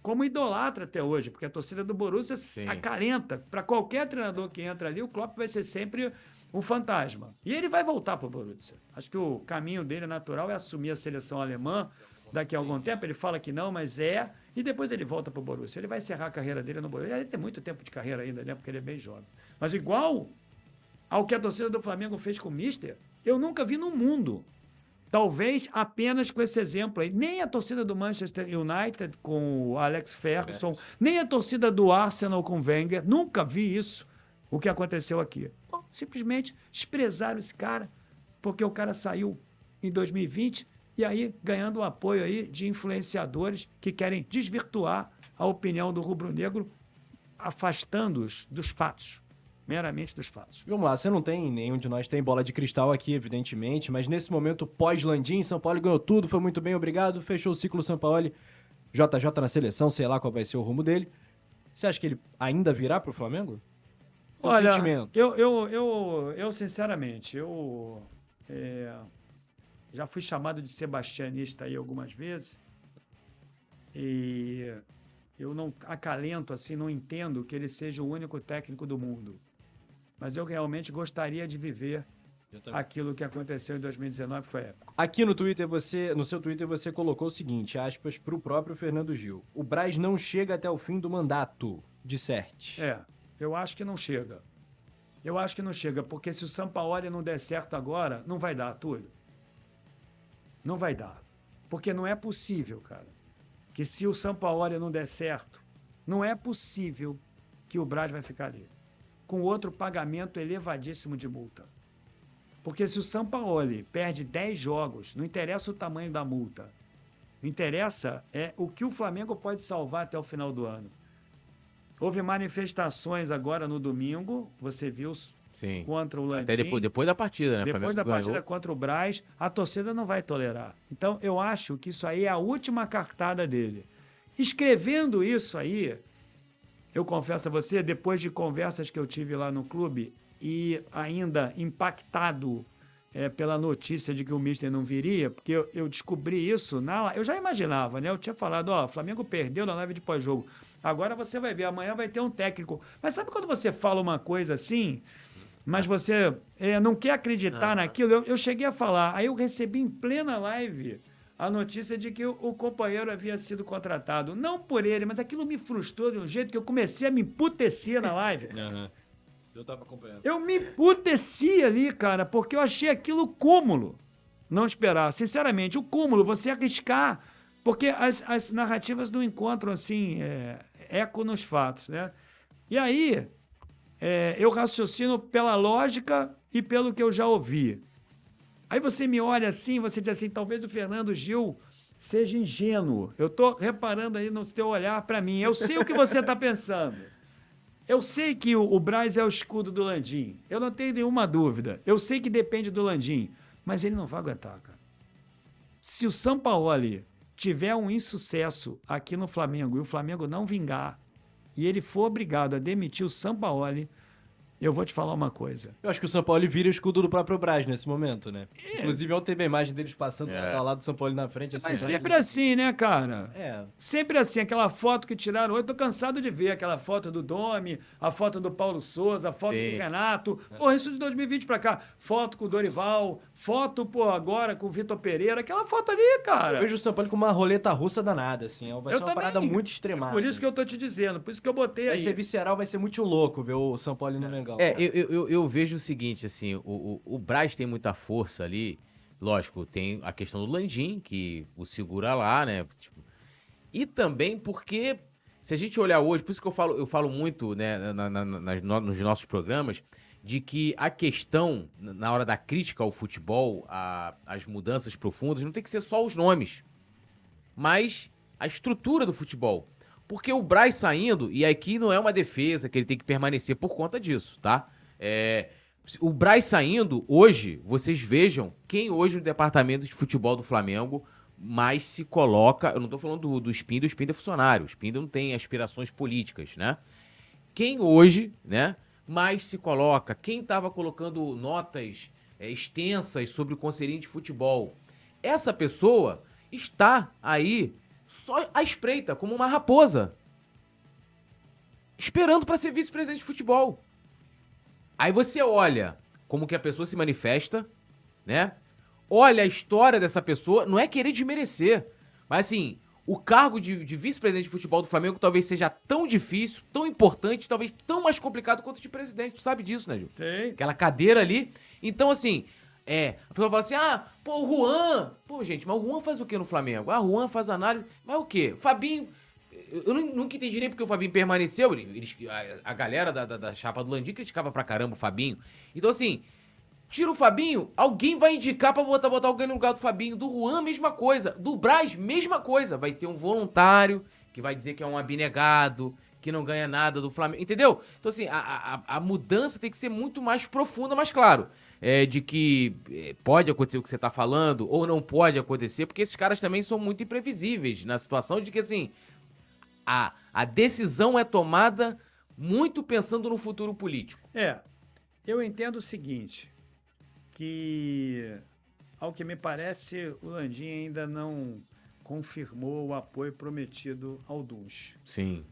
Como idolatra até hoje, porque a torcida do Borussia Sim. acalenta. Para qualquer treinador que entra ali, o Klopp vai ser sempre um fantasma. E ele vai voltar para o Borussia. Acho que o caminho dele natural é assumir a seleção alemã daqui a algum tempo. Ele fala que não, mas é. E depois ele volta para o Borussia. Ele vai encerrar a carreira dele no Borussia. Ele tem muito tempo de carreira ainda, né? Porque ele é bem jovem. Mas igual ao que a torcida do Flamengo fez com o Mister, eu nunca vi no mundo. Talvez apenas com esse exemplo aí. Nem a torcida do Manchester United com o Alex Ferguson, nem a torcida do Arsenal com o Wenger. Nunca vi isso, o que aconteceu aqui. Simplesmente desprezaram esse cara, porque o cara saiu em 2020 e aí ganhando o apoio aí de influenciadores que querem desvirtuar a opinião do rubro-negro, afastando-os dos fatos, meramente dos fatos. Vamos lá, você não tem, nenhum de nós tem bola de cristal aqui, evidentemente, mas nesse momento pós-Landim, São Paulo ganhou tudo, foi muito bem, obrigado, fechou o ciclo São Paulo, JJ na seleção, sei lá qual vai ser o rumo dele. Você acha que ele ainda virá pro Flamengo? O Olha, sentimento? eu, eu, eu, eu sinceramente, eu é, já fui chamado de sebastianista aí algumas vezes e eu não acalento assim, não entendo que ele seja o único técnico do mundo. Mas eu realmente gostaria de viver aquilo que aconteceu em 2019, que foi época. Aqui no Twitter você, no seu Twitter você colocou o seguinte, aspas pro próprio Fernando Gil. O Braz não chega até o fim do mandato. Disserte. É, eu acho que não chega. Eu acho que não chega, porque se o Sampaoli não der certo agora, não vai dar, Túlio. Não vai dar. Porque não é possível, cara, que se o Sampaoli não der certo, não é possível que o Braz vai ficar ali. Com outro pagamento elevadíssimo de multa. Porque se o Sampaoli perde 10 jogos, não interessa o tamanho da multa. Interessa é o que o Flamengo pode salvar até o final do ano. Houve manifestações agora no domingo, você viu Sim. contra o Landim. Até depois, depois da partida, né? Depois da ganhou. partida contra o Braz, a torcida não vai tolerar. Então, eu acho que isso aí é a última cartada dele. Escrevendo isso aí, eu confesso a você, depois de conversas que eu tive lá no clube e ainda impactado é, pela notícia de que o Mister não viria, porque eu, eu descobri isso na eu já imaginava, né? Eu tinha falado, ó, o Flamengo perdeu na live de pós-jogo. Agora você vai ver, amanhã vai ter um técnico. Mas sabe quando você fala uma coisa assim, mas você é, não quer acreditar naquilo? Eu, eu cheguei a falar, aí eu recebi em plena live a notícia de que o, o companheiro havia sido contratado. Não por ele, mas aquilo me frustrou de um jeito que eu comecei a me emputecer na live. Aham. Eu tava acompanhando. Eu me emputeci ali, cara, porque eu achei aquilo cúmulo. Não esperar. Sinceramente, o cúmulo, você arriscar. Porque as, as narrativas não encontram, assim, é, eco nos fatos, né? E aí, é, eu raciocino pela lógica e pelo que eu já ouvi. Aí você me olha assim, você diz assim, talvez o Fernando Gil seja ingênuo. Eu tô reparando aí no teu olhar para mim. Eu sei o que você tá pensando. Eu sei que o, o Braz é o escudo do Landim. Eu não tenho nenhuma dúvida. Eu sei que depende do Landim. Mas ele não vai aguentar, cara. Se o Sampaoli tiver um insucesso aqui no Flamengo e o Flamengo não vingar e ele for obrigado a demitir o Sampaoli, eu vou te falar uma coisa. Eu acho que o São Paulo vira o escudo do próprio Braz nesse momento, né? É. Inclusive, ontem teve a imagem deles passando É. ao lado do São Paulo na frente. Assim, Mas sempre assim, né, cara? É. Sempre assim, aquela foto que tiraram hoje, eu tô cansado de ver aquela foto do Domi, a foto do Paulo Souza, a foto Sim. do Renato. Pô, isso de 2020 pra cá. Foto com o Dorival, foto, pô, agora com o Vitor Pereira, aquela foto ali, cara. Eu vejo o São Paulo com uma roleta russa danada, assim. Vai Eu ser uma também. parada muito extremada. Por isso que eu tô te dizendo, por isso que eu botei Vai aí. ser visceral, vai ser muito louco ver o São Paulo no Mengão. É, eu, eu, eu- vejo o seguinte, assim, o, o, o Braz tem muita força ali. Lógico, tem a questão do Landim, que o segura lá, né? tipo, e também porque, se a gente olhar hoje, por isso que eu falo, eu falo muito, né, na- na- nas no- nos nossos programas, de que a questão, na na hora da crítica ao futebol, a- as mudanças profundas, não tem que ser só os nomes, mas a estrutura do futebol. Porque o Braz saindo, e aqui não é uma defesa que ele tem que permanecer por conta disso, tá? É, o Braz saindo, hoje, vocês vejam quem hoje no departamento de futebol do Flamengo mais se coloca. Eu não tô falando do, do Spin, do Spin é funcionário. O Spin não tem aspirações políticas, né? Quem hoje, né, mais se coloca, quem estava colocando notas é, extensas sobre o conselhinho de futebol, essa pessoa está aí só à espreita, como uma raposa, esperando para ser vice-presidente de futebol. Aí você olha como que a pessoa se manifesta, né? Olha a história dessa pessoa, não é querer desmerecer, mas assim, o cargo de, de vice-presidente de futebol do Flamengo talvez seja tão difícil, tão importante, talvez tão mais complicado quanto o de presidente. Tu sabe disso, né, Gil? Sei. Aquela cadeira ali. Então, assim, é, a pessoa fala assim: ah, pô, o Juan. Pô, gente, mas o Juan faz o que no Flamengo? Ah, o Juan faz análise. Mas o quê? Fabinho. Eu eu nu- nunca entendi nem porque o Fabinho permaneceu. Ele- eles- a, a galera da, da, da chapa do Landim criticava pra caramba o Fabinho. Então, assim, tira o Fabinho, alguém vai indicar pra botar, botar alguém no lugar do Fabinho. Do Juan, mesma coisa. Do Braz, mesma coisa. Vai ter um voluntário que vai dizer que é um abnegado, que não ganha nada do Flamengo. Entendeu? Então, assim, a, a, a mudança tem que ser muito mais profunda, mas claro. É, de que é, pode acontecer o que você tá falando, ou não pode acontecer, porque esses caras também são muito imprevisíveis na situação de que, assim, a, a decisão é tomada muito pensando no futuro político. É, eu entendo o seguinte, que ao que me parece o Landim ainda não confirmou o apoio prometido ao Dunch. Sim.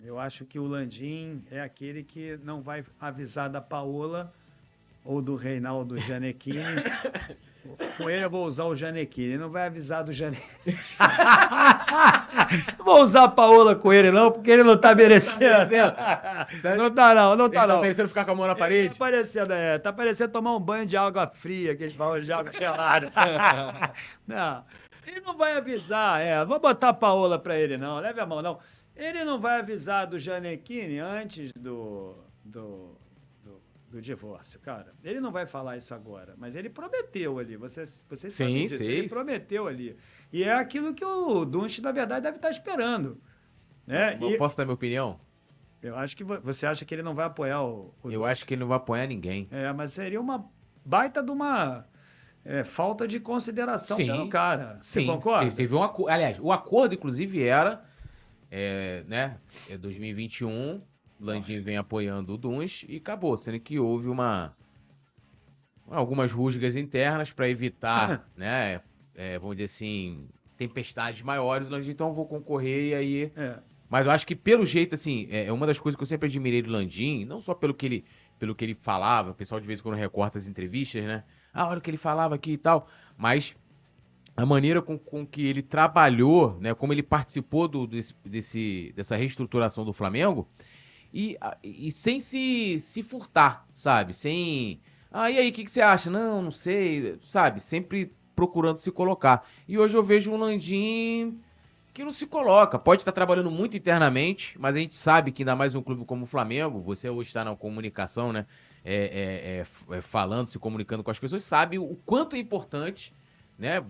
Eu acho que o Landim é aquele que não vai avisar da Paola ou do Reinaldo Gianecchini Com ele eu vou usar o Janequine. Ele não vai avisar do Janequine. não vou usar a Paola com ele, não, porque ele não tá merecendo. Não tá, não, não tá, Ele tá não. merecendo ficar com a mão na Tá parede? parecendo, é, tá parecendo tomar um banho de água fria, aqueles falam de água gelada. não, ele não vai avisar, é, vou botar a Paola pra ele, não, leve a mão, não. Ele não vai avisar do Janequine antes do, do, do, divórcio, cara. Ele não vai falar isso agora, mas ele prometeu ali, vocês, vocês Sim, sabem disso, sim. ele prometeu ali. E é aquilo que o Dunst, na verdade, deve estar esperando. Né? Eu E Posso dar minha opinião? eu acho que vo- você acha que ele não vai apoiar o, o Eu acho que ele não vai apoiar ninguém. é, mas seria uma baita de uma é, falta de consideração Sim. pelo cara. Você Sim, concorda? Teve um acordo. Aliás, o acordo, inclusive, era. É, né? É 2021. Landim vem apoiando o Duns e acabou. Sendo que houve uma. Algumas rusgas internas para evitar, né? é, vamos dizer assim. Tempestades maiores. O Landim, então, eu vou concorrer e aí. É. Mas eu acho que pelo jeito, assim, é é uma das coisas que eu sempre admirei do Landim, não só pelo que ele, pelo que ele falava, o pessoal de vez em quando recorta as entrevistas, né? Ah, olha o que ele falava aqui e tal, mas a maneira com, com que ele trabalhou, né? Como ele participou do, desse, desse- dessa reestruturação do Flamengo e, e sem se, se furtar, sabe? Sem. Ah, e aí, o que, que você acha? Não, não sei, sabe? Sempre procurando se colocar. E hoje eu vejo um Landim que não se coloca. Pode estar trabalhando muito internamente, mas a gente sabe que ainda mais um clube como o Flamengo, você hoje está na comunicação, né? É, é, é, é, falando, se comunicando com as pessoas, sabe o quanto é importante, né?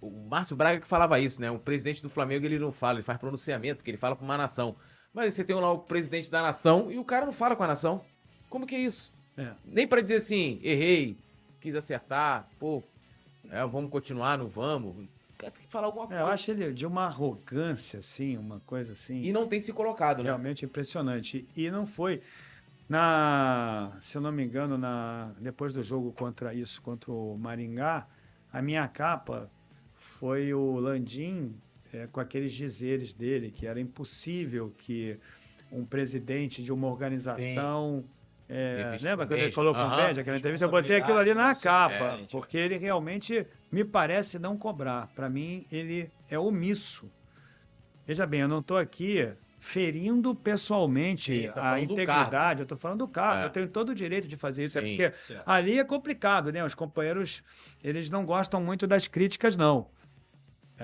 O Márcio Braga que falava isso, né? O presidente do Flamengo ele não fala, ele faz pronunciamento, porque ele fala para uma nação. Mas você tem lá o presidente da nação e o cara não fala com a nação. Como que é isso? É. Nem para dizer assim, errei, quis acertar, pô, é, vamos continuar, não vamos. Tem que falar alguma É, coisa. eu acho ele de uma arrogância, assim, uma coisa assim. E não tem se colocado, né? Realmente impressionante. E não foi. Na, se eu não me engano, na, depois do jogo contra isso, contra o Maringá, a minha capa foi o Landim é, com aqueles dizeres dele, que era impossível que um presidente de uma organização. é, lembra quando ele falou com o. Benja, aquela entrevista? Eu botei aquilo ali na capa, Responsabilidade, porque ele realmente me parece não cobrar. Para mim, ele é omisso. Veja bem, eu não estou aqui ferindo pessoalmente Sim, tá a integridade, eu estou falando do cargo, É. eu tenho todo o direito de fazer isso, é Sim. porque ali é complicado, né? Os companheiros, eles não gostam muito das críticas, não.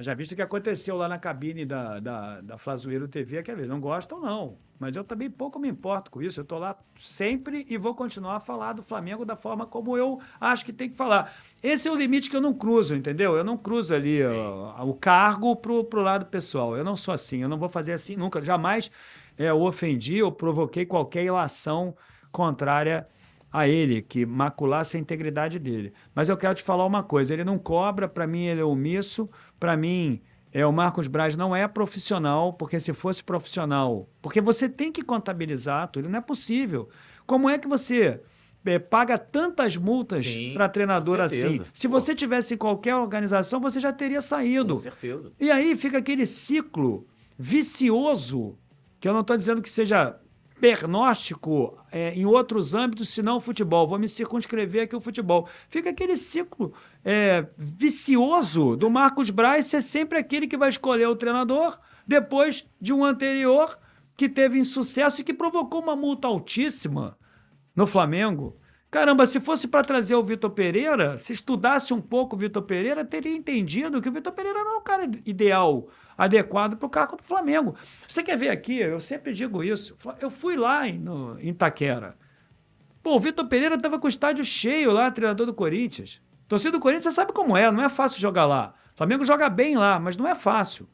Já visto o que aconteceu lá na cabine da, da, da Flazoeiro TV, quer ver, não gostam não, mas eu também pouco me importo com isso, eu estou lá sempre e vou continuar a falar do Flamengo da forma como eu acho que tem que falar. Esse é o limite que eu não cruzo, entendeu? Eu não cruzo ali o cargo pro, pro lado pessoal, eu não sou assim, eu não vou fazer assim nunca, jamais é, eu ofendi ou provoquei qualquer ilação contrária a ele, que maculasse a integridade dele. Mas eu quero te falar uma coisa, ele não cobra, para mim ele é omisso, para mim é, o Marcos Braz não é profissional, porque se fosse profissional, porque você tem que contabilizar, Túlio, não é possível. Como é que você é, paga tantas multas para treinador assim? Se Pô. você tivesse em qualquer organização, você já teria saído. Com certeza. E aí fica aquele ciclo vicioso, que eu não estou dizendo que seja pernóstico é, em outros âmbitos, senão o futebol. Vou me circunscrever aqui o futebol. Fica aquele ciclo é, vicioso do Marcos Braz ser sempre aquele que vai escolher o treinador depois de um anterior que teve insucesso e que provocou uma multa altíssima no Flamengo. Caramba, se fosse para trazer o Vitor Pereira, se estudasse um pouco o Vitor Pereira, teria entendido que o Vitor Pereira não é o cara ideal, adequado para o cargo do Flamengo. Você quer ver aqui? Eu sempre digo isso. Eu fui lá em, no, em Itaquera. Pô, o Vitor Pereira estava com o estádio cheio lá, treinador do Corinthians. Torcida do Corinthians, você sabe como é, não é fácil jogar lá. O Flamengo joga bem lá, mas não é fácil.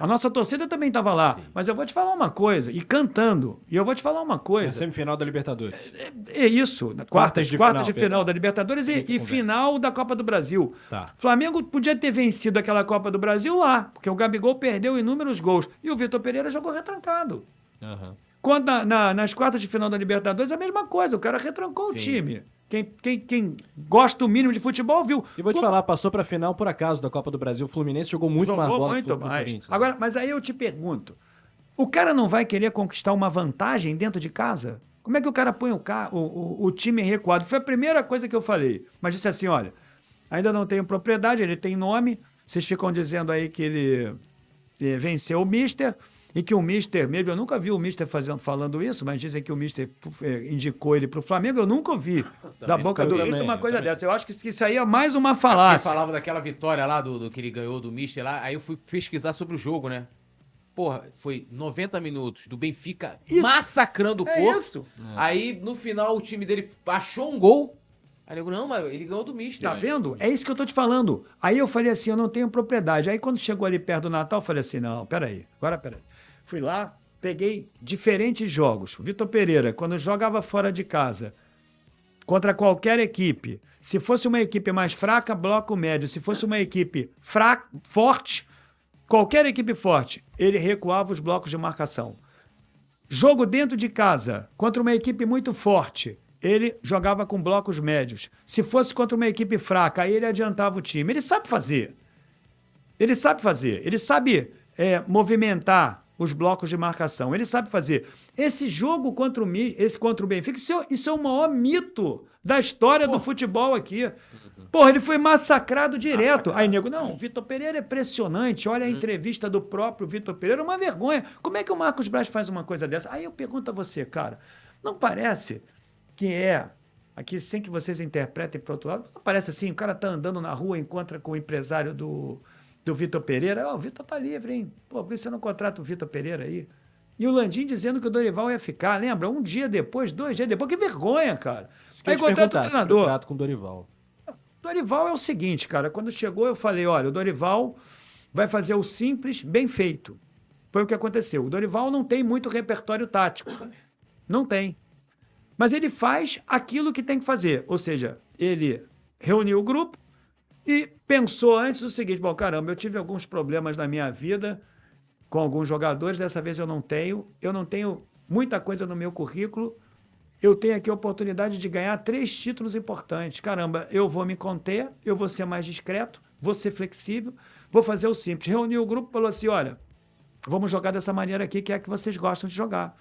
A nossa torcida também estava lá. Sim. Mas eu vou te falar uma coisa, e cantando, e eu vou te falar uma coisa. semifinal da Libertadores. É isso, quartas, Quartas de quartas final, de final da Libertadores e, e final da Copa do Brasil. Tá. Flamengo podia ter vencido aquela Copa do Brasil lá, porque o Gabigol perdeu inúmeros gols e o Vitor Pereira jogou retrancado. Aham. Quando na- na- nas quartas de final da Libertadores, a mesma coisa, o cara retrancou o Sim. time. Quem, quem, quem gosta o mínimo de futebol viu. E vou te Como- falar, passou pra final por acaso da Copa do Brasil. O Fluminense jogou muito jogou mais bola muito o o mais. Corinthians. Agora, mas aí eu te pergunto: o cara não vai querer conquistar uma vantagem dentro de casa? Como é que o cara põe o, o, o, o time recuado? Foi a primeira coisa que eu falei. Mas disse assim: olha, Ainda não tenho propriedade, ele tem nome. Vocês ficam dizendo aí que ele eh, venceu o Mister e que o Mister mesmo, eu nunca vi o Mister fazendo, falando isso, mas dizem que o Mister eh, indicou ele para o Flamengo, eu nunca ouvi da boca do Mister uma coisa dessa. Eu acho que isso aí é mais uma falácia. Ele falava daquela vitória lá, do, do, que ele ganhou do Mister lá, aí eu fui pesquisar sobre o jogo, né? Porra, foi 90 minutos do Benfica isso. massacrando o é Porto. Isso. Aí, no final, o time dele achou um gol, Aí eu não, mas ele ganhou do Mister. Tá vendo? É isso que eu tô te falando. Aí eu falei assim, eu não tenho propriedade. Aí quando chegou ali perto do Natal, eu falei assim, não, peraí, agora peraí. Fui lá, peguei diferentes jogos. Vitor Pereira, quando jogava fora de casa, contra qualquer equipe, se fosse uma equipe mais fraca, bloco médio. Se fosse uma equipe fraca, forte, qualquer equipe forte, ele recuava os blocos de marcação. Jogo dentro de casa, contra uma equipe muito forte, ele jogava com blocos médios. Se fosse contra uma equipe fraca, ele adiantava o time. Ele sabe fazer. Ele sabe fazer. Ele sabe é, movimentar os blocos de marcação. Ele sabe fazer. Esse jogo contra o, esse contra o Benfica, isso é, isso é o maior mito da história Porra. do futebol aqui. Porra, ele foi massacrado direto. Massacrado. Aí, nego, não, Vitor Pereira é impressionante. Olha a uhum. entrevista do próprio Vitor Pereira, uma vergonha. Como é que o Marcos Braz faz uma coisa dessa? Aí eu pergunto a você, cara, não parece que é, aqui sem que vocês interpretem para outro lado, parece assim, o cara está andando na rua, encontra com o empresário do, do Vitor Pereira, oh, o Vitor tá livre, hein? Pô, por que você não contrata o Vitor Pereira aí? E o Landim dizendo que o Dorival ia ficar, lembra? Um dia depois, dois dias depois, que vergonha, cara. Aí contrata o treinador. Trato com o Dorival. Dorival é o seguinte, cara, quando chegou eu falei, olha, o Dorival vai fazer o simples bem feito. Foi o que aconteceu. O Dorival não tem muito repertório tático. Não tem. Mas ele faz aquilo que tem que fazer. Ou seja, ele reuniu o grupo e pensou antes o seguinte: bom, caramba, eu tive alguns problemas na minha vida com alguns jogadores, dessa vez eu não tenho. Eu não tenho muita coisa no meu currículo. Eu tenho aqui a oportunidade de ganhar três títulos importantes. Caramba, eu vou me conter, eu vou ser mais discreto, vou ser flexível, vou fazer o simples. Reuniu o grupo e falou assim: olha, vamos jogar dessa maneira aqui, que é a que vocês gostam de jogar.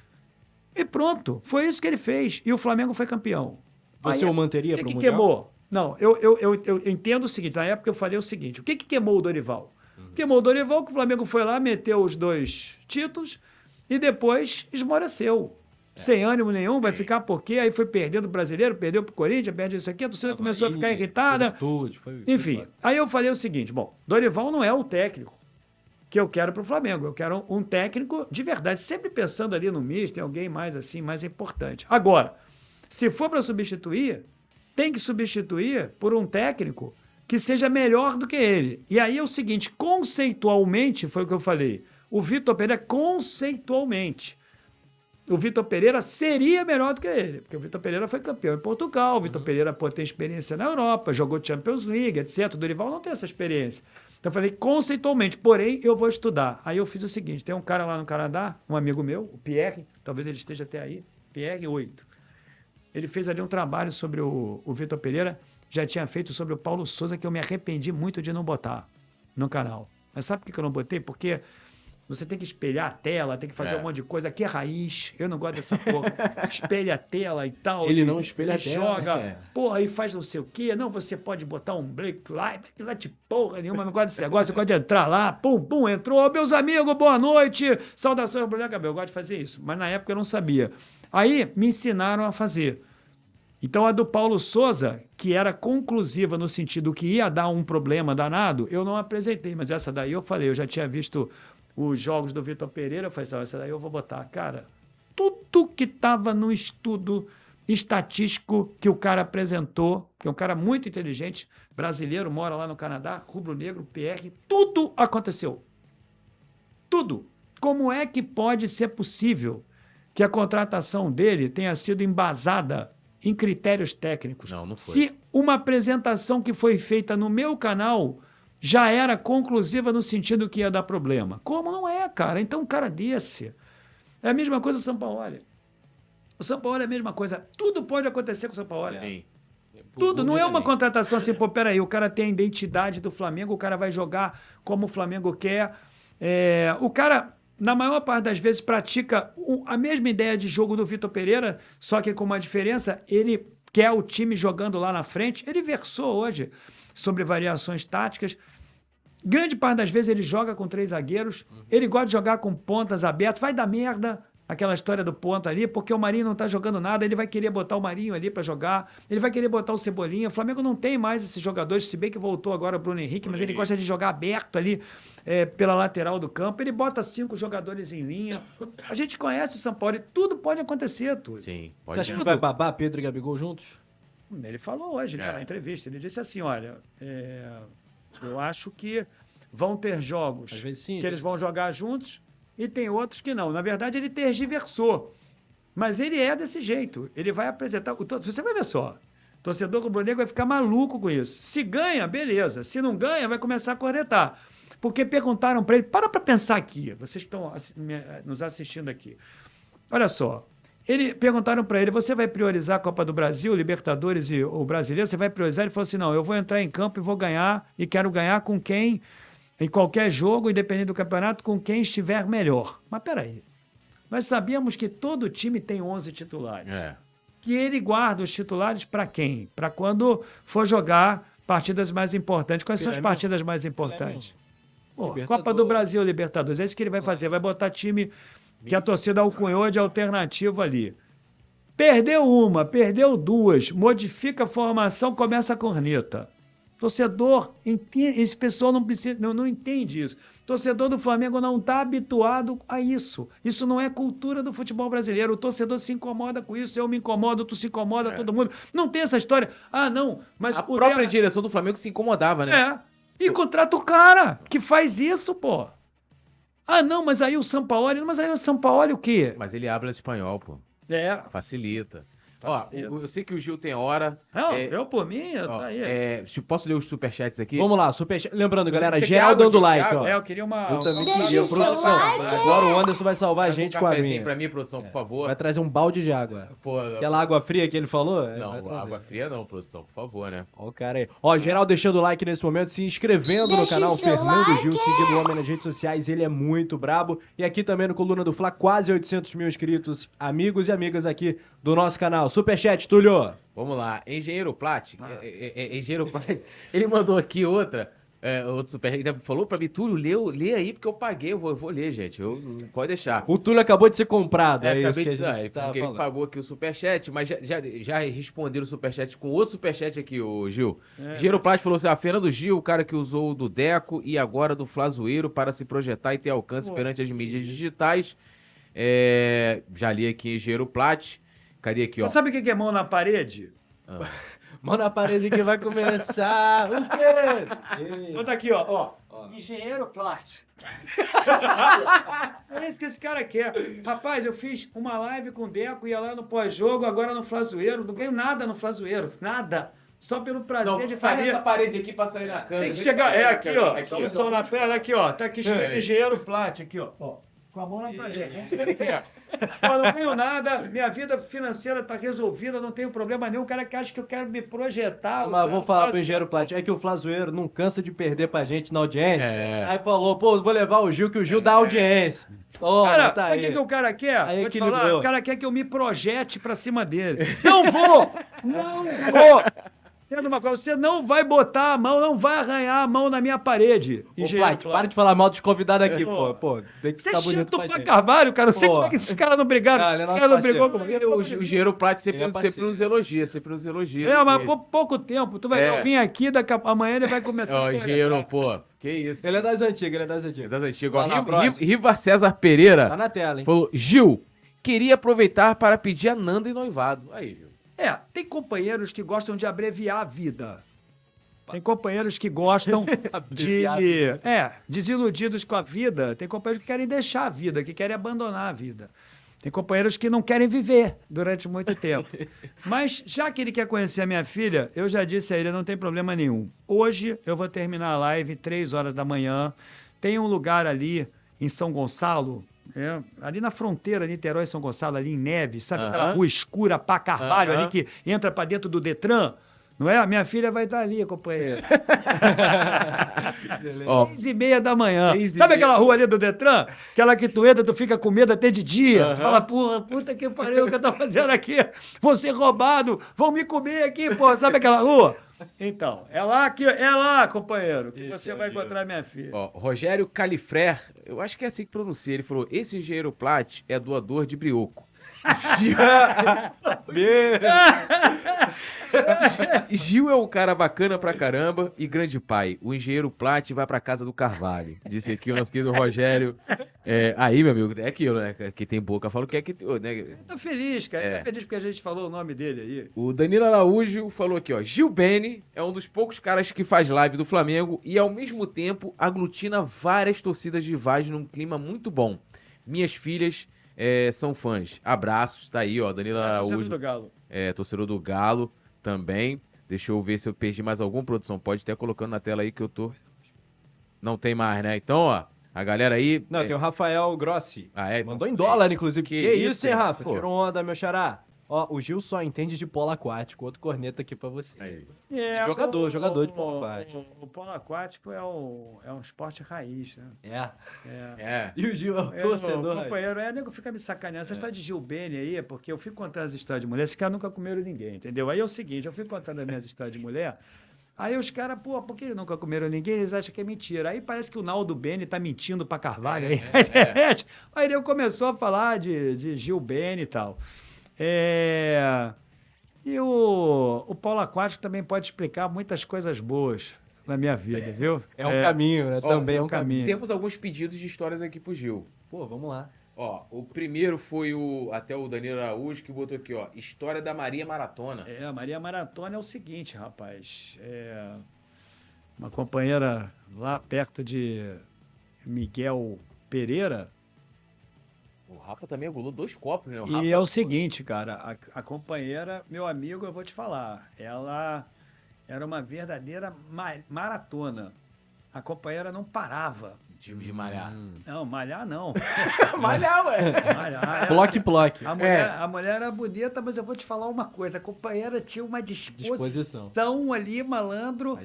E pronto, foi isso que ele fez. E o Flamengo foi campeão. Você Aí, o manteria para o que queimou? Não, eu, eu, eu, eu, entendo o seguinte, na época eu falei o seguinte, o que, que queimou o Dorival? Uhum. Queimou o Dorival que o Flamengo foi lá, meteu os dois títulos e depois esmoreceu. É. Sem ânimo nenhum, vai ficar porque aí foi perdendo o brasileiro, perdeu pro Corinthians, perdeu isso aqui, a torcida começou a ficar irritada. Tudo, foi, Enfim, aí eu falei o seguinte, bom, Dorival não é o técnico que eu quero para o Flamengo. Eu quero um, técnico de verdade, sempre pensando ali no misto, em alguém mais assim, mais importante. Agora, se for para substituir, tem que substituir por um técnico que seja melhor do que ele. E aí é o seguinte, conceitualmente, foi o que eu falei, o Vitor Pereira conceitualmente. O Vitor Pereira seria melhor do que ele, porque o Vitor Pereira foi campeão em Portugal, o Vitor uhum. Pereira pô, tem experiência na Europa, jogou Champions League, etc. O Dorival não tem essa experiência. Então eu falei, conceitualmente, porém eu vou estudar. Aí eu fiz o seguinte: tem um cara lá no Canadá, um amigo meu, o Pierre, talvez ele esteja até aí, Pierre 8. Ele fez ali um trabalho sobre o, o Vitor Pereira, já tinha feito sobre o Paulo Souza, que eu me arrependi muito de não botar no canal. Mas sabe por que eu não botei? Porque você tem que espelhar a tela, tem que fazer é. um monte de coisa. Aqui é raiz. Eu não gosto dessa porra. Espelha a tela e tal. Ele e, não espelha a tela. Joga. É. Porra, aí faz não sei o quê. Não, você pode botar um break live. Lá de porra nenhuma. Não gosto desse negócio. Você pode entrar lá. Pum, pum, entrou. Meus amigos, boa noite. Saudações, Bruno Gabriel. Eu gosto de fazer isso. Mas na época eu não sabia. Aí me ensinaram a fazer. Então a do Paulo Souza, que era conclusiva no sentido que ia dar um problema danado, eu não apresentei, mas essa daí eu falei, eu já tinha visto os jogos do Vitor Pereira, eu falei assim, essa daí eu vou botar. Cara, tudo que estava no estudo estatístico que o cara apresentou, que é um cara muito inteligente, brasileiro, mora lá no Canadá, rubro-negro, PR, tudo aconteceu. Tudo. Como é que pode ser possível que a contratação dele tenha sido embasada em critérios técnicos? Não, não foi. Se uma apresentação que foi feita no meu canal já era conclusiva no sentido que ia dar problema. Como não é, cara? Então, um cara desse. É a mesma coisa o São Paulo. O São Paulo é a mesma coisa. Tudo pode acontecer com o São Paulo. Sim. Tudo, não é uma contratação assim, pô, peraí, o cara tem a identidade do Flamengo, o cara vai jogar como o Flamengo quer. É, o cara, na maior parte das vezes, pratica a mesma ideia de jogo do Vitor Pereira, só que com uma diferença, ele quer o time jogando lá na frente. Ele versou hoje. sobre variações táticas. Grande parte das vezes ele joga com três zagueiros, ele gosta de jogar com pontas abertas, vai dar merda aquela história do ponta ali, porque o Marinho não tá jogando nada, ele vai querer botar o Marinho ali para jogar, ele vai querer botar o Cebolinha. O Flamengo não tem mais esses jogadores, se bem que voltou agora o Bruno Henrique, mas ele gosta de jogar aberto ali é, pela lateral do campo. Ele bota cinco jogadores em linha. A gente conhece o São Paulo e tudo pode acontecer, tudo. Sim, Você pode acha que vai babar Pedro e Gabigol juntos? Ele falou hoje, né, É. na entrevista. Ele disse assim: olha, é, eu acho que vão ter jogos sim. que eles vão jogar juntos e tem outros que não. Na verdade, ele tergiversou. Mas ele é desse jeito. Ele vai apresentar. O, você vai ver só. O torcedor rubro-negro vai ficar maluco com isso. Se ganha, beleza. Se não ganha, vai começar a cornetar. Porque perguntaram para ele. Para para pensar aqui. Vocês estão nos assistindo aqui. Olha só. Ele, perguntaram para ele: você vai priorizar a Copa do Brasil, Libertadores e o Brasileiro? Você vai priorizar? Ele falou assim: não, eu vou entrar em campo e vou ganhar. E quero ganhar com quem, em qualquer jogo, independente do campeonato, com quem estiver melhor. Mas peraí. Nós sabíamos que todo time tem 11 titulares. É. Que ele guarda os titulares para quem? Para quando for jogar partidas mais importantes. Quais são as partidas mais importantes? Pô. Copa do Brasil, Libertadores. É isso que ele vai fazer. Vai botar time que a torcida alcunhou de alternativo ali. Perdeu uma, perdeu duas, modifica a formação, começa a corneta. Torcedor, esse pessoal não, precisa, não, não entende isso. Torcedor do Flamengo não está habituado a isso. Isso não é cultura do futebol brasileiro. O torcedor se incomoda com isso. Eu me incomodo, tu se incomoda, todo mundo. Não tem essa história. Ah, não, mas A própria dela- direção do Flamengo se incomodava, né? é. E contrata o cara que faz isso, pô. Ah, não, mas aí o Sampaoli, mas aí o Sampaoli o quê? Mas ele habla espanhol, pô. É. Facilita. Ó, o- eu sei que o Gil tem hora. Não, É, eu por mim, eu ó, tá aí. é, se- posso ler os superchats aqui? Vamos lá, superchat. Lembrando, Mas galera, geral água, dando like, ó. É, eu queria uma. Eu também Deixa queria, produção. like. Agora o Anderson vai salvar a gente um com a cafezinho aguinha. pra mim, produção, por favor. Vai trazer um balde de água. Pô, Aquela água fria que ele falou? é, Não, água fria não, produção, por favor, né? Ó o cara aí. Ó, geral deixando o like nesse momento, se inscrevendo no Deixa canal o seu Fernando like. Gil, seguindo o homem nas redes sociais, ele é muito brabo. E aqui também no Coluna do Fla, quase 800 mil inscritos, amigos e amigas aqui do nosso canal. Superchat, Túlio. Vamos lá, Engenheiro Plat, é, é, é, Engenheiro Plat, ele mandou aqui outra, é, outro super, ele falou pra mim, Túlio, lê, lê aí porque eu paguei, eu vou, eu vou ler, gente, eu, pode deixar. O Túlio acabou de ser comprado, é, É, isso que de a gente porque tá ele falando. pagou aqui o superchat, mas já, já, já responderam o superchat com outro superchat aqui, o Gil. É. Engenheiro Plat falou assim, a Fernando Gil, o cara que usou o do Deco e agora do Flazoeiro para se projetar e ter alcance Pô. perante as mídias digitais. É, já li aqui Engenheiro Plat, cadê aqui, Você ó? sabe o que é mão na parede? Ah. Mão na parede que vai começar. o quê? Bota aqui, ó. ó. Ó. Engenheiro Plat. é isso que esse cara quer. Rapaz, eu fiz uma live com o Deco, ia lá no pós-jogo, agora no Flazoeiro. Não ganho nada no Flazoeiro. Nada. Só pelo prazer de faz fazer. essa parede aqui pra sair na câmera. Tem que chegar. É aqui, ó. Aqui, Toma o sol na perna, aqui, ó. Tá aqui escrito É. engenheiro Plat, aqui, ó. ó. Com a mão na parede. É isso que ele quer. Eu não tenho nada, minha vida financeira tá resolvida, não tenho problema nenhum. O cara que acha que eu quero me projetar. Mas vou falar pro engenheiro Plat, é que o Flazoeiro não cansa de perder pra gente na audiência. É. Aí falou, pô, vou levar o Gil, que o Gil dá audiência. Toma, Cara, tá sabe o que, que o cara quer? Aí Vou te falar, o cara quer que eu me projete pra cima dele. Não vou! Não vou! Entenda uma coisa, você não vai botar a mão, não vai arranhar a mão na minha parede. Ô, engenheiro Plat, Plat. para de falar mal dos convidados aqui, Pô. pô. Pô, tem que Você é ficar bonito chato pra pra carvalho, cara. Eu sei Pô. como é que esses caras não brigaram. Ele é Esses caras não brigou comigo. O, o Engenheiro Plat sempre, é sempre nos elogia, sempre nos elogia. É, mas por pouco tempo. Tu vai É. vim aqui, daqui a... amanhã ele vai começar Ó, a Engenheiro, pô, que isso. Ele é das antigas, ele é das É antigas. das antigas. Vai lá, Ó, Ri- próximo. Ri- Riva César Pereira Tá na tela, hein? falou, Gil, queria aproveitar para pedir a Nanda em noivado. Aí, Gil. É, tem companheiros que gostam de abreviar a vida. Tem companheiros que gostam de. É, desiludidos com a vida. Tem companheiros que querem deixar a vida, que querem abandonar a vida. Tem companheiros que não querem viver durante muito tempo. Mas, já que ele quer conhecer a minha filha, eu já disse a ele, não tem problema nenhum. Hoje eu vou terminar a live, três horas da manhã. Tem um lugar ali em São Gonçalo, é, ali na fronteira, Niterói São Gonçalo, ali em Neves, sabe aquela rua escura pra Carvalho ali que entra pra dentro do Detran? Não é? A minha filha vai estar ali, companheiro. Ó, Seis e meia da manhã. Sabe aquela rua ali do Detran? Aquela que tu entra, tu fica com medo até de dia. Tu fala, porra, puta que pariu, o que eu tô fazendo aqui? Vou ser roubado, vão me comer aqui, porra. Sabe aquela rua? Então, é lá que é lá, companheiro, que Esse você é vai encontrar minha filha. Ó, Rogério Califrer, eu acho que é assim que pronuncia. Ele falou: esse engenheiro Plat é doador de brioco. Gil é um cara bacana pra caramba e grande pai. O engenheiro Plat vai pra casa do Carvalho. Disse aqui o nosso querido Rogério. É, aí, meu amigo, é aquilo, né? Que tem boca, fala o que é que. Né? Tô feliz, cara. É. Tô feliz porque a gente falou o nome dele aí. O Danilo Araújo falou aqui, ó. Gil Bene é um dos poucos caras que faz live do Flamengo e ao mesmo tempo aglutina várias torcidas rivais num clima muito bom. Minhas filhas é, são fãs. Abraços, tá aí, ó. Danilo Torcedor Araújo, do Galo. é, torcedor do Galo também. Deixa eu ver se eu perdi mais alguma produção. Pode até colocando na tela aí que eu tô. Não tem mais, né? Então, ó, a galera aí. Não, é- tem o Rafael Grossi. Ah, é? Mandou em dólar, inclusive. Que Que, isso, hein? Rafa? Pô. Tirou onda, meu xará. Ó, o Gil só entende de polo aquático. Outro corneta aqui pra você. Aí. É, Jogador, o- jogador de o- polo aquático. O, o polo aquático é, o, é um esporte raiz, né? É. É. É. E o Gil é o É, torcedor. o companheiro, é, nego fica me sacaneando. Essa história de Gil Bene aí, é porque eu fico contando as histórias de mulher, esses caras nunca comeram ninguém, entendeu? Aí é o seguinte, eu fico contando as minhas histórias de mulher, aí os caras, pô, por que nunca comeram ninguém? Eles acham que é mentira. Aí parece que o Naldo Bene tá mentindo pra Carvalho aí na internet. Aí ele começou a falar de, de Gil Bene e tal. É... E o, o Paulo Aquático também pode explicar muitas coisas boas na minha vida, viu? É um caminho, né? Ó, Também é um caminho. caminho. Temos alguns pedidos de histórias aqui pro Gil. Pô, vamos lá. Ó, o primeiro foi o até o Danilo Araújo que botou aqui, ó, história da Maria Maratona. É, a Maria Maratona é o seguinte, rapaz. É uma companheira lá perto de Miguel Pereira. O Rafa também agulou dois copos, né? E é o seguinte, cara, a, a companheira, meu amigo, eu vou te falar, ela era uma verdadeira ma- maratona. A companheira não parava. De, de malhar. Hum. Não, malhar não. Malhar, ué. Malhar. ela- Ploque, ploque. A mulher, a mulher era bonita, mas eu vou te falar uma coisa. A companheira tinha uma disposição, Disposição. ali, malandro.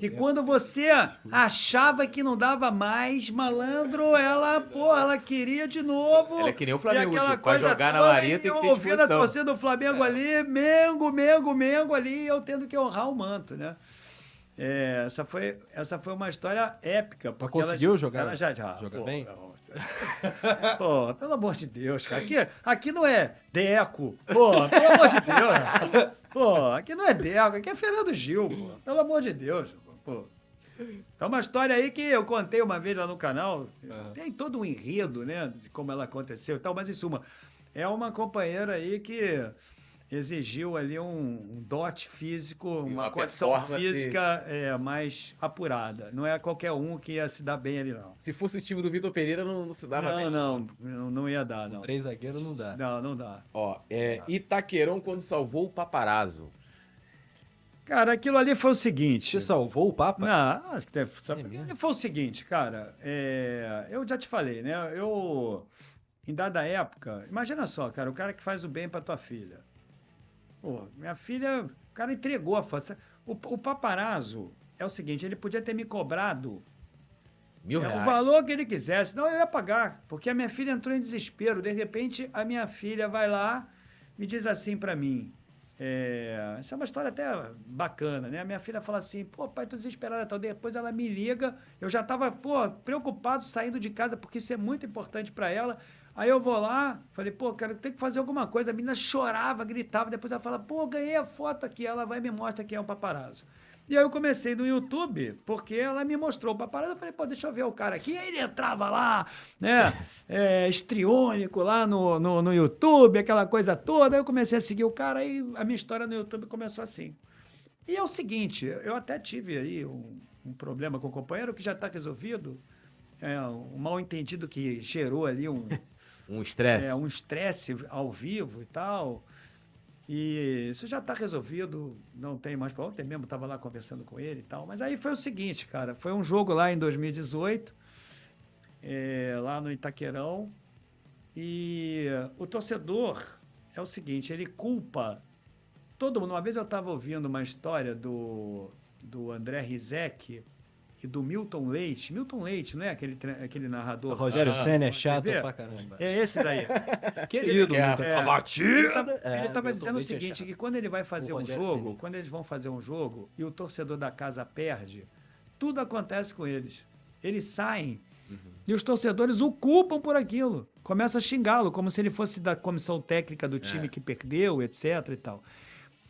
Que quando você achava que não dava mais, malandro, ela, pô, ela queria de novo. Ela é que nem o E Flamengo, aquela Gil. Pra jogar na e tem que ter ouvindo a torcida do Flamengo ali, Mengo, Mengo, Mengo ali, e eu tendo que honrar o manto, né? É, essa, foi, essa foi uma história épica. Porque ela- conseguiu jogar? Ela já, já. Joga pô, bem? não. Pô, pelo amor de Deus, cara. Aqui, aqui não é Deco. Pô, pelo amor de Deus. Pô, aqui não é Deco, aqui é Fernando Gil, pô. Pelo amor de Deus. Pô. É uma história aí que eu contei uma vez lá no canal. Tem todo um enredo, né? De como ela aconteceu e tal, mas em suma, é uma companheira aí que exigiu ali um, um dote físico, E uma, uma condição física é, mais apurada. Não é qualquer um que ia se dar bem ali, não. Se fosse o time do Vitor Pereira, não, não se dava Não, bem. não, não, não ia dar, não. Três zagueiros não dá. Não, não dá. Ó, é, Itaquerão quando salvou o paparazzo. Cara, aquilo ali foi o seguinte. Você salvou o Papa? Não, acho que deve, É foi o seguinte, cara. é, eu já te falei, né? Eu, em dada época, imagina só, cara, o cara que faz o bem pra tua filha. Pô, minha filha, o cara entregou a foto. O, o paparazzo é o seguinte, ele podia ter me cobrado Mil é, o reais. valor que ele quisesse. Não, eu ia pagar, porque a minha filha entrou em desespero. De repente, a minha filha vai lá e diz assim pra mim. é, essa é uma história até bacana, né? A minha filha fala assim, pô, pai, tô desesperada. Tal. Depois ela me liga, eu já tava, pô, preocupado saindo de casa, porque isso é muito importante pra ela. Aí eu vou lá, falei, pô, cara, tem que fazer alguma coisa. A menina chorava, gritava, depois ela fala, pô, ganhei a foto aqui. Ela vai e me mostra quem é o paparazzo. E aí eu comecei no YouTube, porque ela me mostrou o paparazzo. Eu falei, pô, deixa eu ver o cara aqui. E aí ele entrava lá, né, é, estriônico lá no, no, no YouTube, aquela coisa toda. Aí eu comecei a seguir o cara e a minha história no YouTube começou assim. E é o seguinte, eu até tive aí um, um problema com o companheiro que já está resolvido. É, um mal entendido que gerou ali um, Um estresse. é, um estresse ao vivo e tal. E isso já está resolvido, não tem mais para ontem mesmo, estava lá conversando com ele e tal. Mas aí foi o seguinte, cara, foi um jogo lá em 2018, é, lá no Itaquerão, e o torcedor é o seguinte, ele culpa todo mundo. Uma vez eu estava ouvindo uma história do, do André Rizek, do Milton Leite. Milton Leite, não é aquele, aquele narrador? O Rogério Ah, Senna é chato TV? pra caramba. É esse daí. Querido, é, Milton. é, A batida! Ele É, estava Milton dizendo o Leite é seguinte, chato. que quando ele vai fazer O um jogo, Ceni. quando eles vão fazer um jogo e o torcedor da casa perde, tudo acontece com eles. Eles saem e os torcedores o culpam por aquilo. Começa a xingá-lo, como se ele fosse da comissão técnica do time É. que perdeu, etc e tal.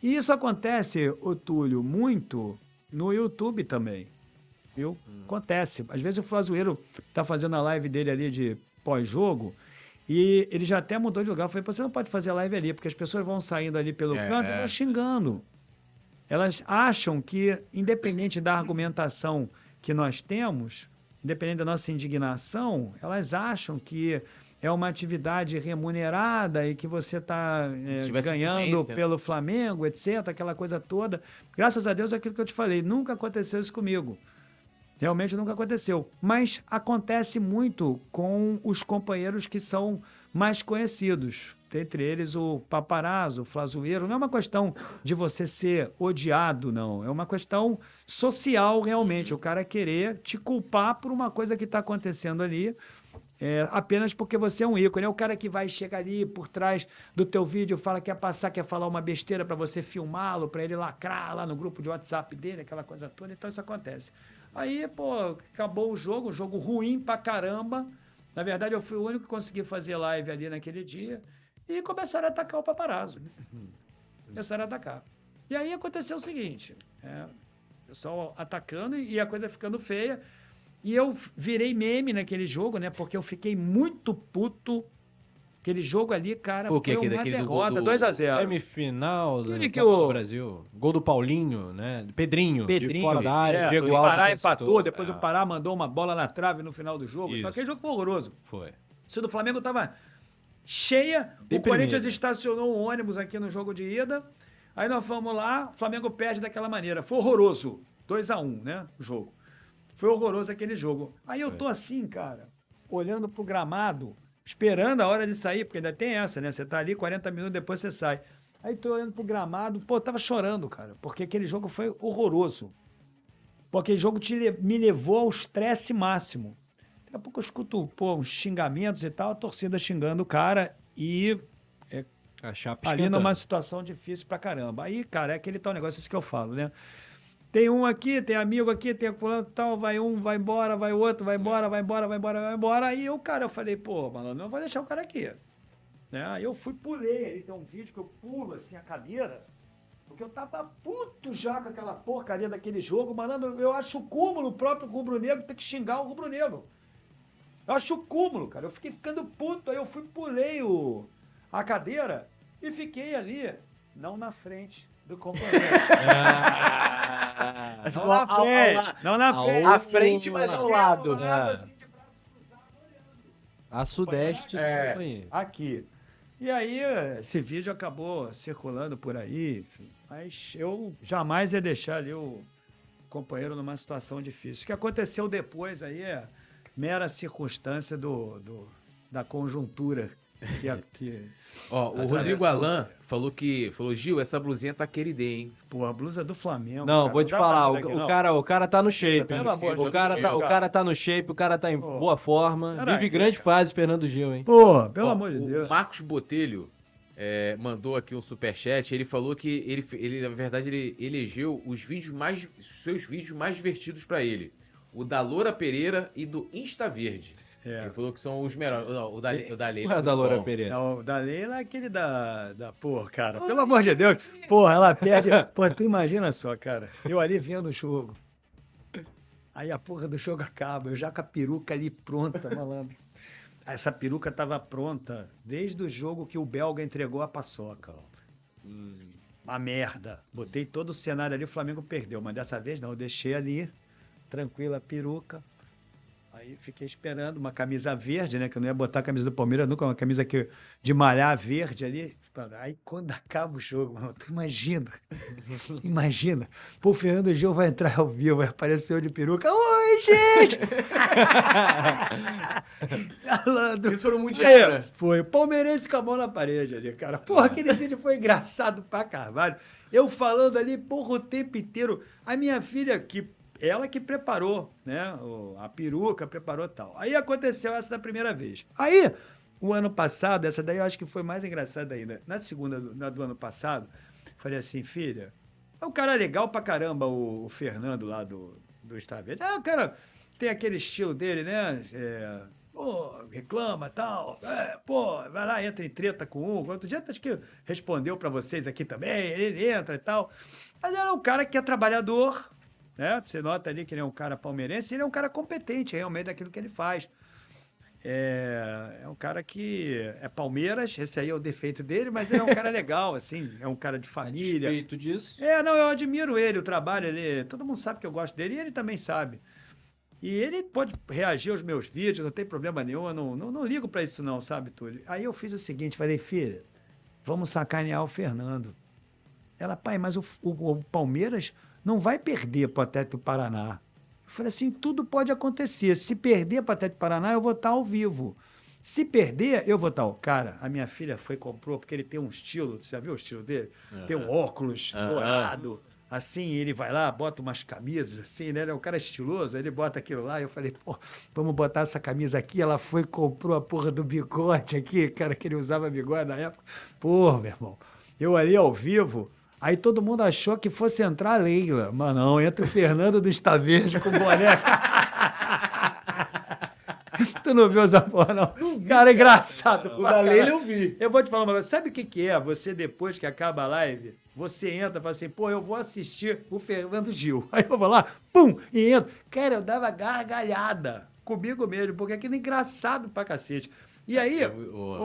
E isso acontece, ô Túlio, muito no YouTube também. Viu? Acontece. Às vezes o Flazoeiro tá fazendo a live dele ali de pós-jogo e ele já até mudou de lugar. Eu falei, "Pô, você não pode fazer live ali, porque as pessoas vão saindo ali pelo É, canto e é. vão xingando. Elas acham que, independente da argumentação que nós temos, independente da nossa indignação, elas acham que é uma atividade remunerada e que você está Se tivesse ganhando influência. pelo Flamengo, etc., aquela coisa toda. Graças a Deus, é aquilo que eu te falei, nunca aconteceu isso comigo. Realmente nunca aconteceu. Mas acontece muito com os companheiros que são mais conhecidos. Entre eles o paparazzo, o flazoeiro. Não é uma questão de você ser odiado, não. É uma questão social, realmente. O cara querer te culpar por uma coisa que está acontecendo ali. é, apenas porque você é um ícone. É o cara que vai chegar ali por trás do teu vídeo, fala que quer passar, quer falar uma besteira para você filmá-lo, para ele lacrar lá no grupo de WhatsApp dele, aquela coisa toda. Então isso acontece. Aí, pô, acabou o jogo, jogo ruim pra caramba. Na verdade, eu fui o único que consegui fazer live ali naquele dia. E começaram a atacar o paparazzo. Começaram a atacar. E aí aconteceu o seguinte: é, o pessoal atacando e a coisa ficando feia. E eu virei meme naquele jogo, né? Porque eu fiquei muito puto. Aquele jogo ali, cara, O quê? foi uma derrota, gol do- 2x0. Semifinal do que o- Brasil. Gol do Paulinho, né? Pedrinho, de Pedrinho, fora da área. é, Diego o Pará empatou, depois É, o Pará mandou uma bola na trave no final do jogo. Então aquele jogo foi horroroso. Foi. Se do Flamengo tava cheia, o Deprimido. Corinthians estacionou um ônibus aqui no jogo de ida. Aí nós fomos lá, o Flamengo perde daquela maneira. Foi horroroso. 2 a 1 né? O jogo. Foi horroroso aquele jogo. Aí eu tô assim, cara, olhando pro gramado, esperando a hora de sair, porque ainda tem essa, né? Você tá ali, 40 minutos depois você sai. Aí tô olhando pro gramado, pô, tava chorando, cara, porque aquele jogo foi horroroso. Porque aquele jogo te me levou ao estresse máximo. Daqui a pouco eu escuto, pô, uns xingamentos e tal, a torcida xingando o cara e chapa ali esquentando. numa situação difícil pra caramba. Aí, cara, é aquele tal negócio isso que eu falo, né? Tem um aqui, tem amigo aqui, tem fulano tal, vai um, vai embora, vai outro, vai embora, vai embora, vai embora, vai embora. Aí o cara, eu falei, pô, malandro, não vou deixar o cara aqui. Né? Aí eu fui, pulei, ali tem um vídeo que eu pulo assim a cadeira, porque eu tava puto já com aquela porcaria daquele jogo, malandro, eu acho o cúmulo o próprio rubro-negro ter que xingar o rubro-negro. Eu acho o cúmulo, cara. Eu fiquei ficando puto, aí eu fui, pulei o, a cadeira e fiquei ali, não na frente do companheiro. Ah, Não Ao- na ao- ao frente, não na frente. À frente, mas ao lado. A sudeste É. do companheiro. aqui. E aí, esse vídeo acabou circulando por aí, enfim. Mas eu jamais ia deixar ali o companheiro numa situação difícil. O que aconteceu depois aí é mera circunstância do, do- da conjuntura. Que, que, Ó, o Rodrigo. Alan falou que. Falou, Gil, essa blusinha tá querida, hein? pô, a blusa do Flamengo. Não, cara, vou te dá falar, o, aqui, o cara, o cara tá no shape. Pelo amor de O Deus, cara, tá, o cara. tá no shape, o cara tá em Pô. boa forma. Peraí, Vive grande cara. fase, Fernando Gil, hein? Pô, pelo Ó, amor de o Deus. Marcos Botelho é, mandou aqui um superchat. Ele falou que ele, ele na verdade, ele elegeu os vídeos mais. seus vídeos mais divertidos pra ele. O da Loura Pereira e do Insta Verde. É. Ele falou que são os melhores. Não, o da, o da Leila. Qual é a da Loura. Pereira? Não, o da Leila é aquele da, da. Pô, cara, pelo amor de Deus. Porra, ela perde. Pô, tu imagina só, cara. Eu ali vendo o jogo. Aí a porra do jogo acaba. Eu já com a peruca ali pronta, malandro. Essa peruca tava pronta desde o jogo que o belga entregou a paçoca. ó. Uma merda. Botei todo o cenário ali, o Flamengo perdeu. Mas dessa vez não, eu deixei ali, tranquila a peruca. Aí fiquei esperando uma camisa verde, né? Que eu não ia botar a camisa do Palmeiras nunca, uma camisa que, de malhar verde ali. Aí quando acaba o jogo, mano, tu imagina. imagina. Pô, o Fernando Gil vai entrar ao vivo, vai aparecer de peruca. Oi, gente! Falando. Eles foram muito É, foi. Palmeirense com a mão na parede ali, cara. Porra, aquele vídeo foi engraçado pra carvalho. Eu falando ali, porra, o tempo inteiro. A minha filha, que ela que preparou, né? A peruca preparou tal. Aí aconteceu essa da primeira vez. Aí, o ano passado, essa daí eu acho que foi mais engraçada ainda. Na segunda na do ano passado, falei assim, filha, é um cara legal pra caramba, o, o Fernando lá do, do Estravete. Ah, o cara tem aquele estilo dele, né? É, pô, reclama tal. É, pô, vai lá, entra em treta com um. Outro dia acho que respondeu pra vocês aqui também, ele entra e tal. Mas era um cara que é trabalhador, né? Você nota ali que ele é um cara palmeirense, ele é um cara competente realmente daquilo que ele faz. É, é um cara que é Palmeiras, esse aí é o defeito dele, mas ele é um cara legal, assim, é um cara de família. despeito disso. É, não, eu admiro ele, o trabalho, ele, todo mundo sabe que eu gosto dele e ele também sabe. E ele pode reagir aos meus vídeos, não tem problema nenhum, eu não, não, não ligo pra isso não, sabe, Túlio? Aí eu fiz o seguinte, falei, filha, vamos sacanear o Fernando. Ela, pai, mas o, o- o Palmeiras não vai perder pro Atlético Paraná. Eu falei assim, tudo pode acontecer. Se perder pro Atlético Paraná, eu vou estar ao vivo. Se perder, eu vou estar. Cara, a minha filha foi e comprou, porque ele tem um estilo, você já viu o estilo dele? Tem um óculos Aham. dourado, assim, ele vai lá, bota umas camisas, assim, né? Ele é um cara estiloso, ele bota aquilo lá, eu falei, pô, vamos botar essa camisa aqui. Ela foi e comprou a porra do bigode aqui, cara, que ele usava bigode na época. Pô, meu irmão, eu ali ao vivo. Aí todo mundo achou que fosse entrar a Leila, mas não, entra o Fernando do Estavejo com boné. tu não viu essa porra, não? Cara, é engraçado. O pra da Leila eu vi. Eu vou te falar uma coisa, sabe o que, que é? Você, depois que acaba a live, você entra e fala assim, pô, eu vou assistir o Fernando Gil. Aí eu vou lá, pum, e entro. Cara, eu dava gargalhada comigo mesmo, porque aquilo é engraçado pra cacete. E aí, É,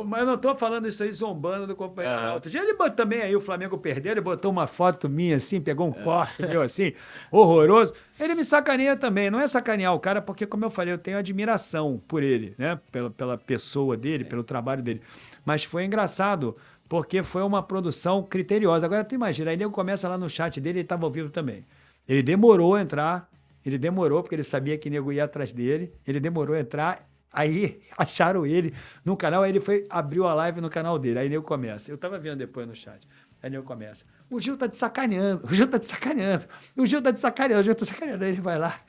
mas eu não tô falando isso aí zombando do companheiro. Aham. não. Outro dia ele botou também aí, o Flamengo perdeu, ele botou uma foto minha assim, pegou É. um corte meu assim, horroroso. Ele me sacaneia também. Não é sacanear o cara, porque, como eu falei, eu tenho admiração por ele, né? Pela, pela pessoa dele, pelo trabalho dele. Mas foi engraçado, porque foi uma produção criteriosa. Agora, tu imagina, aí nego começa lá no chat dele, ele estava ao vivo também. Ele demorou a entrar, ele demorou, porque ele sabia que nego ia atrás dele, ele demorou a entrar, aí acharam ele no canal, aí ele foi, abriu a live no canal dele, aí nego começa. Eu tava vendo depois no chat. Aí nego começa. O Gil tá te sacaneando, o Gil tá te sacaneando, o Gil tá te sacaneando, o Gil tá te sacaneando. Aí ele vai lá.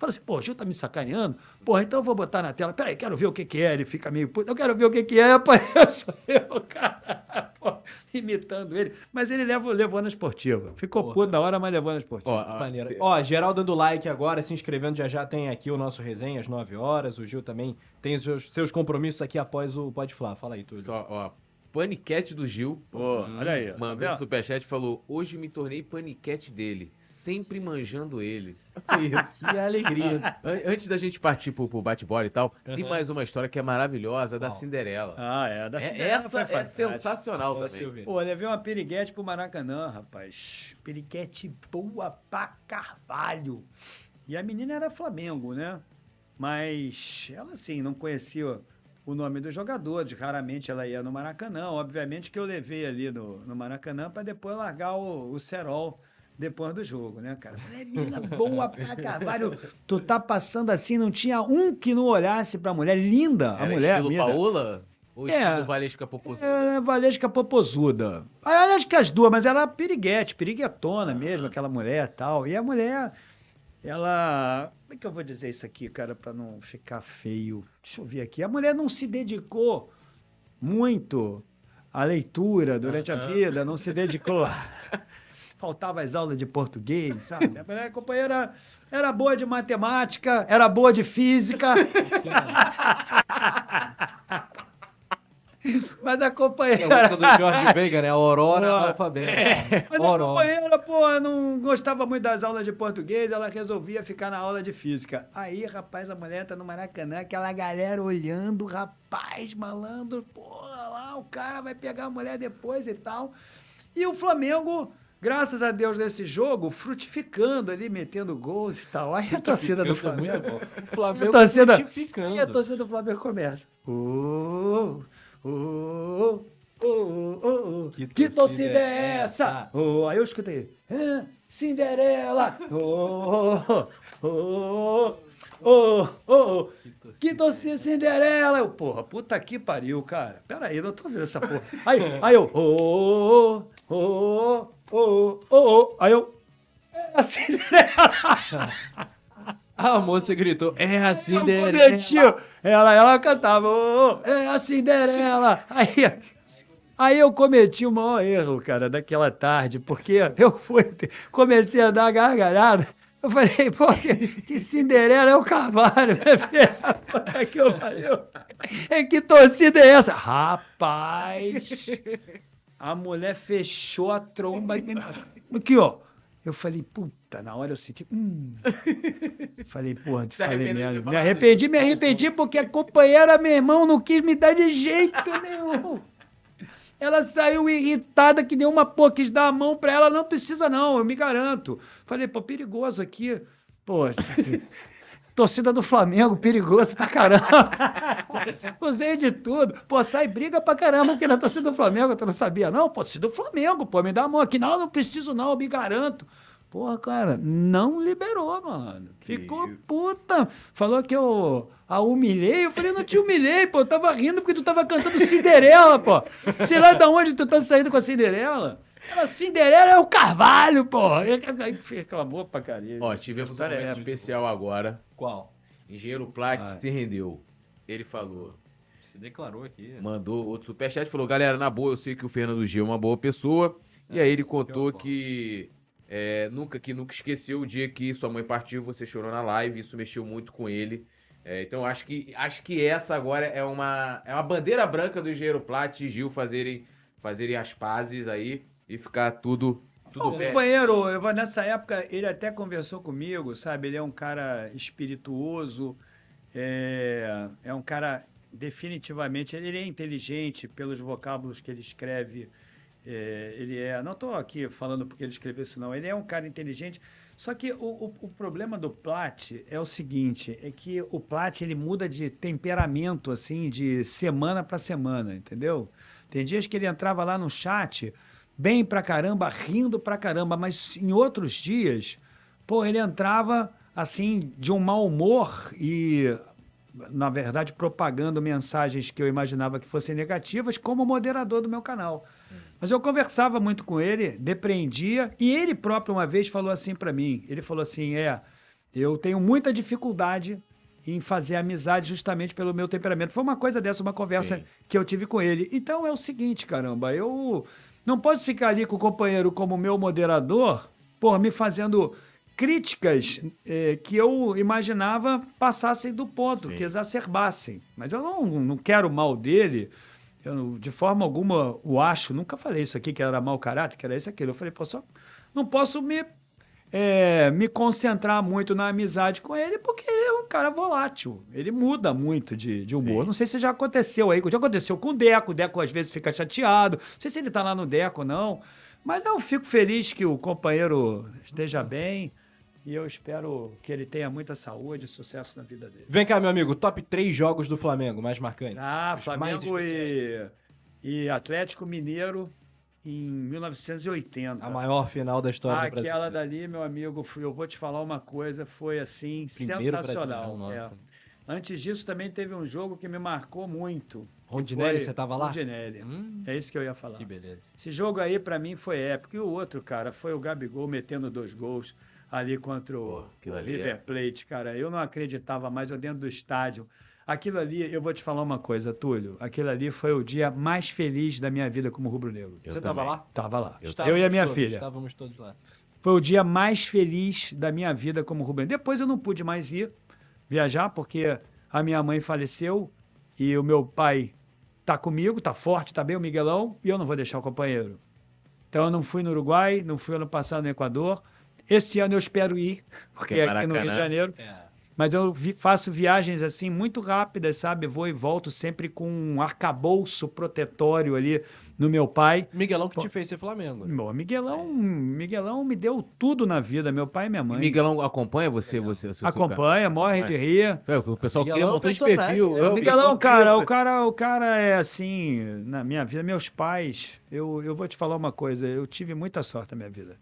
Fala assim, pô, o Gil tá me sacaneando? Porra, então eu vou botar na tela. Peraí, quero ver o que que é. Ele fica meio puto. Eu quero ver o que que é. Apareço eu, cara. Pô, imitando ele. Mas ele levou, levou na esportiva. Ficou Porra. puto na hora, mas levou na esportiva. Ó, Maneiro. Ó, geral dando like agora, se inscrevendo, já já tem aqui o nosso resenha às 9 horas. O Gil também tem os seus, seus compromissos aqui após o Pode Falar. Fala aí, Túlio. Só, ó, paniquete do Gil. Pô, olha aí. Mandou Tá um vendo? superchat e falou: Hoje me tornei paniquete dele, sempre manjando ele. Isso, que alegria. An- Antes da gente partir pro, pro bate-bola e tal, tem Aham. mais uma história que é maravilhosa da? Cinderela. Ah, é. Da É- Cinderela essa foi é sensacional Ó, também. Silvio. Pô, levei uma piriguete pro Maracanã, rapaz. Piriguete boa pra carvalho. E a menina era Flamengo, né? Mas ela, assim, não conhecia o nome dos jogadores. Raramente ela ia no Maracanã. Obviamente que eu levei ali no, no Maracanã para depois largar o, o cerol depois do jogo, né, cara? Falei, menina boa pra carvalho. Tu tá passando assim, não tinha um que não olhasse pra mulher. Linda a Era mulher. estilo mina. Paola ou É. estilo Valesca Popozuda? É, Valesca Popozuda. Aliás, que as duas, mas ela é piriguete, piriguetona mesmo, aquela mulher e tal. E a mulher, ela. Como é que eu vou dizer isso aqui, cara, pra não ficar feio? Deixa eu ver aqui. A mulher não se dedicou muito à leitura durante a vida, não se dedicou. Faltava as aulas de português, sabe? A companheira era boa de matemática, era boa de física. Mas a É companheira. a música do Jorge Veiga, né? Aurora Aurora. Alfabeta. Mas a companheira, pô, não gostava muito das aulas de português, ela resolvia ficar na aula de física. Aí, rapaz, a mulher tá no Maracanã, aquela galera olhando, rapaz, malandro, porra, lá o cara vai pegar a mulher depois e tal. E o Flamengo, graças a Deus nesse jogo, frutificando ali, metendo gols e tal. Aí a torcida do muito Flamengo. Flamengo A torcida- frutificando. E a torcida do Flamengo começa. Ô, ô, ô, ô, ô. Que Que torcida é é essa? Ô, aí eu escutei. "Hã? Cinderela! Ô, ô, ô, ô, que torcida Cinderela! Eu, porra, puta que pariu, cara. Pera aí, não tô vendo essa porra. Aí, aí eu, ô, ô, ô, ô, ô, ô. Aí eu, a Cinderela. A moça gritou, é a Cinderela. cometi, ela, ela cantava, "Ô, ô, é a Cinderela. Aí, aí eu cometi o maior erro, cara, daquela tarde, porque eu fui, comecei a dar gargalhada. Eu falei, pô, que, que Cinderela é o né, É que, eu falei, é que torcida é essa? Rapaz, a mulher fechou a tromba. Aqui, ó. Eu falei, puta, na hora eu senti. Hum. Falei, porra, Se falei merda. Me arrependi, me arrependi, porque a companheira, meu irmão, não quis me dar de jeito nenhum. Ela saiu irritada que nem uma porra, quis dar a mão pra ela. Não precisa, não, eu me garanto. Falei, pô, perigoso aqui. Pô, torcida do Flamengo, perigoso pra caramba. Usei de tudo. Pô, sai briga pra caramba aqui na torcida do Flamengo. Tu não sabia, não? Pô, torcida do Flamengo, pô, me dá a mão aqui. Não, não preciso, não, eu me garanto. Porra, cara, não liberou, mano. Que Ficou puta. Falou que eu a humilhei. Eu falei, não te humilhei, pô. Eu tava rindo porque tu tava cantando Cinderela, pô. Sei lá de onde tu tá saindo com a Cinderela. Ela, Cinderela é o Carvalho, pô. Aí reclamou pra caralho. Ó, tivemos um é momento épica. especial agora. Qual? Engenheiro Plat Ah. se rendeu. Ele falou, Se declarou aqui. mandou outro superchat e falou: Galera, na boa, eu sei que o Fernando Gil é uma boa pessoa. E aí ele contou que é, nunca que nunca esqueceu o dia que sua mãe partiu, você chorou na live, isso mexeu muito com ele. É, então acho que acho que essa agora é uma é uma bandeira branca do Engenheiro Plat e Gil fazerem fazerem as pazes aí e ficar tudo tudo O companheiro, eu, nessa época, ele até conversou comigo, sabe? Ele é um cara espirituoso, é, é um cara definitivamente, ele é inteligente pelos vocábulos que ele escreve. é, ele é, não estou aqui falando porque ele escreveu isso não, ele é um cara inteligente. Só que o, o- o problema do Plat é o seguinte, é que o Plat ele muda de temperamento assim, de semana para semana, entendeu? Tem dias que ele entrava lá no chat bem pra caramba, rindo pra caramba, mas em outros dias, pô, ele entrava assim de um mau humor e na verdade propagando mensagens que eu imaginava que fossem negativas como moderador do meu canal. Mas eu conversava muito com ele, depreendia, e ele próprio uma vez falou assim pra mim, ele falou assim, é, eu tenho muita dificuldade em fazer amizade justamente pelo meu temperamento. Foi uma coisa dessa, uma conversa Sim. que eu tive com ele. Então é o seguinte, caramba, eu não posso ficar ali com o companheiro como meu moderador, por me fazendo críticas eh, que eu imaginava passassem do ponto, Sim. que exacerbassem. Mas eu não, não quero o mal dele. Eu, de forma alguma, o acho, nunca falei isso aqui, que era mau caráter, que era isso, aquilo. Eu falei, pô, só não posso me, eh, me concentrar muito na amizade com ele, porque ele é um cara volátil. Ele muda muito de, de humor. Sim. Não sei se já aconteceu aí, já aconteceu com o Deco. O Deco às vezes fica chateado. Não sei se ele tá lá no Deco ou não. Mas eu fico feliz que o companheiro esteja bem. E eu espero que ele tenha muita saúde e sucesso na vida dele. Vem cá, meu amigo, top 3 jogos do Flamengo mais marcantes. Ah, mais Flamengo especiais. e, e Atlético Mineiro em 1980. A maior final da história do Brasil. Aquela dali, meu amigo, eu vou te falar uma coisa, foi assim, Primeiro sensacional. Brasileirão, é. Antes disso, também teve um jogo que me marcou muito. Rondinelli, foi você tava lá? Rondinelli. Hum, É isso que eu ia falar. que beleza. Esse jogo aí, pra mim, foi épico. E o outro, cara, foi o Gabigol metendo dois gols ali contra o, Pô, é- River Plate, cara. Eu não acreditava mais, eu dentro do estádio. Aquilo ali, eu vou te falar uma coisa, Túlio. Aquilo ali foi o dia mais feliz da minha vida como rubro-negro. Eu Você tava também. lá? Tava lá. Eu, Estávamos e a minha todos, filha. Estávamos todos lá. Foi o dia mais feliz da minha vida como rubro-negro. Depois eu não pude mais ir viajar, porque a minha mãe faleceu e o meu pai tá comigo, tá forte, tá bem, o Miguelão, e eu não vou deixar o companheiro. Então eu não fui no Uruguai, não fui ano passado no Equador. Esse ano eu espero ir, porque Que é aqui no Rio de. Janeiro. É. Mas eu vi- faço viagens assim muito rápidas, sabe? Vou e volto sempre com um arcabouço protetório ali no meu pai. Miguelão que Pô. te fez ser Flamengo. Bom, Miguelão, Miguelão me deu tudo na vida, meu pai e minha E mãe. Miguelão acompanha você, você, seu- seu Acompanha, morre de rir. cara? É, o pessoal Miguelão cria é um montão de perfil. né? Eu- Miguelão, cara, o cara, o cara é assim, na minha vida, meus pais, eu, eu vou te falar uma coisa, eu tive muita sorte na minha vida.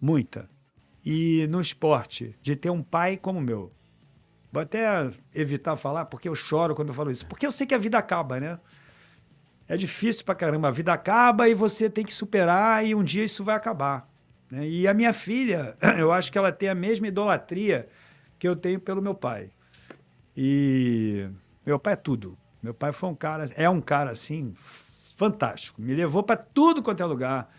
Muita. E no esporte, de ter um pai como o meu. Vou até evitar falar, porque eu choro quando eu falo isso. Porque eu sei que a vida acaba, né? É difícil pra caramba. A vida acaba e você tem que superar e um dia isso vai acabar. né? E a minha filha, eu acho que ela tem a mesma idolatria que eu tenho pelo meu pai. E meu pai é tudo. Meu pai foi um cara, é um cara assim fantástico. Me levou para tudo quanto é lugar.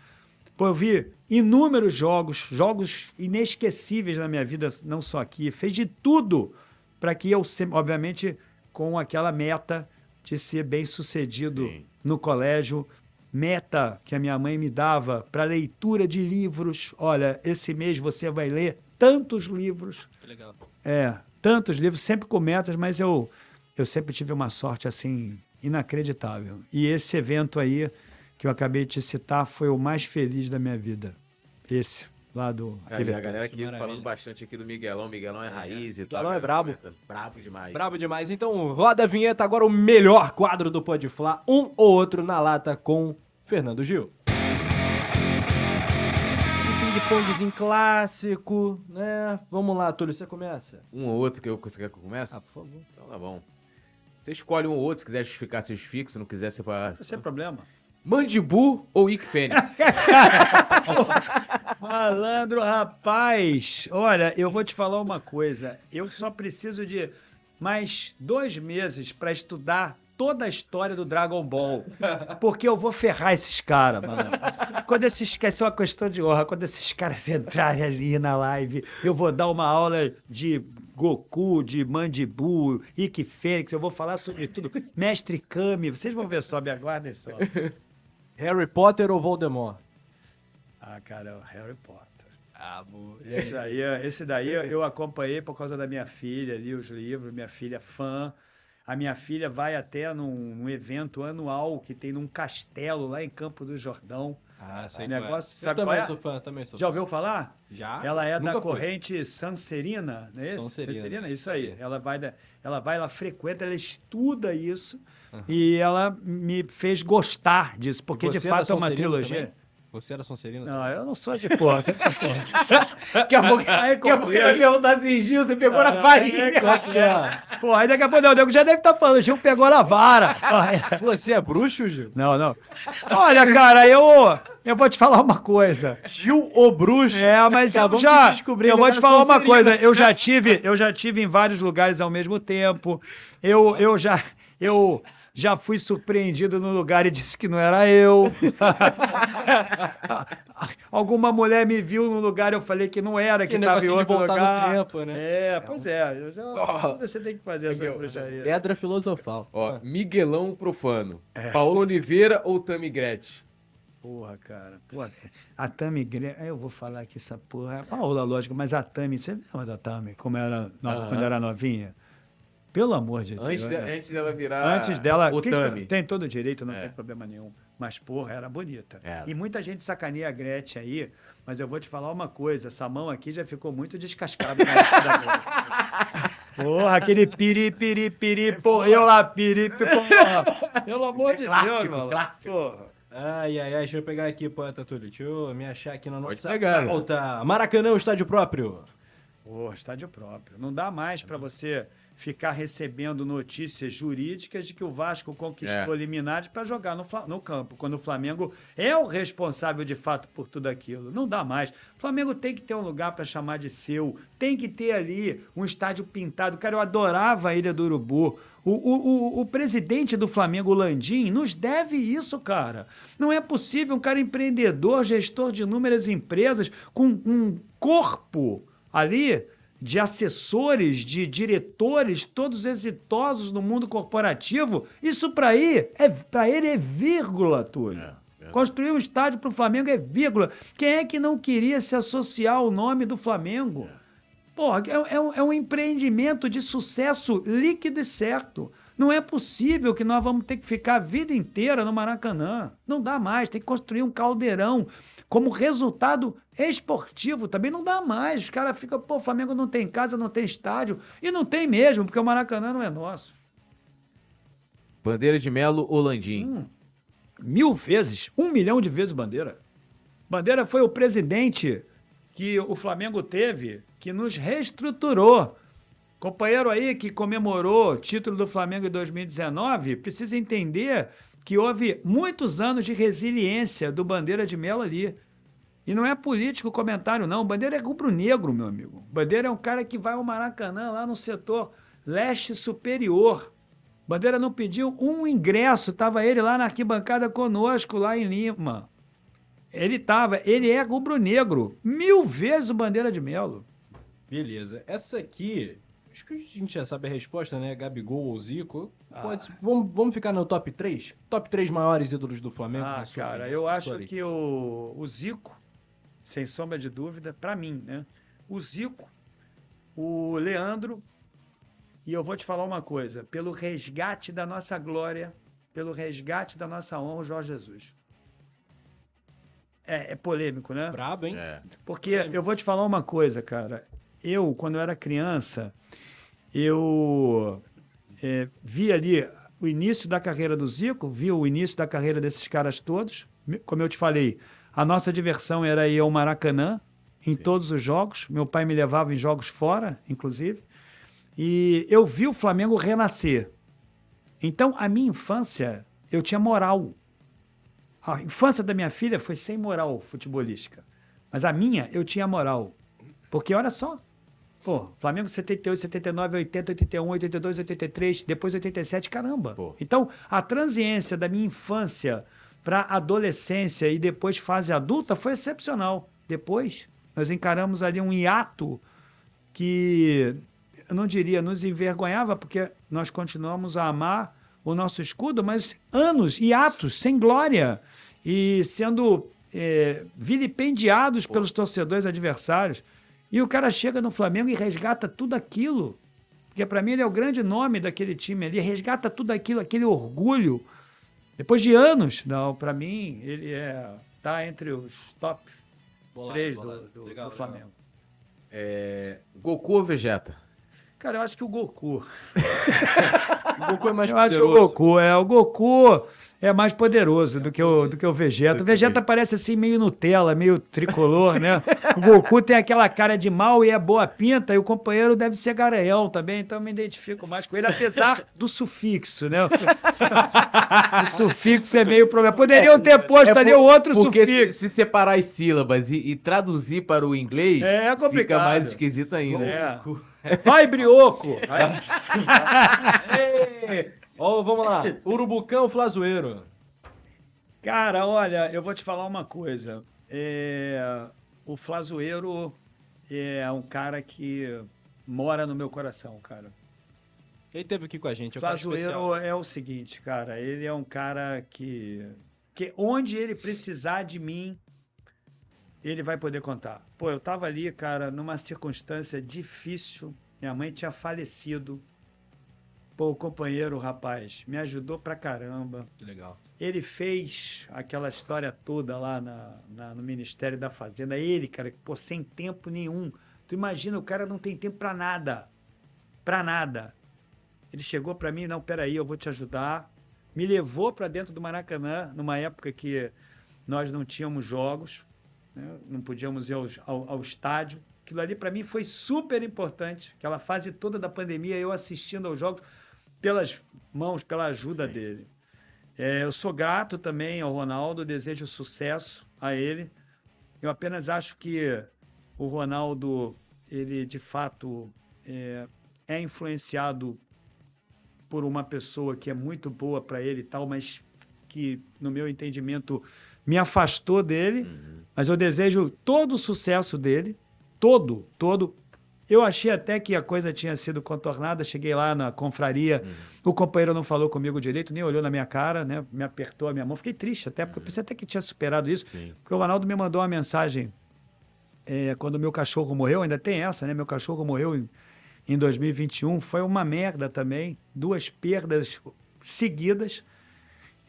Pô, eu vi inúmeros jogos, jogos inesquecíveis na minha vida, não só aqui. Fez de tudo para que eu, obviamente, com aquela meta de ser bem sucedido Sim. no colégio, meta que a minha mãe me dava para leitura de livros. Olha, esse mês você vai ler tantos livros. Que legal. É, tantos livros, sempre com metas, mas eu, eu sempre tive uma sorte assim inacreditável. E esse evento aí que eu acabei de te citar foi o mais feliz da minha vida. Esse lá do. a galera aqui Maravilha. falando bastante aqui do Miguelão. Miguelão é, é. raiz e tal. Miguelão é brabo. Brabo demais. Brabo demais. Então, roda a vinheta agora, o melhor quadro do Pode Falar, um ou outro na lata com Fernando Gil. ping-pongzinho clássico, né? Vamos lá, Túlio, você começa? Um ou outro que eu, você quer que eu comece? Ah, por favor. Então tá bom. Você escolhe um ou outro, se quiser justificar seus fixos, não quiser separar. Sem problema. Mandibu ou Ike Fênix? Malandro, rapaz, olha, eu vou te falar uma coisa. Eu só preciso de mais dois meses para estudar toda a história do Dragon Ball. Porque eu vou ferrar esses caras, mano. Quando esses caras, isso é uma questão de honra, quando esses caras entrarem ali na live, eu vou dar uma aula de Goku, de Mandibu, Ike Fênix, eu vou falar sobre tudo. Mestre Kami, vocês vão ver só, me aguardem só. Harry Potter ou Voldemort? Ah, cara, é o Harry Potter. Ah. Esse daí, esse daí eu acompanhei por causa da minha filha, li os livros, minha filha é fã. A minha filha vai até num, num, evento anual que tem num castelo lá em Campo do Jordão. Ah, sei negócio, é. sabe eu também é? sou fã, também sou Já ouviu falar? Já. Ela é Nunca da corrente Sancerina, não é Sancerina. Sancerina, isso aí. Ela vai, da, ela vai, ela frequenta, ela estuda isso uhum. e ela me fez gostar disso, porque de é fato é, é uma trilogia. Também? Você era Sonserino? Não, eu não sou de porra. Você tá Daqui a pouco, daqui a pouco vai perguntar se Gil, você pegou na farinha. É, Pô, aí daqui a pouco, não, o nego já deve estar tá falando, Gil pegou na vara. Você é bruxo, Gil? Não, não. Olha, cara, eu, eu vou te falar uma coisa. Gil o bruxo? É, mas eu já, eu vou te falar uma coisa. Eu já tive, eu já tive em vários lugares ao mesmo tempo. Eu, eu já, eu já fui surpreendido no lugar e disse que não era eu. Alguma mulher me viu no lugar e eu falei que não era, que estava em outro lugar. No tempo, né? É, pois é. Já, oh, você tem que fazer essa bruxaria. Pedra filosofal. Ó, Miguelão Profano. É. Paulo Oliveira ou Tami Gretchen? Porra, cara. Porra, a Tami Gretchen. Eu vou falar aqui essa porra. É Paola, lógico, mas a Tami. Você lembra da Tami? Como era, quando era novinha? Pelo amor de antes Deus. De, né? antes dela virar. Antes dela. Tami. Tem todo o direito, não é. tem problema nenhum. Mas, porra, era bonita. É. E muita gente sacaneia a Gretchen aí, mas eu vou te falar uma coisa: essa mão aqui já ficou muito descascada na época da Gretchen. Porra, aquele piri, piri, piri, porra, eu lá, piri, porra. Pelo amor de clássico, Deus, mano. Clássico. Porra. Ai, ai, ai, deixa eu pegar aqui, poeta Túlio. Deixa eu me achar aqui na nossa pegar, pauta. Maracanã, o estádio próprio. Porra, estádio próprio. Não dá mais para você ficar recebendo notícias jurídicas de que o Vasco conquistou é. liminares para jogar no, no, campo, quando o Flamengo é o responsável de fato por tudo aquilo. Não dá mais. O Flamengo tem que ter um lugar para chamar de seu, tem que ter ali um estádio pintado. Cara, eu adorava a Ilha do Urubu. O, o, o, o presidente do Flamengo, Landim, nos deve isso, cara. Não é possível um cara empreendedor, gestor de inúmeras empresas, com um corpo ali de assessores, de diretores, todos exitosos no mundo corporativo, isso para é, ele é vírgula, Túlio. É, é. Construir um estádio para o Flamengo é vírgula. Quem é que não queria se associar ao nome do Flamengo? É. Porra, é, é, um, é um empreendimento de sucesso líquido e certo. Não é possível que nós vamos ter que ficar a vida inteira no Maracanã. Não dá mais, tem que construir um caldeirão como resultado esportivo também não dá mais. Os caras ficam, pô, o Flamengo não tem casa, não tem estádio. E não tem mesmo, porque o Maracanã não é nosso. Bandeira de Melo ou Landim? Hum, mil vezes, um milhão de vezes Bandeira. Bandeira foi o presidente que o Flamengo teve, que nos reestruturou. Companheiro aí que comemorou o título do Flamengo em 2019, precisa entender que houve muitos anos de resiliência do Bandeira de Melo ali. E não é político o comentário, não. Bandeira é rubro-negro, meu amigo. Bandeira é um cara que vai ao Maracanã, lá no setor leste superior. Bandeira não pediu um ingresso, estava ele lá na arquibancada conosco, lá em Lima. Ele estava, ele é rubro-negro. Mil vezes o Bandeira de Melo. Beleza. Essa aqui, acho que a gente já sabe a resposta, né? Gabigol ou Zico. Pode, vamos, vamos ficar no top 3? Top 3 maiores ídolos do Flamengo? Ah, na sua- cara, eu acho que o, o Zico, sem sombra de dúvida, para mim, né? O Zico, o Leandro, e eu vou te falar uma coisa: pelo resgate da nossa glória, pelo resgate da nossa honra, o Jorge Jesus. É, é polêmico, né? Brabo, hein? É. Porque eu vou te falar uma coisa, cara. Eu, quando eu era criança, eu é, vi ali o início da carreira do Zico, vi o início da carreira desses caras todos. Como eu te falei, a nossa diversão era ir ao Maracanã em todos os jogos. Meu pai me levava em jogos fora, inclusive. E eu vi o Flamengo renascer. Então, a minha infância, eu tinha moral. A infância da minha filha foi sem moral futebolística. Mas a minha, eu tinha moral. Porque olha só. Pô, Flamengo 78, 79, 80, 81, 82, 83, depois 87, caramba. Pô. Então, a transiência da minha infância para adolescência e depois fase adulta foi excepcional. Depois, nós encaramos ali um hiato que eu não diria nos envergonhava, porque nós continuamos a amar o nosso escudo, mas anos, hiatos, sem glória e sendo eh, vilipendiados pelos torcedores adversários. E o cara chega no Flamengo e resgata tudo aquilo. Porque para mim ele é o grande nome daquele time ali, resgata tudo aquilo, aquele orgulho. Depois de anos, não, para mim ele é tá entre os top Bolado, 3 bolado. do, do- Legal, do legal. Flamengo. É, Goku ou Vegeta? Cara, eu acho que o Goku. O Goku é mais eu acho que o poderoso. Goku é o Goku é mais poderoso do que o do que o Vegeta. Do O Vegeta parece assim meio Nutella, meio tricolor, né? O Goku tem aquela cara de mal e é boa pinta e o companheiro deve ser garanhão também, então eu me identifico mais com ele apesar do sufixo, né? O su- o sufixo é meio problema. Poderiam ter posto É ali por- o outro Porque se, sufixo. se separar as sílabas e, e traduzir para o inglês, É fica complicado. mais esquisito ainda. É. Vai, brioco! Ei! Ó, vamos lá. Urubucão Flazoeiro. Cara, olha, eu vou te falar uma coisa. É, o Flazoeiro é um cara que mora no meu coração, cara. Ele teve aqui com a gente. O é um. Flazoeiro é o seguinte, cara. Ele é um cara que, que onde ele precisar de mim, ele vai poder contar. Pô, eu tava ali, cara, numa circunstância difícil. Minha mãe tinha falecido. Pô, o companheiro, rapaz, me ajudou pra caramba. Que legal. Ele fez aquela história toda lá na, na- no Ministério da Fazenda. Ele, cara, que, pô, sem tempo nenhum. Tu imagina, o cara não tem tempo pra nada. Pra nada. Ele chegou pra mim, não, peraí, eu vou te ajudar. Me levou pra dentro do Maracanã, numa época que nós não tínhamos jogos, né? não podíamos ir aos- ao, ao estádio. Aquilo ali pra mim foi super importante. Aquela fase toda da pandemia, eu assistindo aos jogos pelas mãos, pela ajuda Sim. dele. É, eu sou grato também ao Ronaldo, desejo sucesso a ele. Eu apenas acho que o Ronaldo, ele de fato é, é influenciado por uma pessoa que é muito boa para ele e tal, mas que, no meu entendimento, me afastou dele. Uhum. Mas eu desejo todo o sucesso dele, todo, todo. Eu achei até que a coisa tinha sido contornada. Cheguei lá na confraria, Uhum. o companheiro não falou comigo direito, nem olhou na minha cara, né? Me apertou a minha mão. Fiquei triste até, porque eu pensei até que tinha superado isso. Sim. Porque o Ronaldo me mandou uma mensagem é, quando meu cachorro morreu, ainda tem essa, né? Meu cachorro morreu em, em 2021, foi uma merda também, duas perdas seguidas.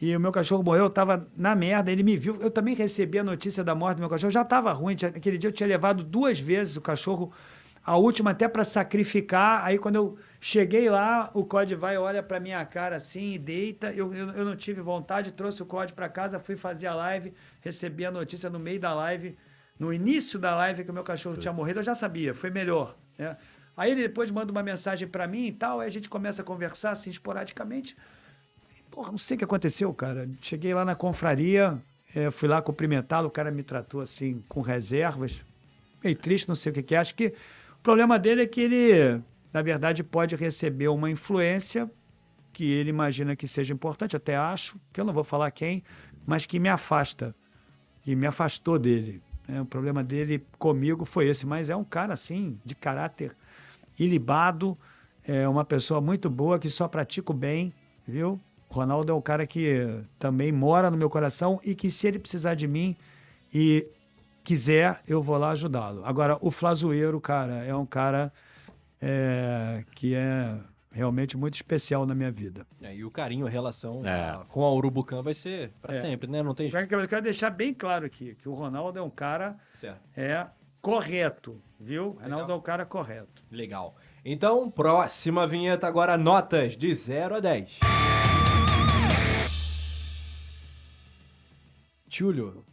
E o meu cachorro morreu, eu tava na merda, ele me viu, eu também recebi a notícia da morte do meu cachorro, já estava ruim, tinha- aquele dia eu tinha levado duas vezes o cachorro, a última até para sacrificar, aí quando eu cheguei lá, o COD vai, olha para minha cara assim deita, eu, eu, eu não tive vontade, trouxe o COD para casa, fui fazer a live, recebi a notícia no meio da live, no início da live que o meu cachorro tinha morrido, eu já sabia, foi melhor, né? Aí ele depois manda uma mensagem para mim e tal, aí a gente começa a conversar assim esporadicamente. Porra, não sei o que aconteceu, cara. Cheguei lá na confraria, É, fui lá cumprimentá-lo, o cara me tratou assim, com reservas. Meio triste, não sei o que, que é. Acho que problema dele é que ele, na verdade, pode receber uma influência que ele imagina que seja importante, até acho, que eu não vou falar quem, mas que me afasta, que me afastou dele. É, o problema dele comigo foi esse, mas é um cara assim, de caráter ilibado, é uma pessoa muito boa que só pratica o bem, viu? Ronaldo é um cara que também mora no meu coração e que se ele precisar de mim e quiser, eu vou lá ajudá-lo. Agora, o Flazoeiro, cara, é um cara é, que é realmente muito especial na minha vida. É, e o carinho, a relação É. a- com a Urubucã vai ser pra É. sempre, né? Não tem que eu quero deixar bem claro aqui que o Ronaldo é um cara Certo. é correto, viu? O Ronaldo é um cara correto. Legal. Então, próxima vinheta agora, notas de 0 a 10. Túlio.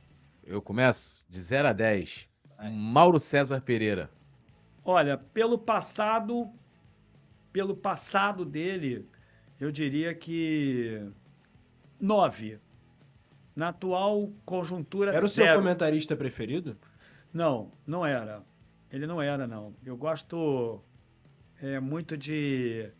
Eu começo de 0 a 10. Mauro César Pereira. Olha, pelo passado, pelo passado dele, eu diria que nove. Na atual conjuntura Era o seu zero. comentarista preferido? Não, não era. Ele não era, não. Eu gosto é, muito de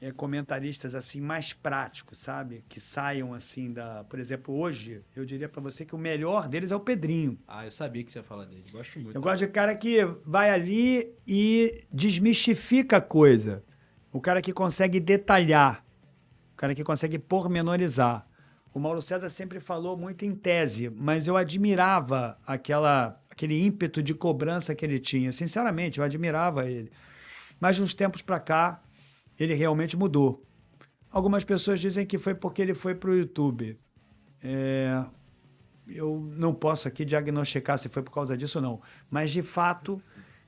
é, comentaristas assim mais práticos, sabe? Que saiam assim da. Por exemplo, hoje eu diria pra você que o melhor deles é o Pedrinho. Ah, eu sabia que você ia falar dele. Gosto muito. Eu gosto de cara que vai ali e desmistifica a coisa. O cara que consegue detalhar. O cara que consegue pormenorizar. O Mauro César sempre falou muito em tese, mas eu admirava aquela, aquele ímpeto de cobrança que ele tinha. Sinceramente, eu admirava ele. Mas de uns tempos para cá, ele realmente mudou. Algumas pessoas dizem que foi porque ele foi para o YouTube. É, eu não posso aqui diagnosticar se foi por causa disso ou não, mas de fato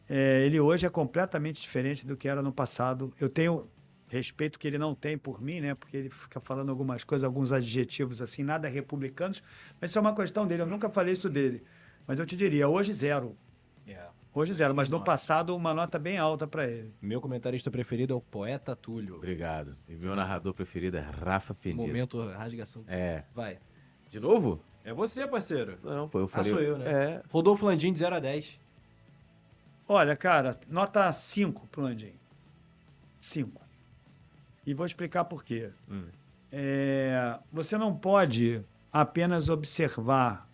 é, ele hoje é completamente diferente do que era no passado. Eu tenho respeito que ele não tem por mim, né? Porque ele fica falando algumas coisas, alguns adjetivos assim, nada republicanos, mas isso é uma questão dele. Eu nunca falei isso dele, mas eu te diria hoje zero, É. hoje zero, mas no passado uma nota bem alta para ele. Meu comentarista preferido é o poeta Túlio. Obrigado. E meu narrador preferido é Rafa Penedo. Momento rasgação de É. Vai. De novo? É você, parceiro. Não, pô, eu Ah, falei. sou eu, né? É. Rodolfo Landim de 0 a 10. Olha, cara, nota 5 pro Landim. 5. E vou explicar por quê. Hum. É, você não pode apenas observar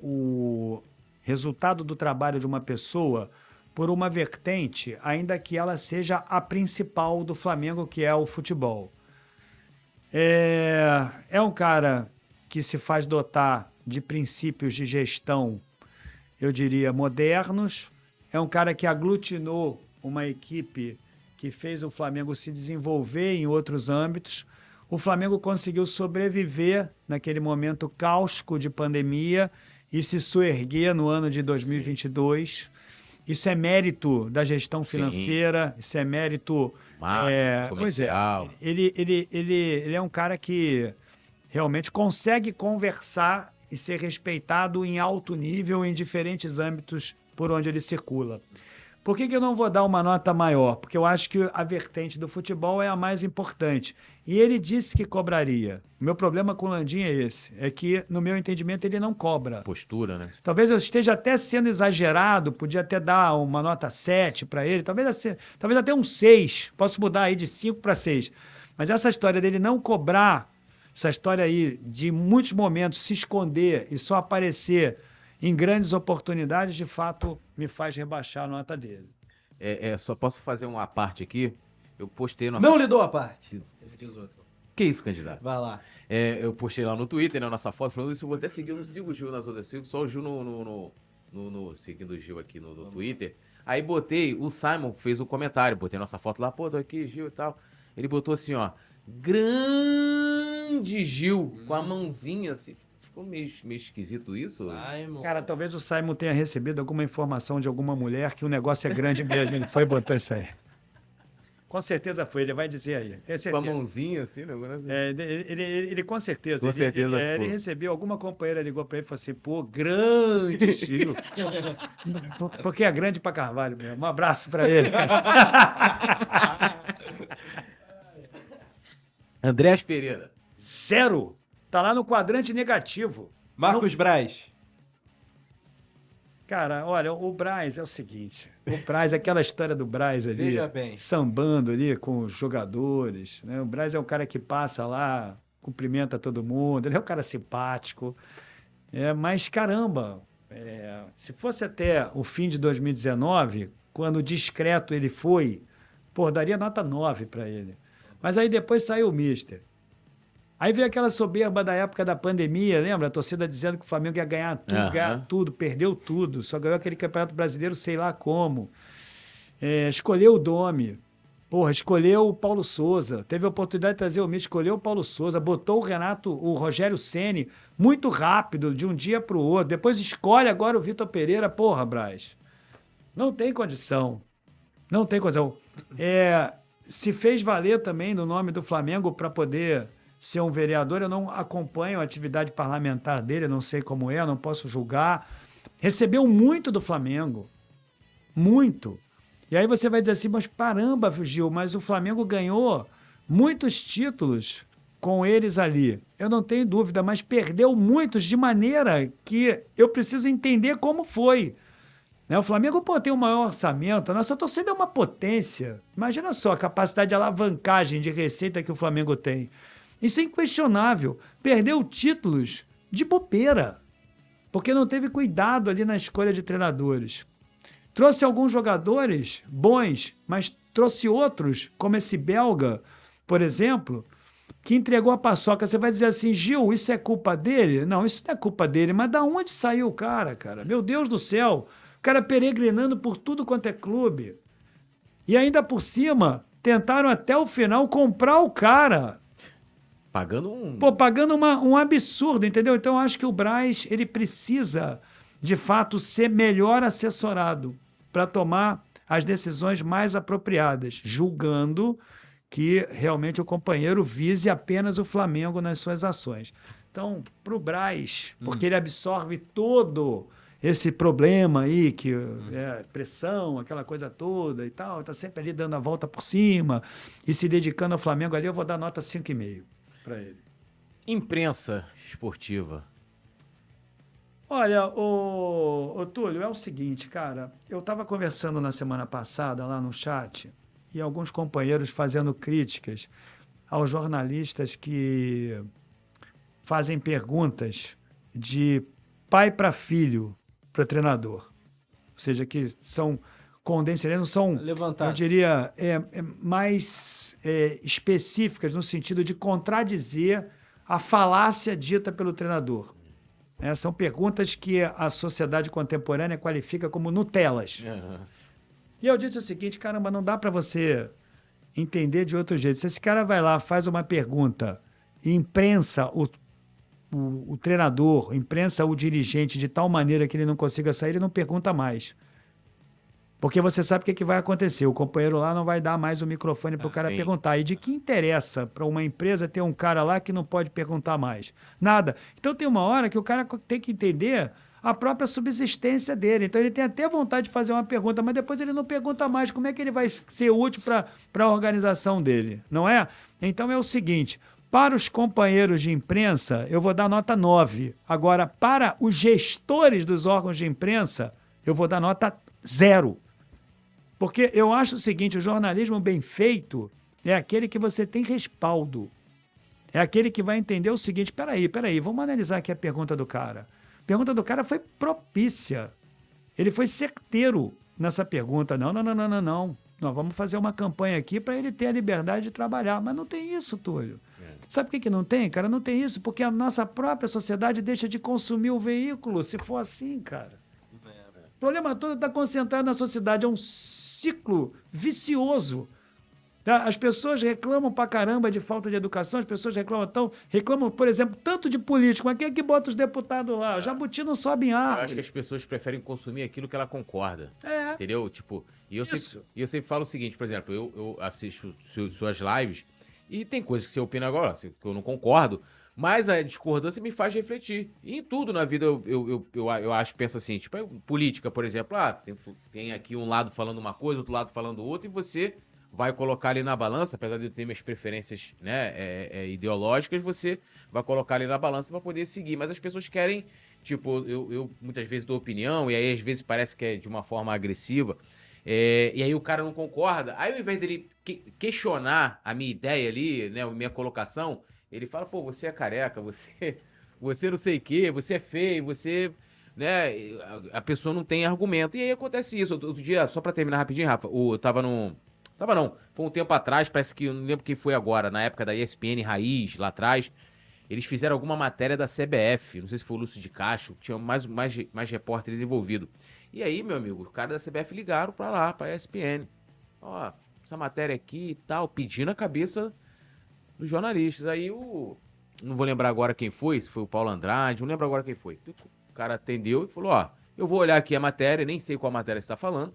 o resultado do trabalho de uma pessoa por uma vertente, ainda que ela seja a principal do Flamengo, que é o futebol. É, é um cara que se faz dotar de princípios de gestão, eu diria, modernos. É um cara que aglutinou uma equipe que fez o Flamengo se desenvolver em outros âmbitos. O Flamengo conseguiu sobreviver naquele momento cáustico de pandemia e se soerguer no ano de 2022. Isso é mérito da gestão Sim. financeira, isso é mérito. Marketing, é, pois é, ele, ele, ele, ele é um cara que realmente consegue conversar e ser respeitado em alto nível em diferentes âmbitos por onde ele circula. Por que, que eu não vou dar uma nota maior? Porque eu acho que a vertente do futebol é a mais importante. E ele disse que cobraria. O meu problema com o Landim é esse: é que, no meu entendimento, ele não cobra. Postura, né? Talvez eu esteja até sendo exagerado, podia até dar uma nota 7 para ele, talvez, assim- talvez até um 6. Posso mudar aí de 5 para 6. Mas essa história dele não cobrar, essa história aí de em muitos momentos se esconder e só aparecer em grandes oportunidades, de fato, me faz rebaixar a nota dele. É, é, só posso fazer uma parte aqui. Eu postei nossa. Não lhe dou a parte. Diz outro. Que isso, candidato? Vai lá. É, eu postei lá no Twitter, né, nossa foto, falando isso. Eu vou até seguir, eu não sigo o Gil nas outras, eu sigo só o Gil no. no, no, no- no- seguindo o Gil aqui no, no Twitter. Aí botei, o Simon fez um comentário, botei nossa foto lá, pô, tô aqui, Gil e tal. Ele botou assim, ó. Grande Gil, com a mãozinha assim. Ficou meio, meio esquisito isso. Simon. Cara, talvez o Simon tenha recebido alguma informação de alguma mulher que o negócio é grande mesmo. Ele foi e botou isso aí. Com certeza foi, ele vai dizer aí. Tenho com a mãozinha assim, né? agora- É, ele, ele, ele- ele com certeza. Com ele, certeza Ele, é, ele recebeu, alguma companheira ligou pra ele e falou assim: pô, grande Chico. Por- Porque é grande pra Carvalho mesmo. Um abraço pra ele. Andrés Pereira. Zero. Tá lá no quadrante negativo. Marcos Braz. Cara, olha, o Braz é o seguinte. O Braz, aquela história do Braz ali, Veja bem. sambando ali com os jogadores. Né? O Braz é um cara que passa lá, cumprimenta todo mundo, ele é um cara simpático. É, mas caramba, é, se fosse até o fim de 2019, quando discreto ele foi, pô, daria nota 9 para ele. Mas aí depois saiu o Mister. Aí veio aquela soberba da época da pandemia, lembra? A torcida dizendo que o Flamengo ia ganhar tudo, Aham. ganhar tudo, perdeu tudo, só ganhou aquele campeonato brasileiro, sei lá como. É, escolheu o Domi. Porra, escolheu o Paulo Souza. Teve a oportunidade de trazer o Mister, escolheu o Paulo Souza, botou o Renato, o Rogério Ceni muito rápido, de um dia para o outro. Depois escolhe agora o Vitor Pereira. Porra, Braz. Não tem condição. Não tem condição. É, se fez valer também no nome do Flamengo para poder ser um vereador. Eu não acompanho a atividade parlamentar dele, eu não sei como é, eu não posso julgar. Recebeu muito do Flamengo. Muito. E aí você vai dizer assim, mas caramba, Gil, mas o Flamengo ganhou muitos títulos com eles ali. Eu não tenho dúvida, mas perdeu muitos de maneira que eu preciso entender como foi. Né? O Flamengo pô, tem o maior orçamento, a nossa torcida é uma potência. Imagina só a capacidade de alavancagem de receita que o Flamengo tem. Isso é inquestionável. Perdeu títulos de bobeira, porque não teve cuidado ali na escolha de treinadores. Trouxe alguns jogadores bons, mas trouxe outros, como esse belga, por exemplo, que entregou a paçoca. Você vai dizer assim, Gil, isso é culpa dele? Não, isso não é culpa dele, mas da onde saiu o cara, cara? Meu Deus do céu! O cara peregrinando por tudo quanto é clube. E ainda por cima, tentaram até o final comprar o cara. Pagando um. Pô, pagando uma, um absurdo, entendeu? Então eu acho que o Braz, ele precisa, de fato, ser melhor assessorado para tomar as decisões mais apropriadas, julgando que realmente o companheiro vise apenas o Flamengo nas suas ações. Então, para o Braz, porque ele absorve todo esse problema aí, que é pressão, aquela coisa toda e tal, está sempre ali dando a volta por cima e se dedicando ao Flamengo ali, eu vou dar nota 5,5 para ele. Imprensa esportiva. Olha, o, o Túlio, é o seguinte, cara. Eu estava conversando na semana passada lá no chat e alguns companheiros fazendo críticas aos jornalistas que fazem perguntas de pai para filho para treinador. Ou seja, que são não são Levantar. eu diria, é, é mais é, específicas no sentido de contradizer a falácia dita pelo treinador. É, são perguntas que a sociedade contemporânea qualifica como Nutelas. E eu disse o seguinte, caramba, não dá para você entender de outro jeito. Se esse cara vai lá, faz uma pergunta e imprensa o, o, o treinador, imprensa o dirigente de tal maneira que ele não consiga sair, ele não pergunta mais. Porque você sabe o que, que vai acontecer. O companheiro lá não vai dar mais o microfone para o Ah, cara sim. perguntar. E de que interessa para uma empresa ter um cara lá que não pode perguntar mais? Nada. Então tem uma hora que o cara tem que entender a própria subsistência dele. Então ele tem até vontade de fazer uma pergunta, mas depois ele não pergunta mais. Como é que ele vai ser útil para a organização dele? Não é? Então é o seguinte. Para os companheiros de imprensa, eu vou dar nota 9. Agora, para os gestores dos órgãos de imprensa, eu vou dar nota 0. Porque eu acho o seguinte: o jornalismo bem feito é aquele que você tem respaldo. É aquele que vai entender o seguinte: peraí, peraí, vamos analisar aqui a pergunta do cara. A pergunta do cara foi propícia. Ele foi certeiro nessa pergunta. Não, não, não, não, não, não. Nós vamos fazer uma campanha aqui para ele ter a liberdade de trabalhar. Mas não tem isso, Túlio. Sabe por que, que não tem, cara? Não tem isso porque a nossa própria sociedade deixa de consumir o veículo, se for assim, cara. O problema todo está concentrado na sociedade. É um ciclo vicioso. tá? As pessoas reclamam pra caramba de falta de educação, as pessoas reclamam tão, reclamam, por exemplo, tanto de político, mas quem é que bota os deputados lá? O Jabuti não sobe em Eu acho que árvore. as pessoas preferem consumir aquilo que ela concorda. É. Entendeu? Tipo, e eu, Isso. sempre, eu sempre falo o seguinte, por exemplo, eu, eu assisto su- suas lives e tem coisas que você opina agora, que eu não concordo, mas a discordância me faz refletir. E em tudo na vida eu, eu, eu, eu, eu acho, penso assim, tipo, é política, por exemplo, ah, tem, tem aqui um lado falando uma coisa, outro lado falando outra, e você vai colocar ali na balança, apesar de eu ter minhas preferências né, é, é, ideológicas, você vai colocar ali na balança para poder seguir. Mas as pessoas querem, tipo, eu, eu, muitas vezes dou opinião, e aí às vezes parece que é de uma forma agressiva, é, e aí o cara não concorda. Aí ao invés dele que, questionar a minha ideia ali, né, a minha colocação, ele fala, pô, você é careca, você, você não sei o quê, você é feio, você né? A, pessoa não tem argumento. E aí acontece isso. Outro dia, só para terminar rapidinho, Rafa, eu tava no. Tava não, foi um tempo atrás, parece que, eu não lembro quem foi agora, na época da ESPN Raiz, lá atrás, eles fizeram alguma matéria da CBF, não sei se foi o Lúcio de Cacho, tinha mais, mais, mais repórteres envolvidos. E aí, meu amigo, os caras da CBF ligaram pra lá, pra ESPN. Ó, essa matéria aqui e tal, pedindo a cabeça dos jornalistas. Aí o. Não vou lembrar agora quem foi, se foi o Paulo Andrade, não lembro agora quem foi. O cara atendeu e falou: Ó, eu vou olhar aqui a matéria, nem sei qual matéria está falando,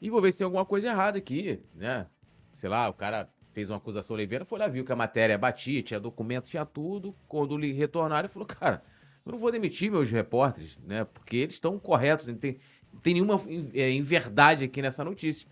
e vou ver se tem alguma coisa errada aqui, né? Sei lá, o cara fez uma acusação leveira, foi lá, viu que a matéria batia, tinha documento, tinha tudo. Quando lhe retornaram, ele falou: Cara, eu não vou demitir meus repórteres, né? Porque eles estão corretos, não tem, não tem nenhuma é, inverdade aqui nessa notícia.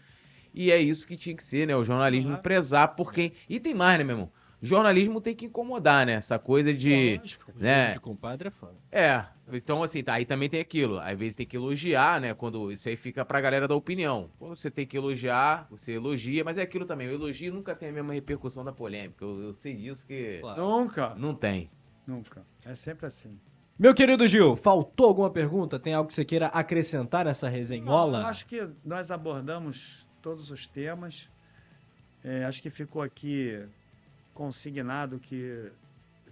E é isso que tinha que ser, né? O jornalismo uhum. prezar por quem. E tem mais, né, meu irmão? jornalismo tem que incomodar, né? Essa coisa de. Lógico, né? de compadre é foda. É. Então, assim, tá, aí também tem aquilo. Às vezes tem que elogiar, né? Quando isso aí fica pra galera da opinião. Quando você tem que elogiar, você elogia, mas é aquilo também. O elogio nunca tem a mesma repercussão da polêmica. Eu, eu sei disso que. Claro. Nunca. Não tem. Nunca. É sempre assim. Meu querido Gil, faltou alguma pergunta? Tem algo que você queira acrescentar nessa resenhola? Não, acho que nós abordamos todos os temas. É, acho que ficou aqui consignado que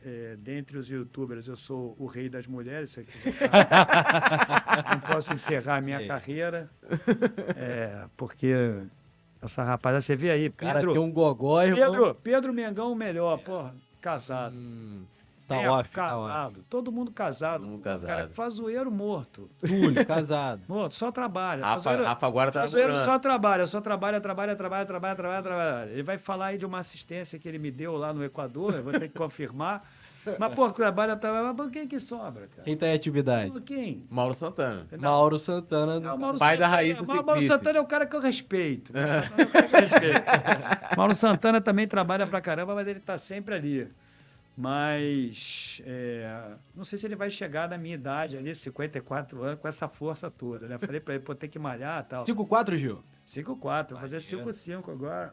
é, dentre os youtubers eu sou o rei das mulheres, isso aqui tá... não posso encerrar a minha Sim. carreira, é, porque essa rapaziada, você vê aí, Pedro... Cara, tem um gogó, irmão. Pedro, Pedro Mengão melhor, porra, casado. Hum. Tá é, off, tá casado. Tá todo mundo casado. Todo mundo casado. Cara, fazoeiro morto. Túlio, casado. Morto, só trabalha. Rafa, fazoeiro, Rafa agora tá Fazoeiro só trabalha, só trabalha, trabalha, trabalha, trabalha, trabalha, trabalha. Ele vai falar aí de uma assistência que ele me deu lá no Equador, eu vou ter que confirmar. Mas, pô, trabalha, trabalha, mas quem que sobra, cara? Quem tá em atividade? Quem? Mauro Santana. Não. Mauro Santana. Não, Mauro pai Santana, da Raíssa Mauro, Mauro Santana é o cara que eu respeito. Mauro Santana, é o cara que eu respeito. Mauro Santana também trabalha pra caramba, mas ele tá sempre ali. Mas é, não sei se ele vai chegar na minha idade ali, 54 anos, com essa força toda, né? Falei pra ele, pô, ter que malhar e tal. 5-4, Gil? 5-4, vou fazer 5-5 agora.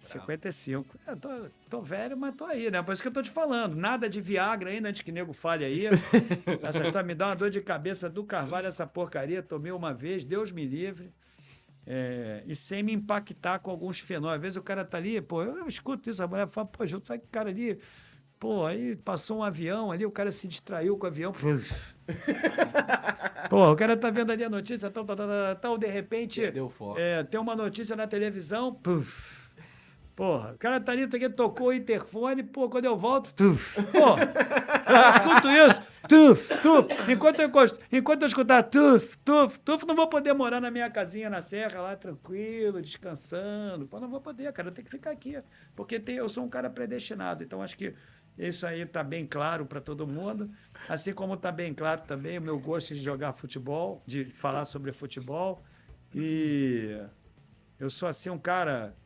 55. É, tô, tô, velho, mas tô aí, né? Por isso que eu tô te falando. Nada de Viagra ainda, antes que nego fale aí. essa história me dá uma dor de cabeça do Carvalho, essa porcaria. Tomei uma vez, Deus me livre. É, e sem me impactar com alguns fenômenos. Às vezes o cara tá ali, pô, eu, eu escuto isso, a mulher fala, pô, Gil, sabe que cara ali Pô, aí passou um avião ali, o cara se distraiu com o avião. Pô, o cara tá vendo ali a notícia, tal, tal, tal, tal de repente. É, tem uma notícia na televisão. Puf. Porra, o cara tá ali, tocou o interfone, pô, quando eu volto, tuf, porra, eu escuto isso, tuf, tuf, enquanto eu, enquanto eu escutar tuf, tuf, tuf, não vou poder morar na minha casinha na serra lá, tranquilo, descansando, pô, não vou poder, cara, eu tenho que ficar aqui, porque tem, eu sou um cara predestinado, então acho que isso aí está bem claro para todo mundo. Assim como está bem claro também o meu gosto de jogar futebol, de falar sobre futebol. E eu sou assim um cara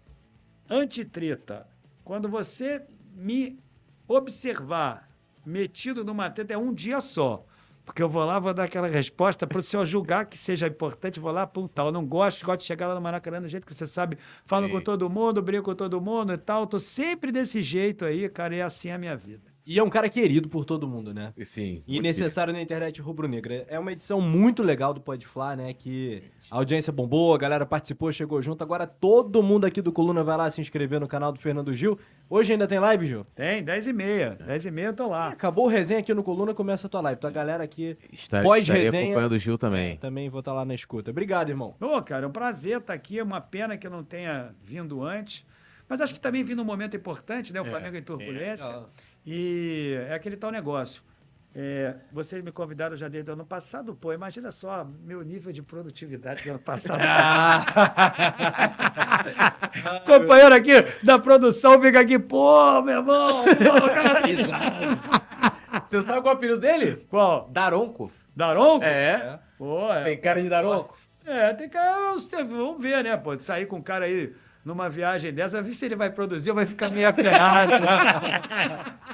antitreta. Quando você me observar metido numa treta, é um dia só. Porque eu vou lá, vou dar aquela resposta para o senhor julgar que seja importante, vou lá, pum, tal. Eu não gosto, gosto de chegar lá no Maracanã do jeito que você sabe, falo Sim. com todo mundo, brigo com todo mundo e tal. Tô sempre desse jeito aí, cara, e assim é a minha vida. E é um cara querido por todo mundo, né? Sim. E necessário na internet rubro-negra. É uma edição muito legal do Pode né? Que a audiência bombou, a galera participou, chegou junto. Agora todo mundo aqui do Coluna vai lá se inscrever no canal do Fernando Gil. Hoje ainda tem live, Gil? Tem, 10 e meia. 10 e meia eu tô lá. É, acabou o resenha aqui no Coluna, começa a tua live. Então a galera aqui pós-resenha... acompanhando o Gil também. É, também vou estar tá lá na escuta. Obrigado, irmão. Ô, cara, é um prazer estar aqui. É uma pena que eu não tenha vindo antes. Mas acho que também vindo um momento importante, né? O é, Flamengo em turbulência. É, e é aquele tal negócio. É, vocês me convidaram já desde o ano passado, pô, imagina só meu nível de produtividade do ano passado. Companheiro aqui da produção fica aqui, pô, meu irmão, pô, cara tá Você sabe qual é o apelido dele? Qual? Daronco. Daronco? É. Pô, é. Tem cara de Daronco? É, tem cara, vamos ver, né, pô, sair com um cara aí numa viagem dessa, ver se ele vai produzir ou vai ficar meio acanhado.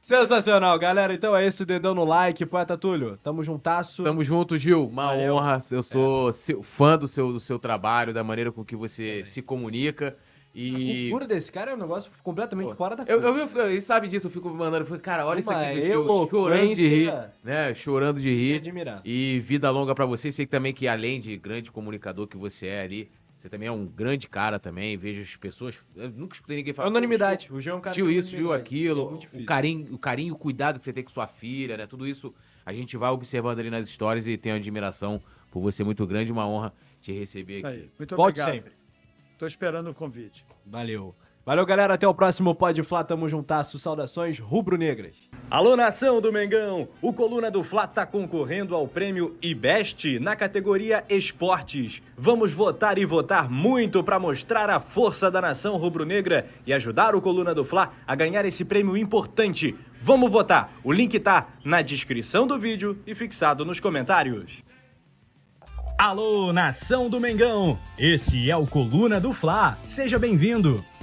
Sensacional, galera. Então é isso, dedão no like, poeta Túlio. Tamo juntasso. Tamo junto, Gil. Uma Valeu. honra. Eu sou seu- fã do seu, do seu trabalho, da maneira com que você se comunica. A E. cultura desse cara é um negócio completamente fora da Eu, curva. eu, vi- ele sabe disso, eu fico mandando. Eu falei, cara, olha isso Uma aqui, Gil, chorando de rir, né? Chorando de Que rir. admirar. E vida longa pra você. Sei também que além de grande comunicador que você é ali, você também é um grande cara também. Vejo as pessoas. Eu nunca escutei ninguém É falar. unanimidade. O Gil é um cara Tio isso, tio. É aquilo, muito o carinho, o carinho, o cuidado que você tem com sua filha, né? Tudo isso a gente vai observando ali nas histórias e tenho admiração por você muito grande, uma honra te receber aqui. Aí, muito Volte obrigado. sempre. Tô esperando o convite. Valeu. Valeu, galera. Até o próximo Pode Flá. Tamo juntasso. Saudações rubro-negras. Alô, nação do Mengão! O Coluna do Fla tá concorrendo ao prêmio IBEST na categoria Esportes. Vamos votar e votar muito para mostrar a força da nação rubro-negra e ajudar o Coluna do Fla a ganhar esse prêmio importante. Vamos votar! O link tá na descrição do vídeo e fixado nos comentários. Alô, nação do Mengão! Esse é o Coluna do Fla. Seja bem-vindo.